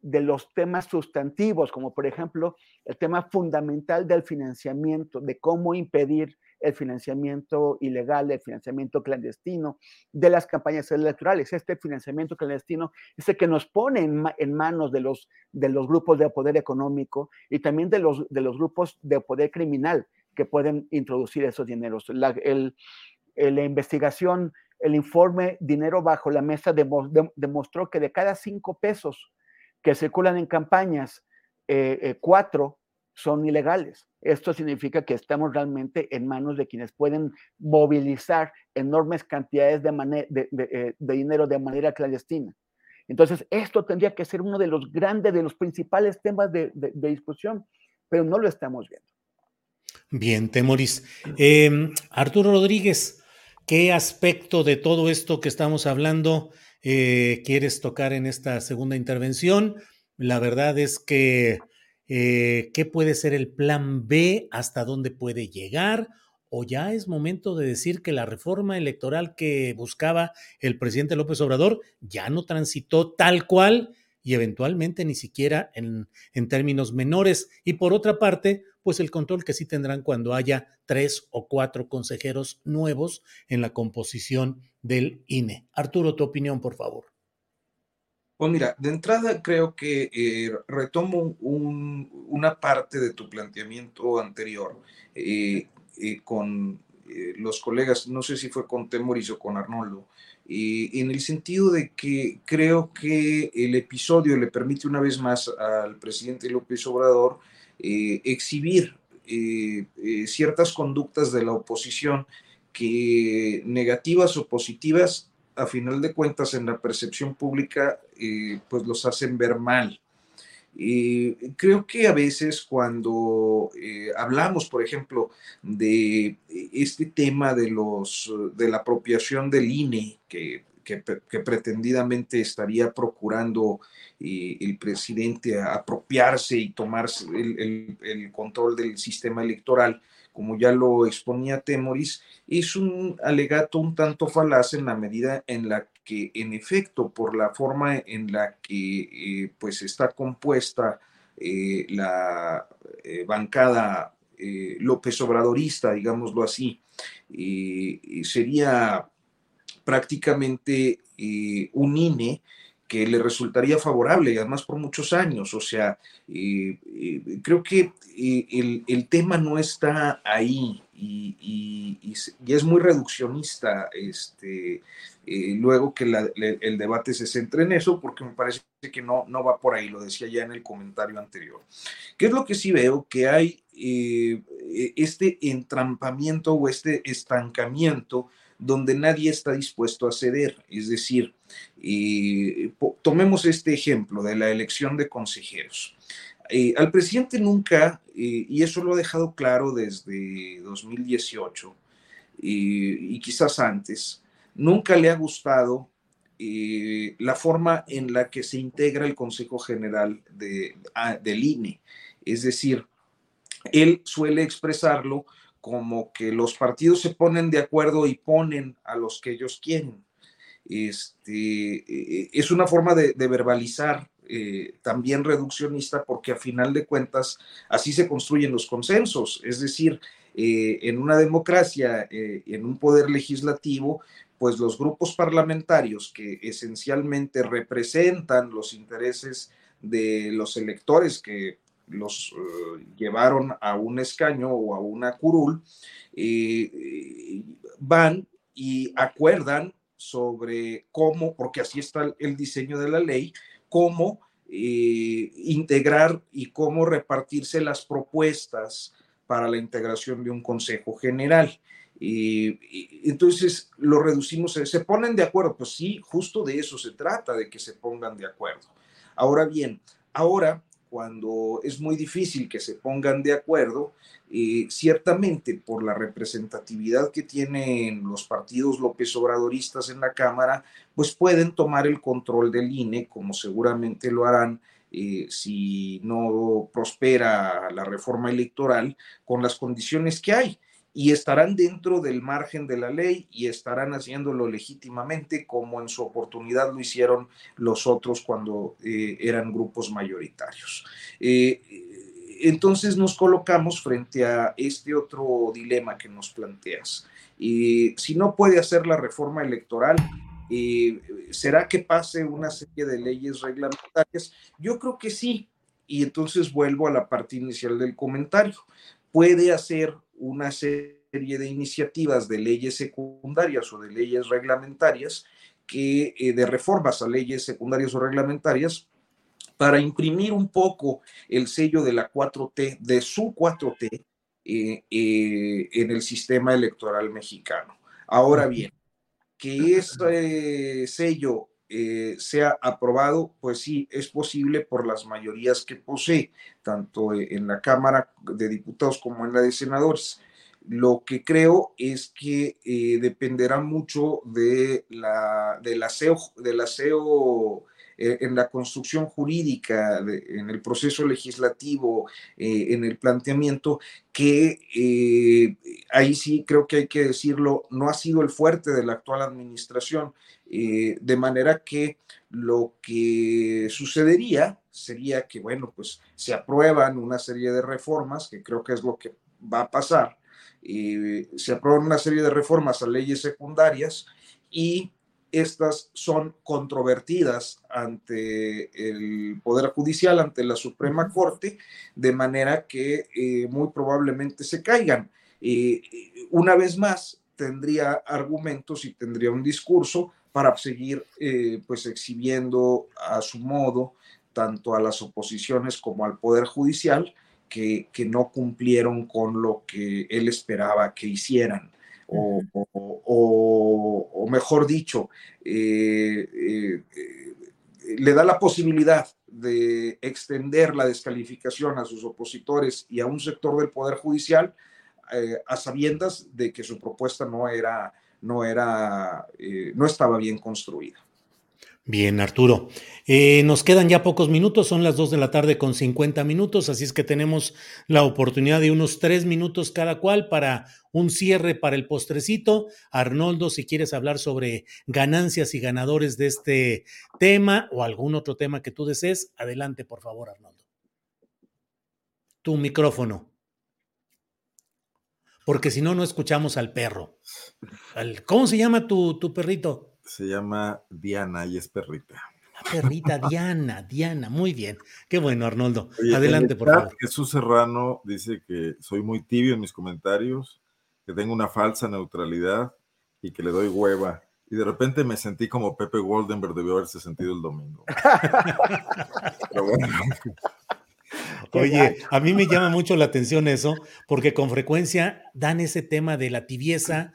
de los temas sustantivos, como por ejemplo el tema fundamental del financiamiento, de cómo impedir el financiamiento ilegal, el financiamiento clandestino de las campañas electorales. Este financiamiento clandestino es el que nos pone en, manos de los, de los grupos de poder económico y también de los, de los grupos de poder criminal que pueden introducir esos dineros. La, la investigación, el informe Dinero bajo la mesa demostró que de cada cinco pesos que circulan en campañas, eh, eh, cuatro son ilegales. Esto significa que estamos realmente en manos de quienes pueden movilizar enormes cantidades de, eh, de, dinero de manera clandestina. Entonces, esto tendría que ser uno de los grandes, de los principales temas de, discusión, pero no lo estamos viendo. Bien, Temoris. Em, Arturo Rodríguez, ¿qué aspecto de todo esto que estamos hablando eh, quieres tocar en esta segunda intervención? La verdad es que eh, qué puede ser el plan B, hasta dónde puede llegar, o ya es momento de decir que la reforma electoral que buscaba el presidente López Obrador ya no transitó tal cual y eventualmente ni siquiera en, en, términos menores. Y por otra parte, pues el control que sí tendrán cuando haya tres o cuatro consejeros nuevos en la composición del INE. Arturo, tu opinión, por favor. Pues mira, de entrada creo que eh, retomo una parte de tu planteamiento anterior eh, eh, con los colegas, no sé si fue con Temoris o con Arnoldo, en el sentido de que creo que el episodio le permite una vez más al presidente López Obrador exhibir ciertas conductas de la oposición que negativas o positivas a final de cuentas en la percepción pública eh, pues los hacen ver mal. Y creo que a veces cuando eh, hablamos, por ejemplo, de este tema de, los, de la apropiación del INE, que, que, pretendidamente estaría procurando el presidente apropiarse y tomarse el, control del sistema electoral, como ya lo exponía Temoris, es un alegato un tanto falaz en la medida en la que, en efecto, por la forma en la que eh, pues está compuesta eh, la eh, bancada López Obradorista, digámoslo así, sería prácticamente un INE que le resultaría favorable, y además por muchos años. O sea, eh, eh, creo que eh, el, tema no está ahí y, es muy reduccionista este, luego que el debate se centre en eso, porque me parece que no, no va por ahí, lo decía ya en el comentario anterior. ¿Qué es lo que sí veo? Que hay este entrampamiento o este estancamiento donde nadie está dispuesto a ceder. Es decir, eh, tomemos este ejemplo de la elección de consejeros. Eh, al presidente nunca, eh, y eso lo ha dejado claro desde 2018 y quizás antes, nunca le ha gustado la forma en la que se integra el Consejo General de, del INE. Es decir, él suele expresarlo como que los partidos se ponen de acuerdo y ponen a los que ellos quieren. Este, eh, es una forma de, verbalizar eh, también reduccionista porque a final de cuentas así se construyen los consensos. Es decir, eh, en una democracia, en un poder legislativo, pues los grupos parlamentarios que esencialmente representan los intereses de los electores que los eh, llevaron a un escaño o a una curul, eh, van y acuerdan sobre cómo, porque así está el diseño de la ley, cómo eh, integrar y cómo repartirse las propuestas para la integración de un Consejo General. entonces lo reducimos, se ponen de acuerdo, pues sí, justo de eso se trata, de que se pongan de acuerdo. Ahora bien, ahora cuando es muy difícil que se pongan de acuerdo, eh, ciertamente por la representatividad que tienen los partidos López Obradoristas en la Cámara, pues pueden tomar el control del INE, como seguramente lo harán eh, si no prospera la reforma electoral, con las condiciones que hay y estarán dentro del margen de la ley y estarán haciéndolo legítimamente como en su oportunidad lo hicieron los otros cuando eh, eran grupos mayoritarios. Eh, entonces nos colocamos frente a este otro dilema que nos planteas. si no puede hacer la reforma electoral, eh, ¿será que pase una serie de leyes reglamentarias? Yo creo que sí. Y entonces vuelvo a la parte inicial del comentario. Puede hacer una serie de iniciativas de leyes secundarias o de leyes reglamentarias que eh, de reformas a leyes secundarias o reglamentarias para imprimir un poco el sello de la 4T, de su 4T, eh, eh, en el sistema electoral mexicano. Ahora bien, que ese sello sea aprobado, pues sí, es posible por las mayorías que posee, tanto en la Cámara de Diputados como en la de Senadores. Lo que creo es que eh, dependerá mucho de la, del aseo, del aseo eh, en la construcción jurídica, en el proceso legislativo, eh, en el planteamiento, que ahí sí creo que hay que decirlo, no ha sido el fuerte de la actual administración, de manera que lo que sucedería sería que, bueno, pues se aprueban una serie de reformas, que creo que es lo que va a pasar, se aprueban una serie de reformas a leyes secundarias y estas son controvertidas ante el Poder Judicial, ante la Suprema Corte, de manera que eh, muy probablemente se caigan. Eh, una vez más, tendría argumentos y tendría un discurso para seguir eh, pues exhibiendo a su modo tanto a las oposiciones como al Poder Judicial, que, no cumplieron con lo que él esperaba que hicieran. O, mejor dicho, eh, eh, le da la posibilidad de extender la descalificación a sus opositores y a un sector del Poder Judicial eh, a sabiendas de que su propuesta no era, no era, no estaba bien construida. Bien, Arturo. Eh, nos quedan ya pocos minutos, son las 2 de la tarde con 50 minutos, así es que tenemos la oportunidad de unos tres minutos cada cual para un cierre para el postrecito. Arnoldo, si quieres hablar sobre ganancias y ganadores de este tema o algún otro tema que tú desees, adelante, por favor, Arnoldo. Tu micrófono. Porque si no, no escuchamos al perro. ¿Cómo se llama tu, tu perrito? Se llama Diana y es perrita. La perrita Diana, Diana, muy bien. Qué bueno, Arnoldo. Adelante, por favor. Jesús Serrano dice que soy muy tibio en mis comentarios, que tengo una falsa neutralidad y que le doy hueva. Y de repente me sentí como Pepe Goldenberg debió haberse sentido el domingo. Pero bueno. Oye, a mí me llama mucho la atención eso, porque con frecuencia dan ese tema de la tibieza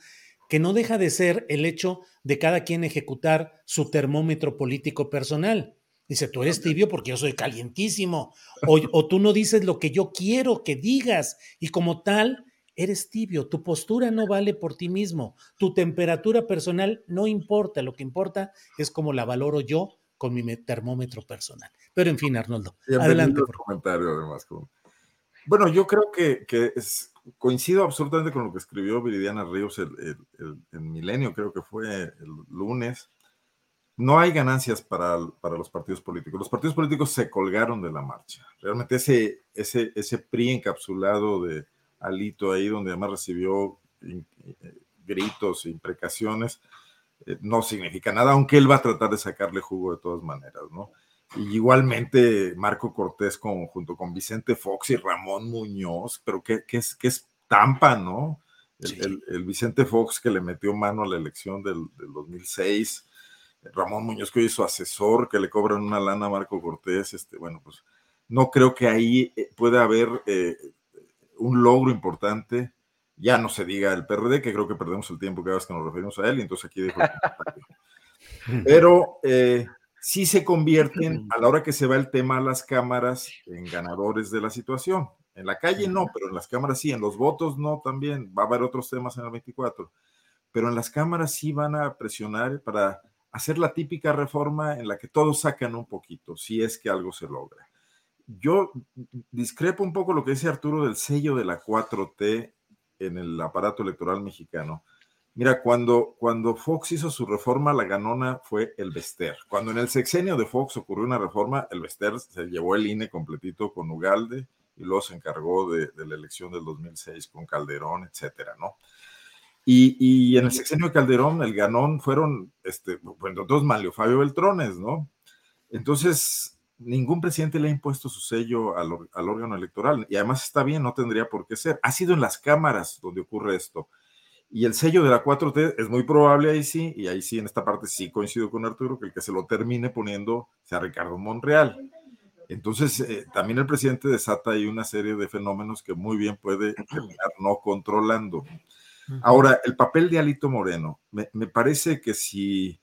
que no deja de ser el hecho de cada quien ejecutar su termómetro político personal. Dice, tú eres tibio porque yo soy calientísimo, o, tú no dices lo que yo quiero que digas, y como tal, eres tibio, tu postura no vale por ti mismo, tu temperatura personal no importa, lo que importa es cómo la valoro yo con mi termómetro personal. Pero en fin, Arnoldo, adelante. Por comentario además. Bueno, yo creo que, que es, coincido absolutamente con lo que escribió Viridiana Ríos el, Milenio, creo que fue el lunes. No hay ganancias para, para, los partidos políticos. Los partidos políticos se colgaron de la marcha. Realmente ese, ese, ese PRI encapsulado de Alito ahí, donde además recibió eh, gritos e imprecaciones, eh, no significa nada, aunque él va a tratar de sacarle jugo de todas maneras, ¿no? Y igualmente Marco Cortés con, junto con Vicente Fox y Ramón Muñoz, pero que, es, Tampa, ¿no? El, Vicente Fox que le metió mano a la elección del, 2006, Ramón Muñoz que hoy es su asesor, que le cobran una lana a Marco Cortés, este, bueno, pues no creo que ahí eh, pueda haber eh, un logro importante. Ya no se diga el PRD, que creo que perdemos el tiempo cada vez que nos referimos a él, y entonces aquí dejo. Pero eh, sí se convierten, a la hora que se va el tema a las cámaras, en ganadores de la situación. En la calle no, pero en las cámaras sí, en los votos no también, va a haber otros temas en el 24, pero en las cámaras sí van a presionar para hacer la típica reforma en la que todos sacan un poquito, si es que algo se logra. Yo discrepo un poco lo que dice Arturo del sello de la 4T en el aparato electoral mexicano Mira, cuando, cuando Fox hizo su reforma, la ganona fue el Vester. Cuando en el sexenio de Fox ocurrió una reforma, el Vester se llevó el INE completito con Ugalde y luego se encargó de, la elección del 2006 con Calderón, etcétera, ¿no? Y, y, en el sexenio de Calderón, el ganón fueron, este, bueno, dos Malio Fabio Beltrones, ¿no? Entonces, ningún presidente le ha impuesto su sello al, al órgano electoral y además está bien, no tendría por qué ser. Ha sido en las cámaras donde ocurre esto. Y el sello de la 4T es muy probable ahí sí, y ahí sí, en esta parte sí coincido con Arturo, que el que se lo termine poniendo sea Ricardo Monreal. Entonces, eh, también el presidente desata ahí una serie de fenómenos que muy bien puede terminar no controlando. Ahora, el papel de Alito Moreno, me, parece que si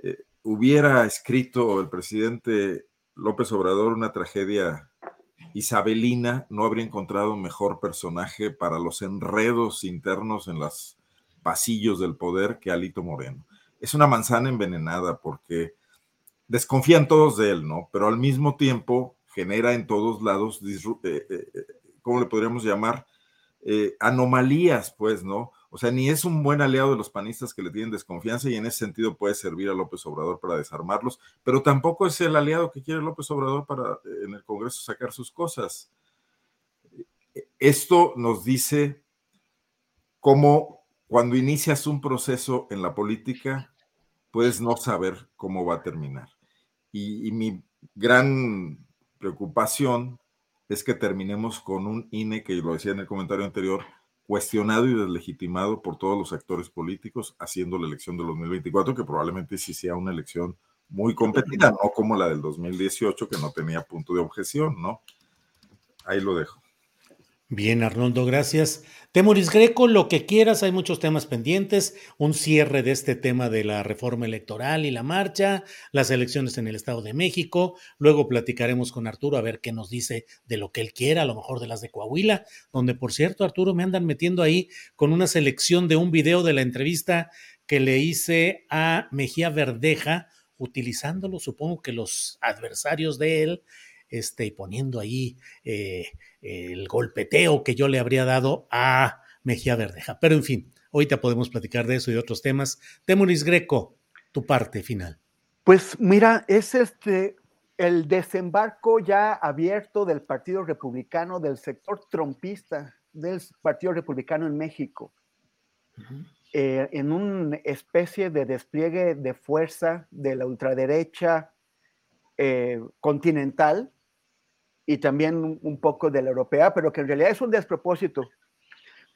eh, hubiera escrito el presidente López Obrador una tragedia isabelina, no habría encontrado mejor personaje para los enredos internos en las pasillos del poder que Alito Moreno. Es una manzana envenenada porque desconfían todos de él, ¿no? Pero al mismo tiempo genera en todos lados, eh, eh, eh, ¿cómo le podríamos llamar? anomalías, pues, ¿no? O sea, ni es un buen aliado de los panistas que le tienen desconfianza y en ese sentido puede servir a López Obrador para desarmarlos, pero tampoco es el aliado que quiere López Obrador para en el Congreso sacar sus cosas. Esto nos dice cómo cuando inicias un proceso en la política, puedes no saber cómo va a terminar. Y, mi gran preocupación es que terminemos con un INE, que lo decía en el comentario anterior, cuestionado y deslegitimado por todos los actores políticos, haciendo la elección del 2024, que probablemente sí sea una elección muy competida, no como la del 2018, que no tenía punto de objeción, ¿no? Ahí lo dejo. Bien, Arnoldo, gracias. Temoris Greco, lo que quieras, hay muchos temas pendientes, un cierre de este tema de la reforma electoral y la marcha, las elecciones en el Estado de México, luego platicaremos con Arturo a ver qué nos dice de lo que él quiera, a lo mejor de las de Coahuila, donde por cierto, Arturo, me andan metiendo ahí con una selección de un video de la entrevista que le hice a Mejía Verdeja, utilizándolo, supongo que los adversarios de él, este, y poniendo ahí eh, el golpeteo que yo le habría dado a Mejía Verdeja. Pero en fin, ahorita podemos platicar de eso y de otros temas. Temuris Greco, tu parte final. Pues mira, es este el desembarco ya abierto del Partido Republicano, del sector trompista del Partido Republicano en México, eh, en una especie de despliegue de fuerza de la ultraderecha eh, continental y también un, poco de la europea, pero que en realidad es un despropósito,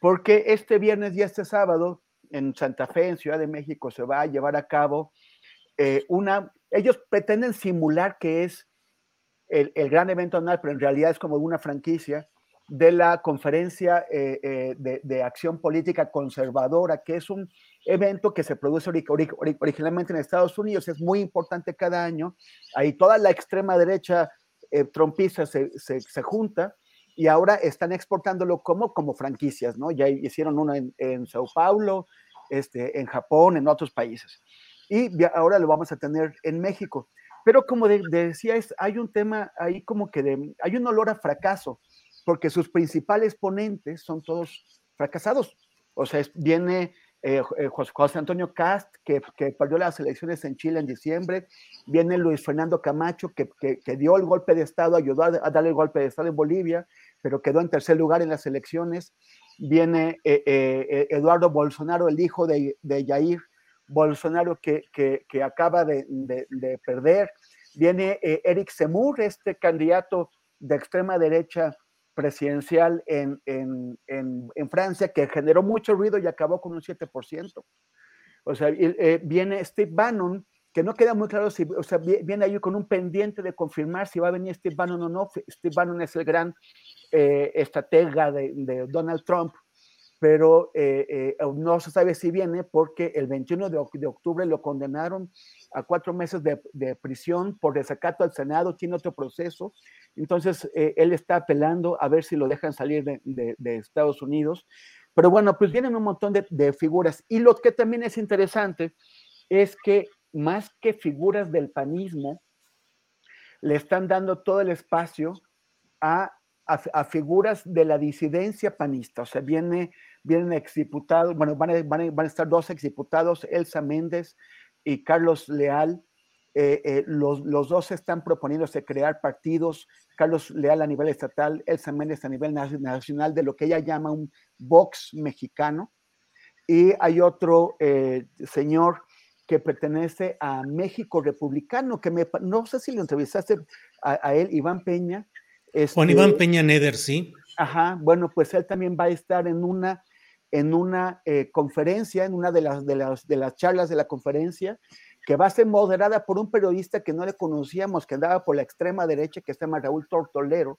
porque este viernes y este sábado en Santa Fe, en Ciudad de México, se va a llevar a cabo eh, una, ellos pretenden simular que es el, el, gran evento anual, pero en realidad es como una franquicia, de la Conferencia eh, eh, de, Acción Política Conservadora, que es un evento que se produce originalmente en Estados Unidos, es muy importante cada año. Ahí toda la extrema derecha eh, trompista se, junta y ahora están exportándolo como, como franquicias, ¿no? Ya hicieron uno en, en Sao Paulo, este, en Japón, en otros países. Y ahora lo vamos a tener en México. Pero como decía, hay un tema ahí como que hay un olor a fracaso porque sus principales ponentes son todos fracasados. O sea, viene eh, eh, José Antonio Cast, que, perdió las elecciones en Chile en diciembre, viene Luis Fernando Camacho, que, dio el golpe de Estado, ayudó a, darle el golpe de Estado en Bolivia, pero quedó en tercer lugar en las elecciones, viene eh, Eduardo Bolsonaro, el hijo de, de Jair Bolsonaro, que, acaba de, de, perder, viene Eric Zemmour, este candidato de extrema derecha presidencial en, en, en, Francia que generó mucho ruido y acabó con un 7%. O sea, eh, viene Steve Bannon, que no queda muy claro si, o sea, viene ahí con un pendiente de confirmar si va a venir Steve Bannon o no. Steve Bannon es el gran eh, estratega de, de, Donald Trump, pero eh, no se sabe si viene porque el 21 de, de octubre lo condenaron a cuatro meses de, de, prisión por desacato al Senado, tiene otro proceso entonces, eh, él está apelando a ver si lo dejan salir de, Estados Unidos. Pero bueno, pues vienen un montón de, figuras. Y lo que también es interesante es que más que figuras del panismo, le están dando todo el espacio a, figuras de la disidencia panista. O sea, viene, vienen exdiputados, bueno, van a, van a estar dos exdiputados, Elsa Méndez y Carlos Leal, eh, eh, los, los, dos están proponiéndose crear partidos, Carlos Leal a nivel estatal, Elsa Méndez a nivel nacional, de lo que ella llama un Vox mexicano. Y hay otro eh, señor que pertenece a México Republicano, que me, no sé si lo entrevistaste a, él, Iván Peña. Juan Iván este Peña Neder, sí. Ajá, bueno, pues él también va a estar en una, en una conferencia, en una de las, de, las, de las charlas de la conferencia, que va a ser moderada por un periodista que no le conocíamos, que andaba por la extrema derecha, que se llama Raúl Tortolero,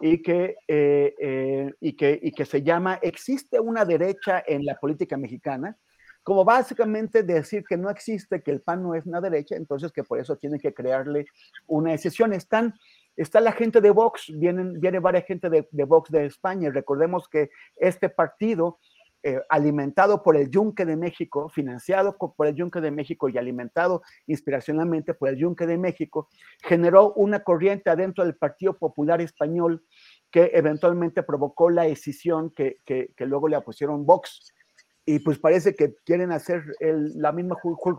y que, eh, eh, y que, y que se llama ¿Existe una derecha en la política mexicana? Como básicamente decir que no existe, que el PAN no es una derecha, entonces que por eso tienen que crearle una excepción. Están, está la gente de Vox, vienen, viene varias gente de, de Vox de España. Recordemos que este partido eh, alimentado por el Yunque de México, financiado por el Yunque de México y alimentado inspiracionalmente por el Yunque de México, generó una corriente adentro del Partido Popular Español que eventualmente provocó la escisión que, que, luego le pusieron Vox. Y pues parece que quieren hacer la misma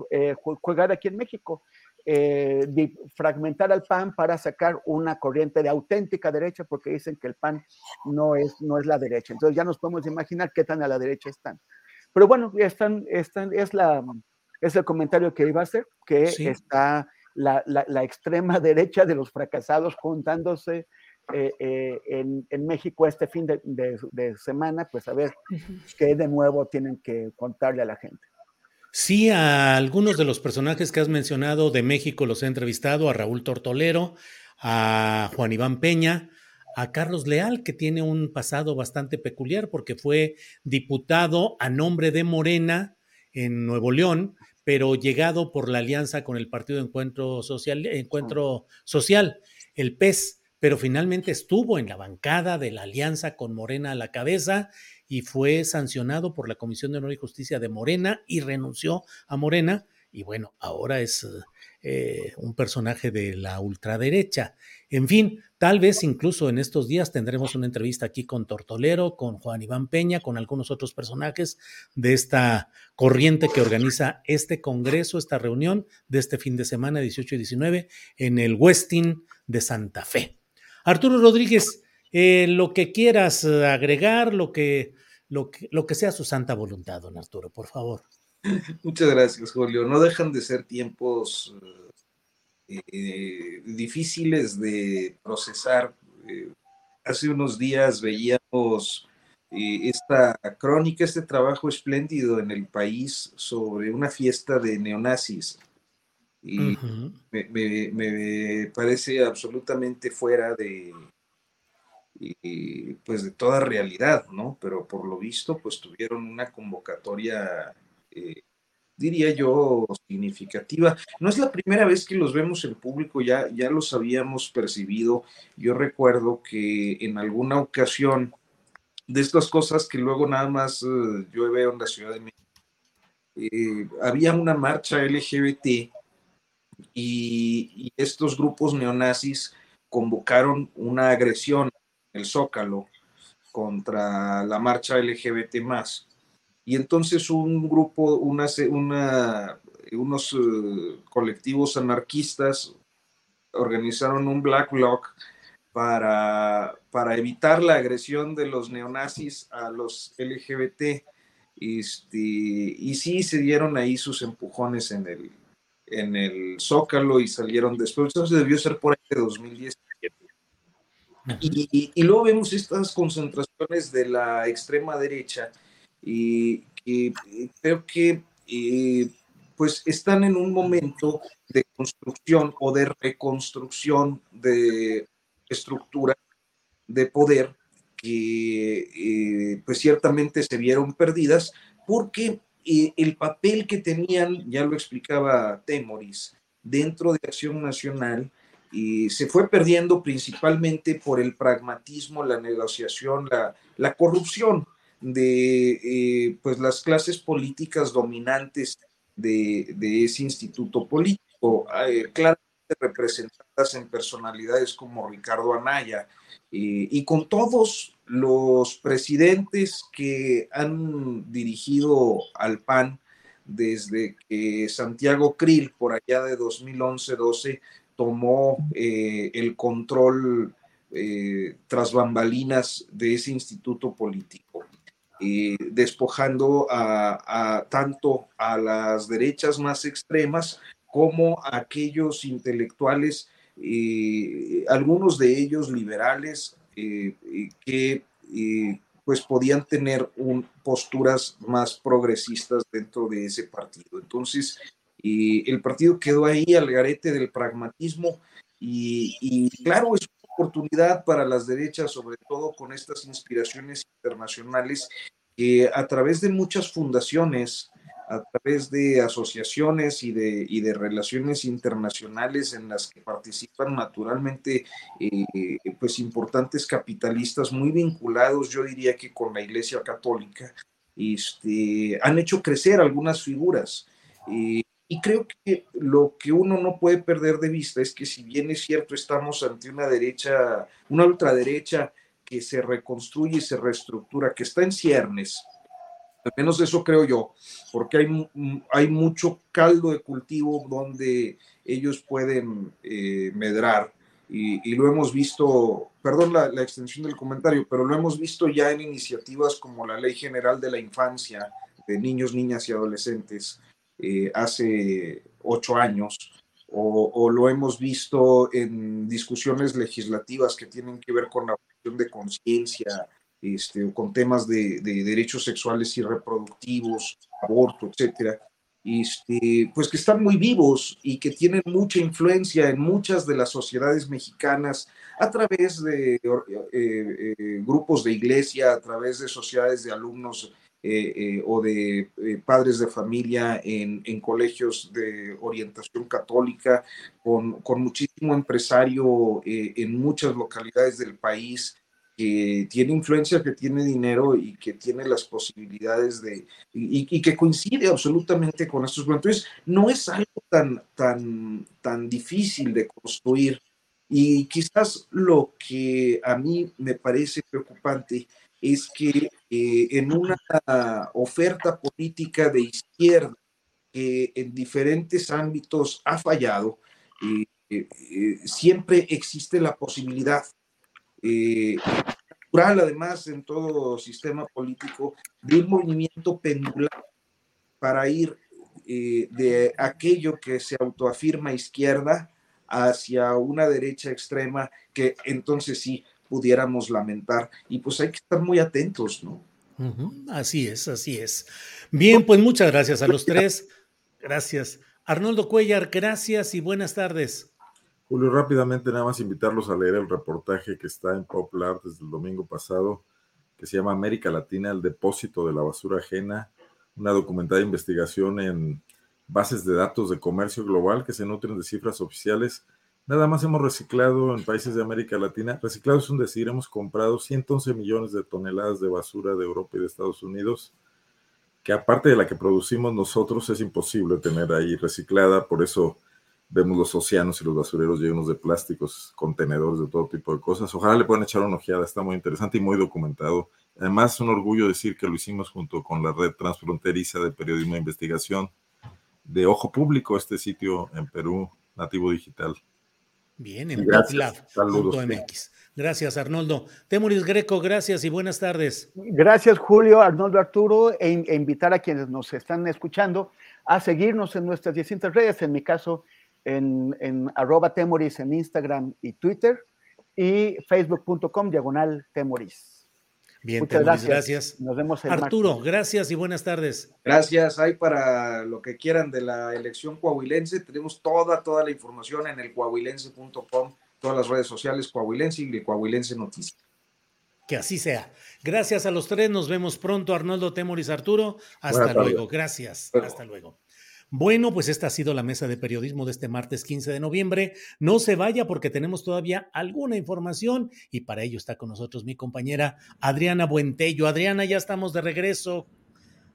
eh, jugada aquí en México. Eh, fragmentar al PAN para sacar una corriente de auténtica derecha, porque dicen que el PAN no es, no es la derecha. Entonces ya nos podemos imaginar qué tan a la derecha están. Pero bueno, están, están, es, la, es el comentario que iba a hacer, que está la, la, extrema derecha de los fracasados juntándose eh, eh, en, en, México este fin de, de, de semana, pues a ver qué de nuevo tienen que contarle a la gente. Sí, a algunos de los personajes que has mencionado de México los he entrevistado, a Raúl Tortolero, a Juan Iván Peña, a Carlos Leal, que tiene un pasado bastante peculiar porque fue diputado a nombre de Morena en Nuevo León, pero llegado por la alianza con el Partido Encuentro Social, Encuentro Social el PES, pero finalmente estuvo en la bancada de la alianza con Morena a la cabeza y fue sancionado por la Comisión de Honor y Justicia de Morena y renunció a Morena y bueno, ahora es eh, un personaje de la ultraderecha. En fin, tal vez incluso en estos días tendremos una entrevista aquí con Tortolero, con Juan Iván Peña, con algunos otros personajes de esta corriente que organiza este congreso, esta reunión de este fin de semana, 18 y 19, en el Westin de Santa Fe. Arturo Rodríguez, eh, lo que quieras agregar, lo que, lo, que, lo que sea su santa voluntad, don Arturo, por favor. Muchas gracias, Julio. No dejan de ser tiempos eh, difíciles de procesar. Eh, hace unos días veíamos eh, esta crónica, este trabajo espléndido en el país sobre una fiesta de neonazis. Y me, parece absolutamente fuera de, pues de toda realidad, ¿no? Pero por lo visto, pues tuvieron una convocatoria eh, diría yo, significativa. No es la primera vez que los vemos en público, ya, ya los habíamos percibido. Yo recuerdo que en alguna ocasión de estas cosas que luego nada más eh, yo veo en la Ciudad de México, eh, había una marcha LGBT y, y, estos grupos neonazis convocaron una agresión el Zócalo contra la marcha LGBT más y entonces un grupo, una, una, unos eh, colectivos anarquistas organizaron un Black Bloc para, para evitar la agresión de los neonazis a los LGBT. Este, y sí se dieron ahí sus empujones en el, en el Zócalo y salieron después. Eso debió ser por ahí de 2017. Y, y, luego vemos estas concentraciones de la extrema derecha y, creo que eh, pues están en un momento de construcción o de reconstrucción de estructura de poder que pues ciertamente se vieron perdidas porque el papel que tenían, ya lo explicaba Temoris, dentro de Acción Nacional, y se fue perdiendo principalmente por el pragmatismo, la negociación, la, la corrupción de eh, pues las clases políticas dominantes de, ese instituto político, eh, claramente representadas en personalidades como Ricardo Anaya, eh, y con todos los presidentes que han dirigido al PAN desde que Santiago Krill, por allá de 2011-12, tomó el control tras bambalinas de ese instituto político. Eh, despojando a, tanto a las derechas más extremas como a aquellos intelectuales, eh, algunos de ellos liberales, eh, que pues podían tener posturas más progresistas dentro de ese partido. Entonces, el partido quedó ahí al garete del pragmatismo y, claro, es oportunidad para las derechas, sobre todo con estas inspiraciones internacionales, que a través de muchas fundaciones, a través de asociaciones y de, y de relaciones internacionales en las que participan naturalmente eh, pues importantes capitalistas muy vinculados, yo diría que con la Iglesia Católica, este, han hecho crecer algunas figuras. Eh, y creo que lo que uno no puede perder de vista es que si bien es cierto estamos ante una derecha, una ultraderecha que se reconstruye y se reestructura, que está en ciernes, al menos eso creo yo, porque hay, hay mucho caldo de cultivo donde ellos pueden eh, medrar. Y, lo hemos visto, perdón la, la, extensión del comentario, pero lo hemos visto ya en iniciativas como la Ley General de la Infancia de Niños, Niñas y Adolescentes, eh, hace ocho años, o, lo hemos visto en discusiones legislativas que tienen que ver con la objeción de conciencia, este, con temas de, derechos sexuales y reproductivos, aborto, etcétera, este, pues que están muy vivos y que tienen mucha influencia en muchas de las sociedades mexicanas a través de eh, eh, grupos de iglesia, a través de sociedades de alumnos o de eh, padres de familia en, colegios de orientación católica, con, muchísimo empresario en muchas localidades del país que tiene influencia, que tiene dinero y que tiene las posibilidades de, y, que coincide absolutamente con estos Entonces, no es algo tan, tan, tan difícil de construir. Y quizás lo que a mí me parece preocupante es que eh, en una oferta política de izquierda que en diferentes ámbitos ha fallado, eh, eh, siempre existe la posibilidad natural, además, en todo sistema político, de un movimiento pendular para ir de aquello que se autoafirma izquierda hacia una derecha extrema que entonces sí pudiéramos lamentar. Y pues hay que estar muy atentos, ¿no? Así es, así es. Bien, pues muchas gracias a los tres. Gracias. Arnoldo Cuellar, gracias y buenas tardes. Julio, rápidamente nada más invitarlos a leer el reportaje que está en Popular desde el domingo pasado, que se llama América Latina, el depósito de la basura ajena, una documentada investigación en bases de datos de comercio global que se nutren de cifras oficiales. Nada más hemos reciclado en países de América Latina. Reciclado es un decir, hemos comprado 111 millones de toneladas de basura de Europa y de Estados Unidos, que aparte de la que producimos nosotros es imposible tener ahí reciclada, por eso vemos los océanos y los basureros llenos de plásticos, contenedores de todo tipo de cosas. Ojalá le puedan echar una ojeada, está muy interesante y muy documentado. Además, es un orgullo decir que lo hicimos junto con la red transfronteriza de periodismo e investigación de Ojo Público, este sitio en Perú, nativo digital. Bien, en MX. Gracias, Arnoldo. Temuris Greco, gracias y buenas tardes. Gracias, Julio, Arnoldo Arturo, e, e invitar a quienes nos están escuchando a seguirnos en nuestras distintas redes, en mi caso, en, en arroba temoris en Instagram y Twitter y facebook.com diagonal temoris. Bien, Muchas gracias. Nos vemos el Arturo, gracias y buenas tardes. Gracias. Hay para lo que quieran de la elección coahuilense. Tenemos toda, toda la información en el coahuilense.com, todas las redes sociales coahuilense y el coahuilense noticias. Que así sea. Gracias a los tres. Nos vemos pronto, Arnoldo Temoris Arturo. Hasta luego. Gracias. Hasta luego. Bueno, pues esta ha sido la mesa de periodismo de este martes 15 de noviembre. No se vaya porque tenemos todavía alguna información y para ello está con nosotros mi compañera Adriana Buentello. Adriana, ya estamos de regreso.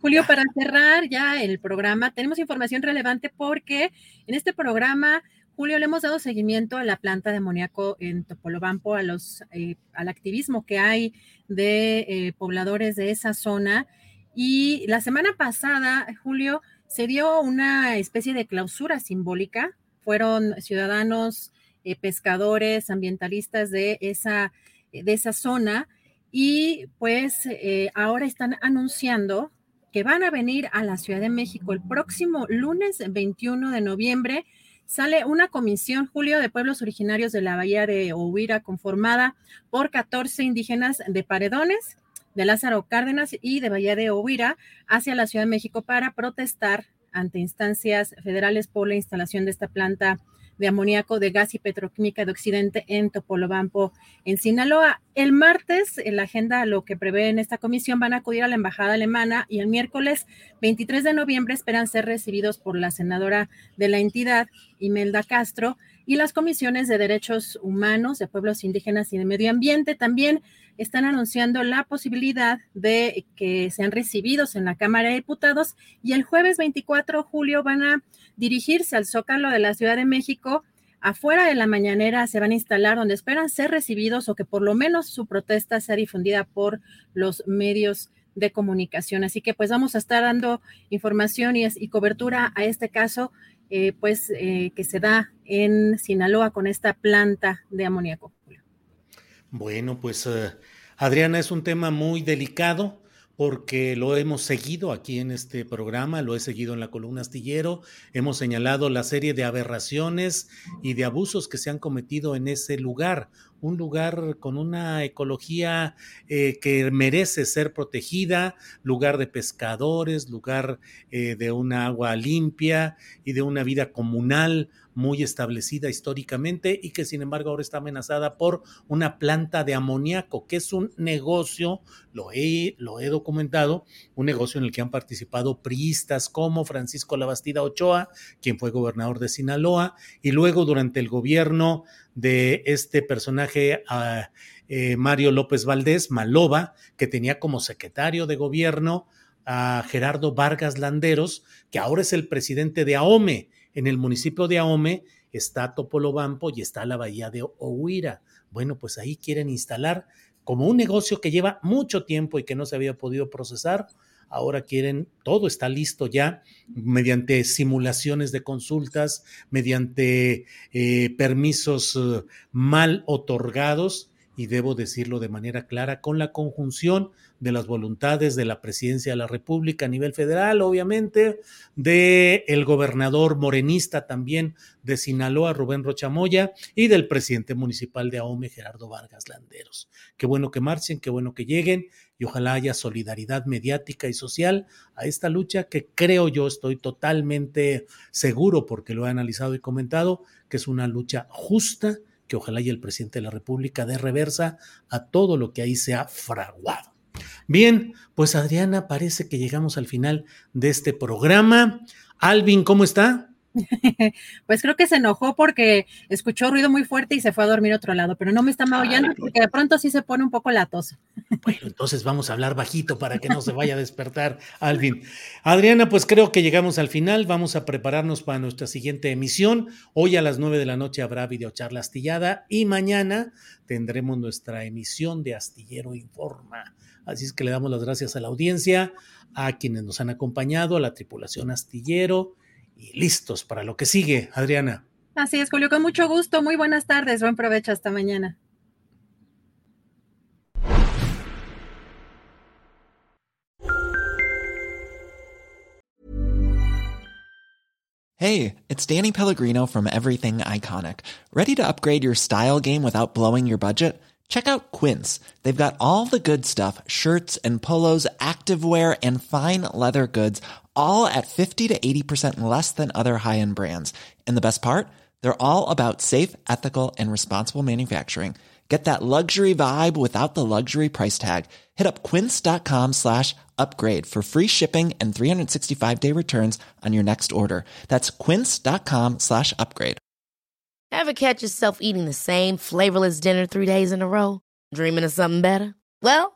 Julio, para cerrar ya el programa, tenemos información relevante porque en este programa, Julio, le hemos dado seguimiento a la planta de amoníaco en Topolobampo, a los, eh, al activismo que hay de eh, pobladores de esa zona. Y la semana pasada, Julio, se dio una especie de clausura simbólica. Fueron ciudadanos, eh, pescadores, ambientalistas de esa, de esa zona y pues eh, ahora están anunciando que van a venir a la Ciudad de México el próximo lunes 21 de noviembre. Sale una comisión, Julio, de pueblos originarios de la Bahía de Ohuira, conformada por 14 indígenas de Paredones, de Lázaro Cárdenas y de Bahía de Ohuira hacia la Ciudad de México para protestar ante instancias federales por la instalación de esta planta de amoníaco de gas y petroquímica de Occidente en Topolobampo, en Sinaloa. El martes, en la agenda, lo que prevé en esta comisión, van a acudir a la embajada alemana y el miércoles 23 de noviembre esperan ser recibidos por la senadora de la entidad, Imelda Castro, y las comisiones de derechos humanos, de pueblos indígenas y de medio ambiente. También están anunciando la posibilidad de que sean recibidos en la Cámara de Diputados y el jueves 24 de julio van a dirigirse al Zócalo de la Ciudad de México. Afuera de la mañanera se van a instalar donde esperan ser recibidos o que por lo menos su protesta sea difundida por los medios de comunicación. Así que pues vamos a estar dando información y, cobertura a este caso, eh, pues eh, que se da en Sinaloa con esta planta de amoníaco. Bueno, pues eh, Adriana es un tema muy delicado porque lo hemos seguido aquí en este programa, lo he seguido en la columna astillero, hemos señalado la serie de aberraciones y de abusos que se han cometido en ese lugar, un lugar con una ecología eh, que merece ser protegida, lugar de pescadores, lugar eh, de un agua limpia y de una vida comunal muy establecida históricamente y que sin embargo ahora está amenazada por una planta de amoníaco, que es un negocio, lo he, lo he documentado, un negocio en el que han participado priistas como Francisco Labastida Ochoa, quien fue gobernador de Sinaloa, y luego durante el gobierno de este personaje, uh, Mario López Valdés, Maloba, que tenía como secretario de gobierno a Gerardo Vargas Landeros, que ahora es el presidente de AOME. En el municipio de AOME está Topolobampo y está la bahía de Ohuira. Bueno, pues ahí quieren instalar como un negocio que lleva mucho tiempo y que no se había podido procesar, ahora quieren, todo está listo ya, mediante simulaciones de consultas, mediante eh, permisos eh, mal otorgados, y debo decirlo de manera clara, con la conjunción de las voluntades de la presidencia de la República a nivel federal, obviamente, de el gobernador morenista también de Sinaloa, Rubén Rochamoya, y del presidente municipal de Ahome, Gerardo Vargas Landeros. Qué bueno que marchen, qué bueno que lleguen, y ojalá haya solidaridad mediática y social a esta lucha que creo yo, estoy totalmente seguro, porque lo he analizado y comentado, que es una lucha justa, que ojalá y el presidente de la República dé reversa a todo lo que ahí se ha fraguado. Bien, pues Adriana, parece que llegamos al final de este programa. Alvin, ¿cómo está? Pues creo que se enojó porque escuchó ruido muy fuerte y se fue a dormir a otro lado, pero no me está maullando porque de pronto sí se pone un poco latoso. Bueno, entonces vamos a hablar bajito para que no se vaya a despertar Alvin. Adriana, pues creo que llegamos al final. Vamos a prepararnos para nuestra siguiente emisión. Hoy a las nueve de la noche habrá videocharla astillada y mañana tendremos nuestra emisión de Astillero Informa. Así es que le damos las gracias a la audiencia, a quienes nos han acompañado, a la tripulación astillero y listos para lo que sigue, Adriana. Así es, Julio, con mucho gusto. Muy buenas tardes. Buen provecho. Hasta mañana. Hey, it's Danny Pellegrino from Everything Iconic. Ready to upgrade your style game without blowing your budget? Check out Quince. They've got all the good stuff shirts and polos, activewear, and fine leather goods, all at 50 to 80% less than other high end brands. And the best part? They're all about safe, ethical, and responsible manufacturing. Get that luxury vibe without the luxury price tag. Hit up quince.com slash upgrade for free shipping and 365 day returns on your next order. That's quince.com slash upgrade. Ever catch yourself eating the same flavorless dinner three days in a row? Dreaming of something better? Well,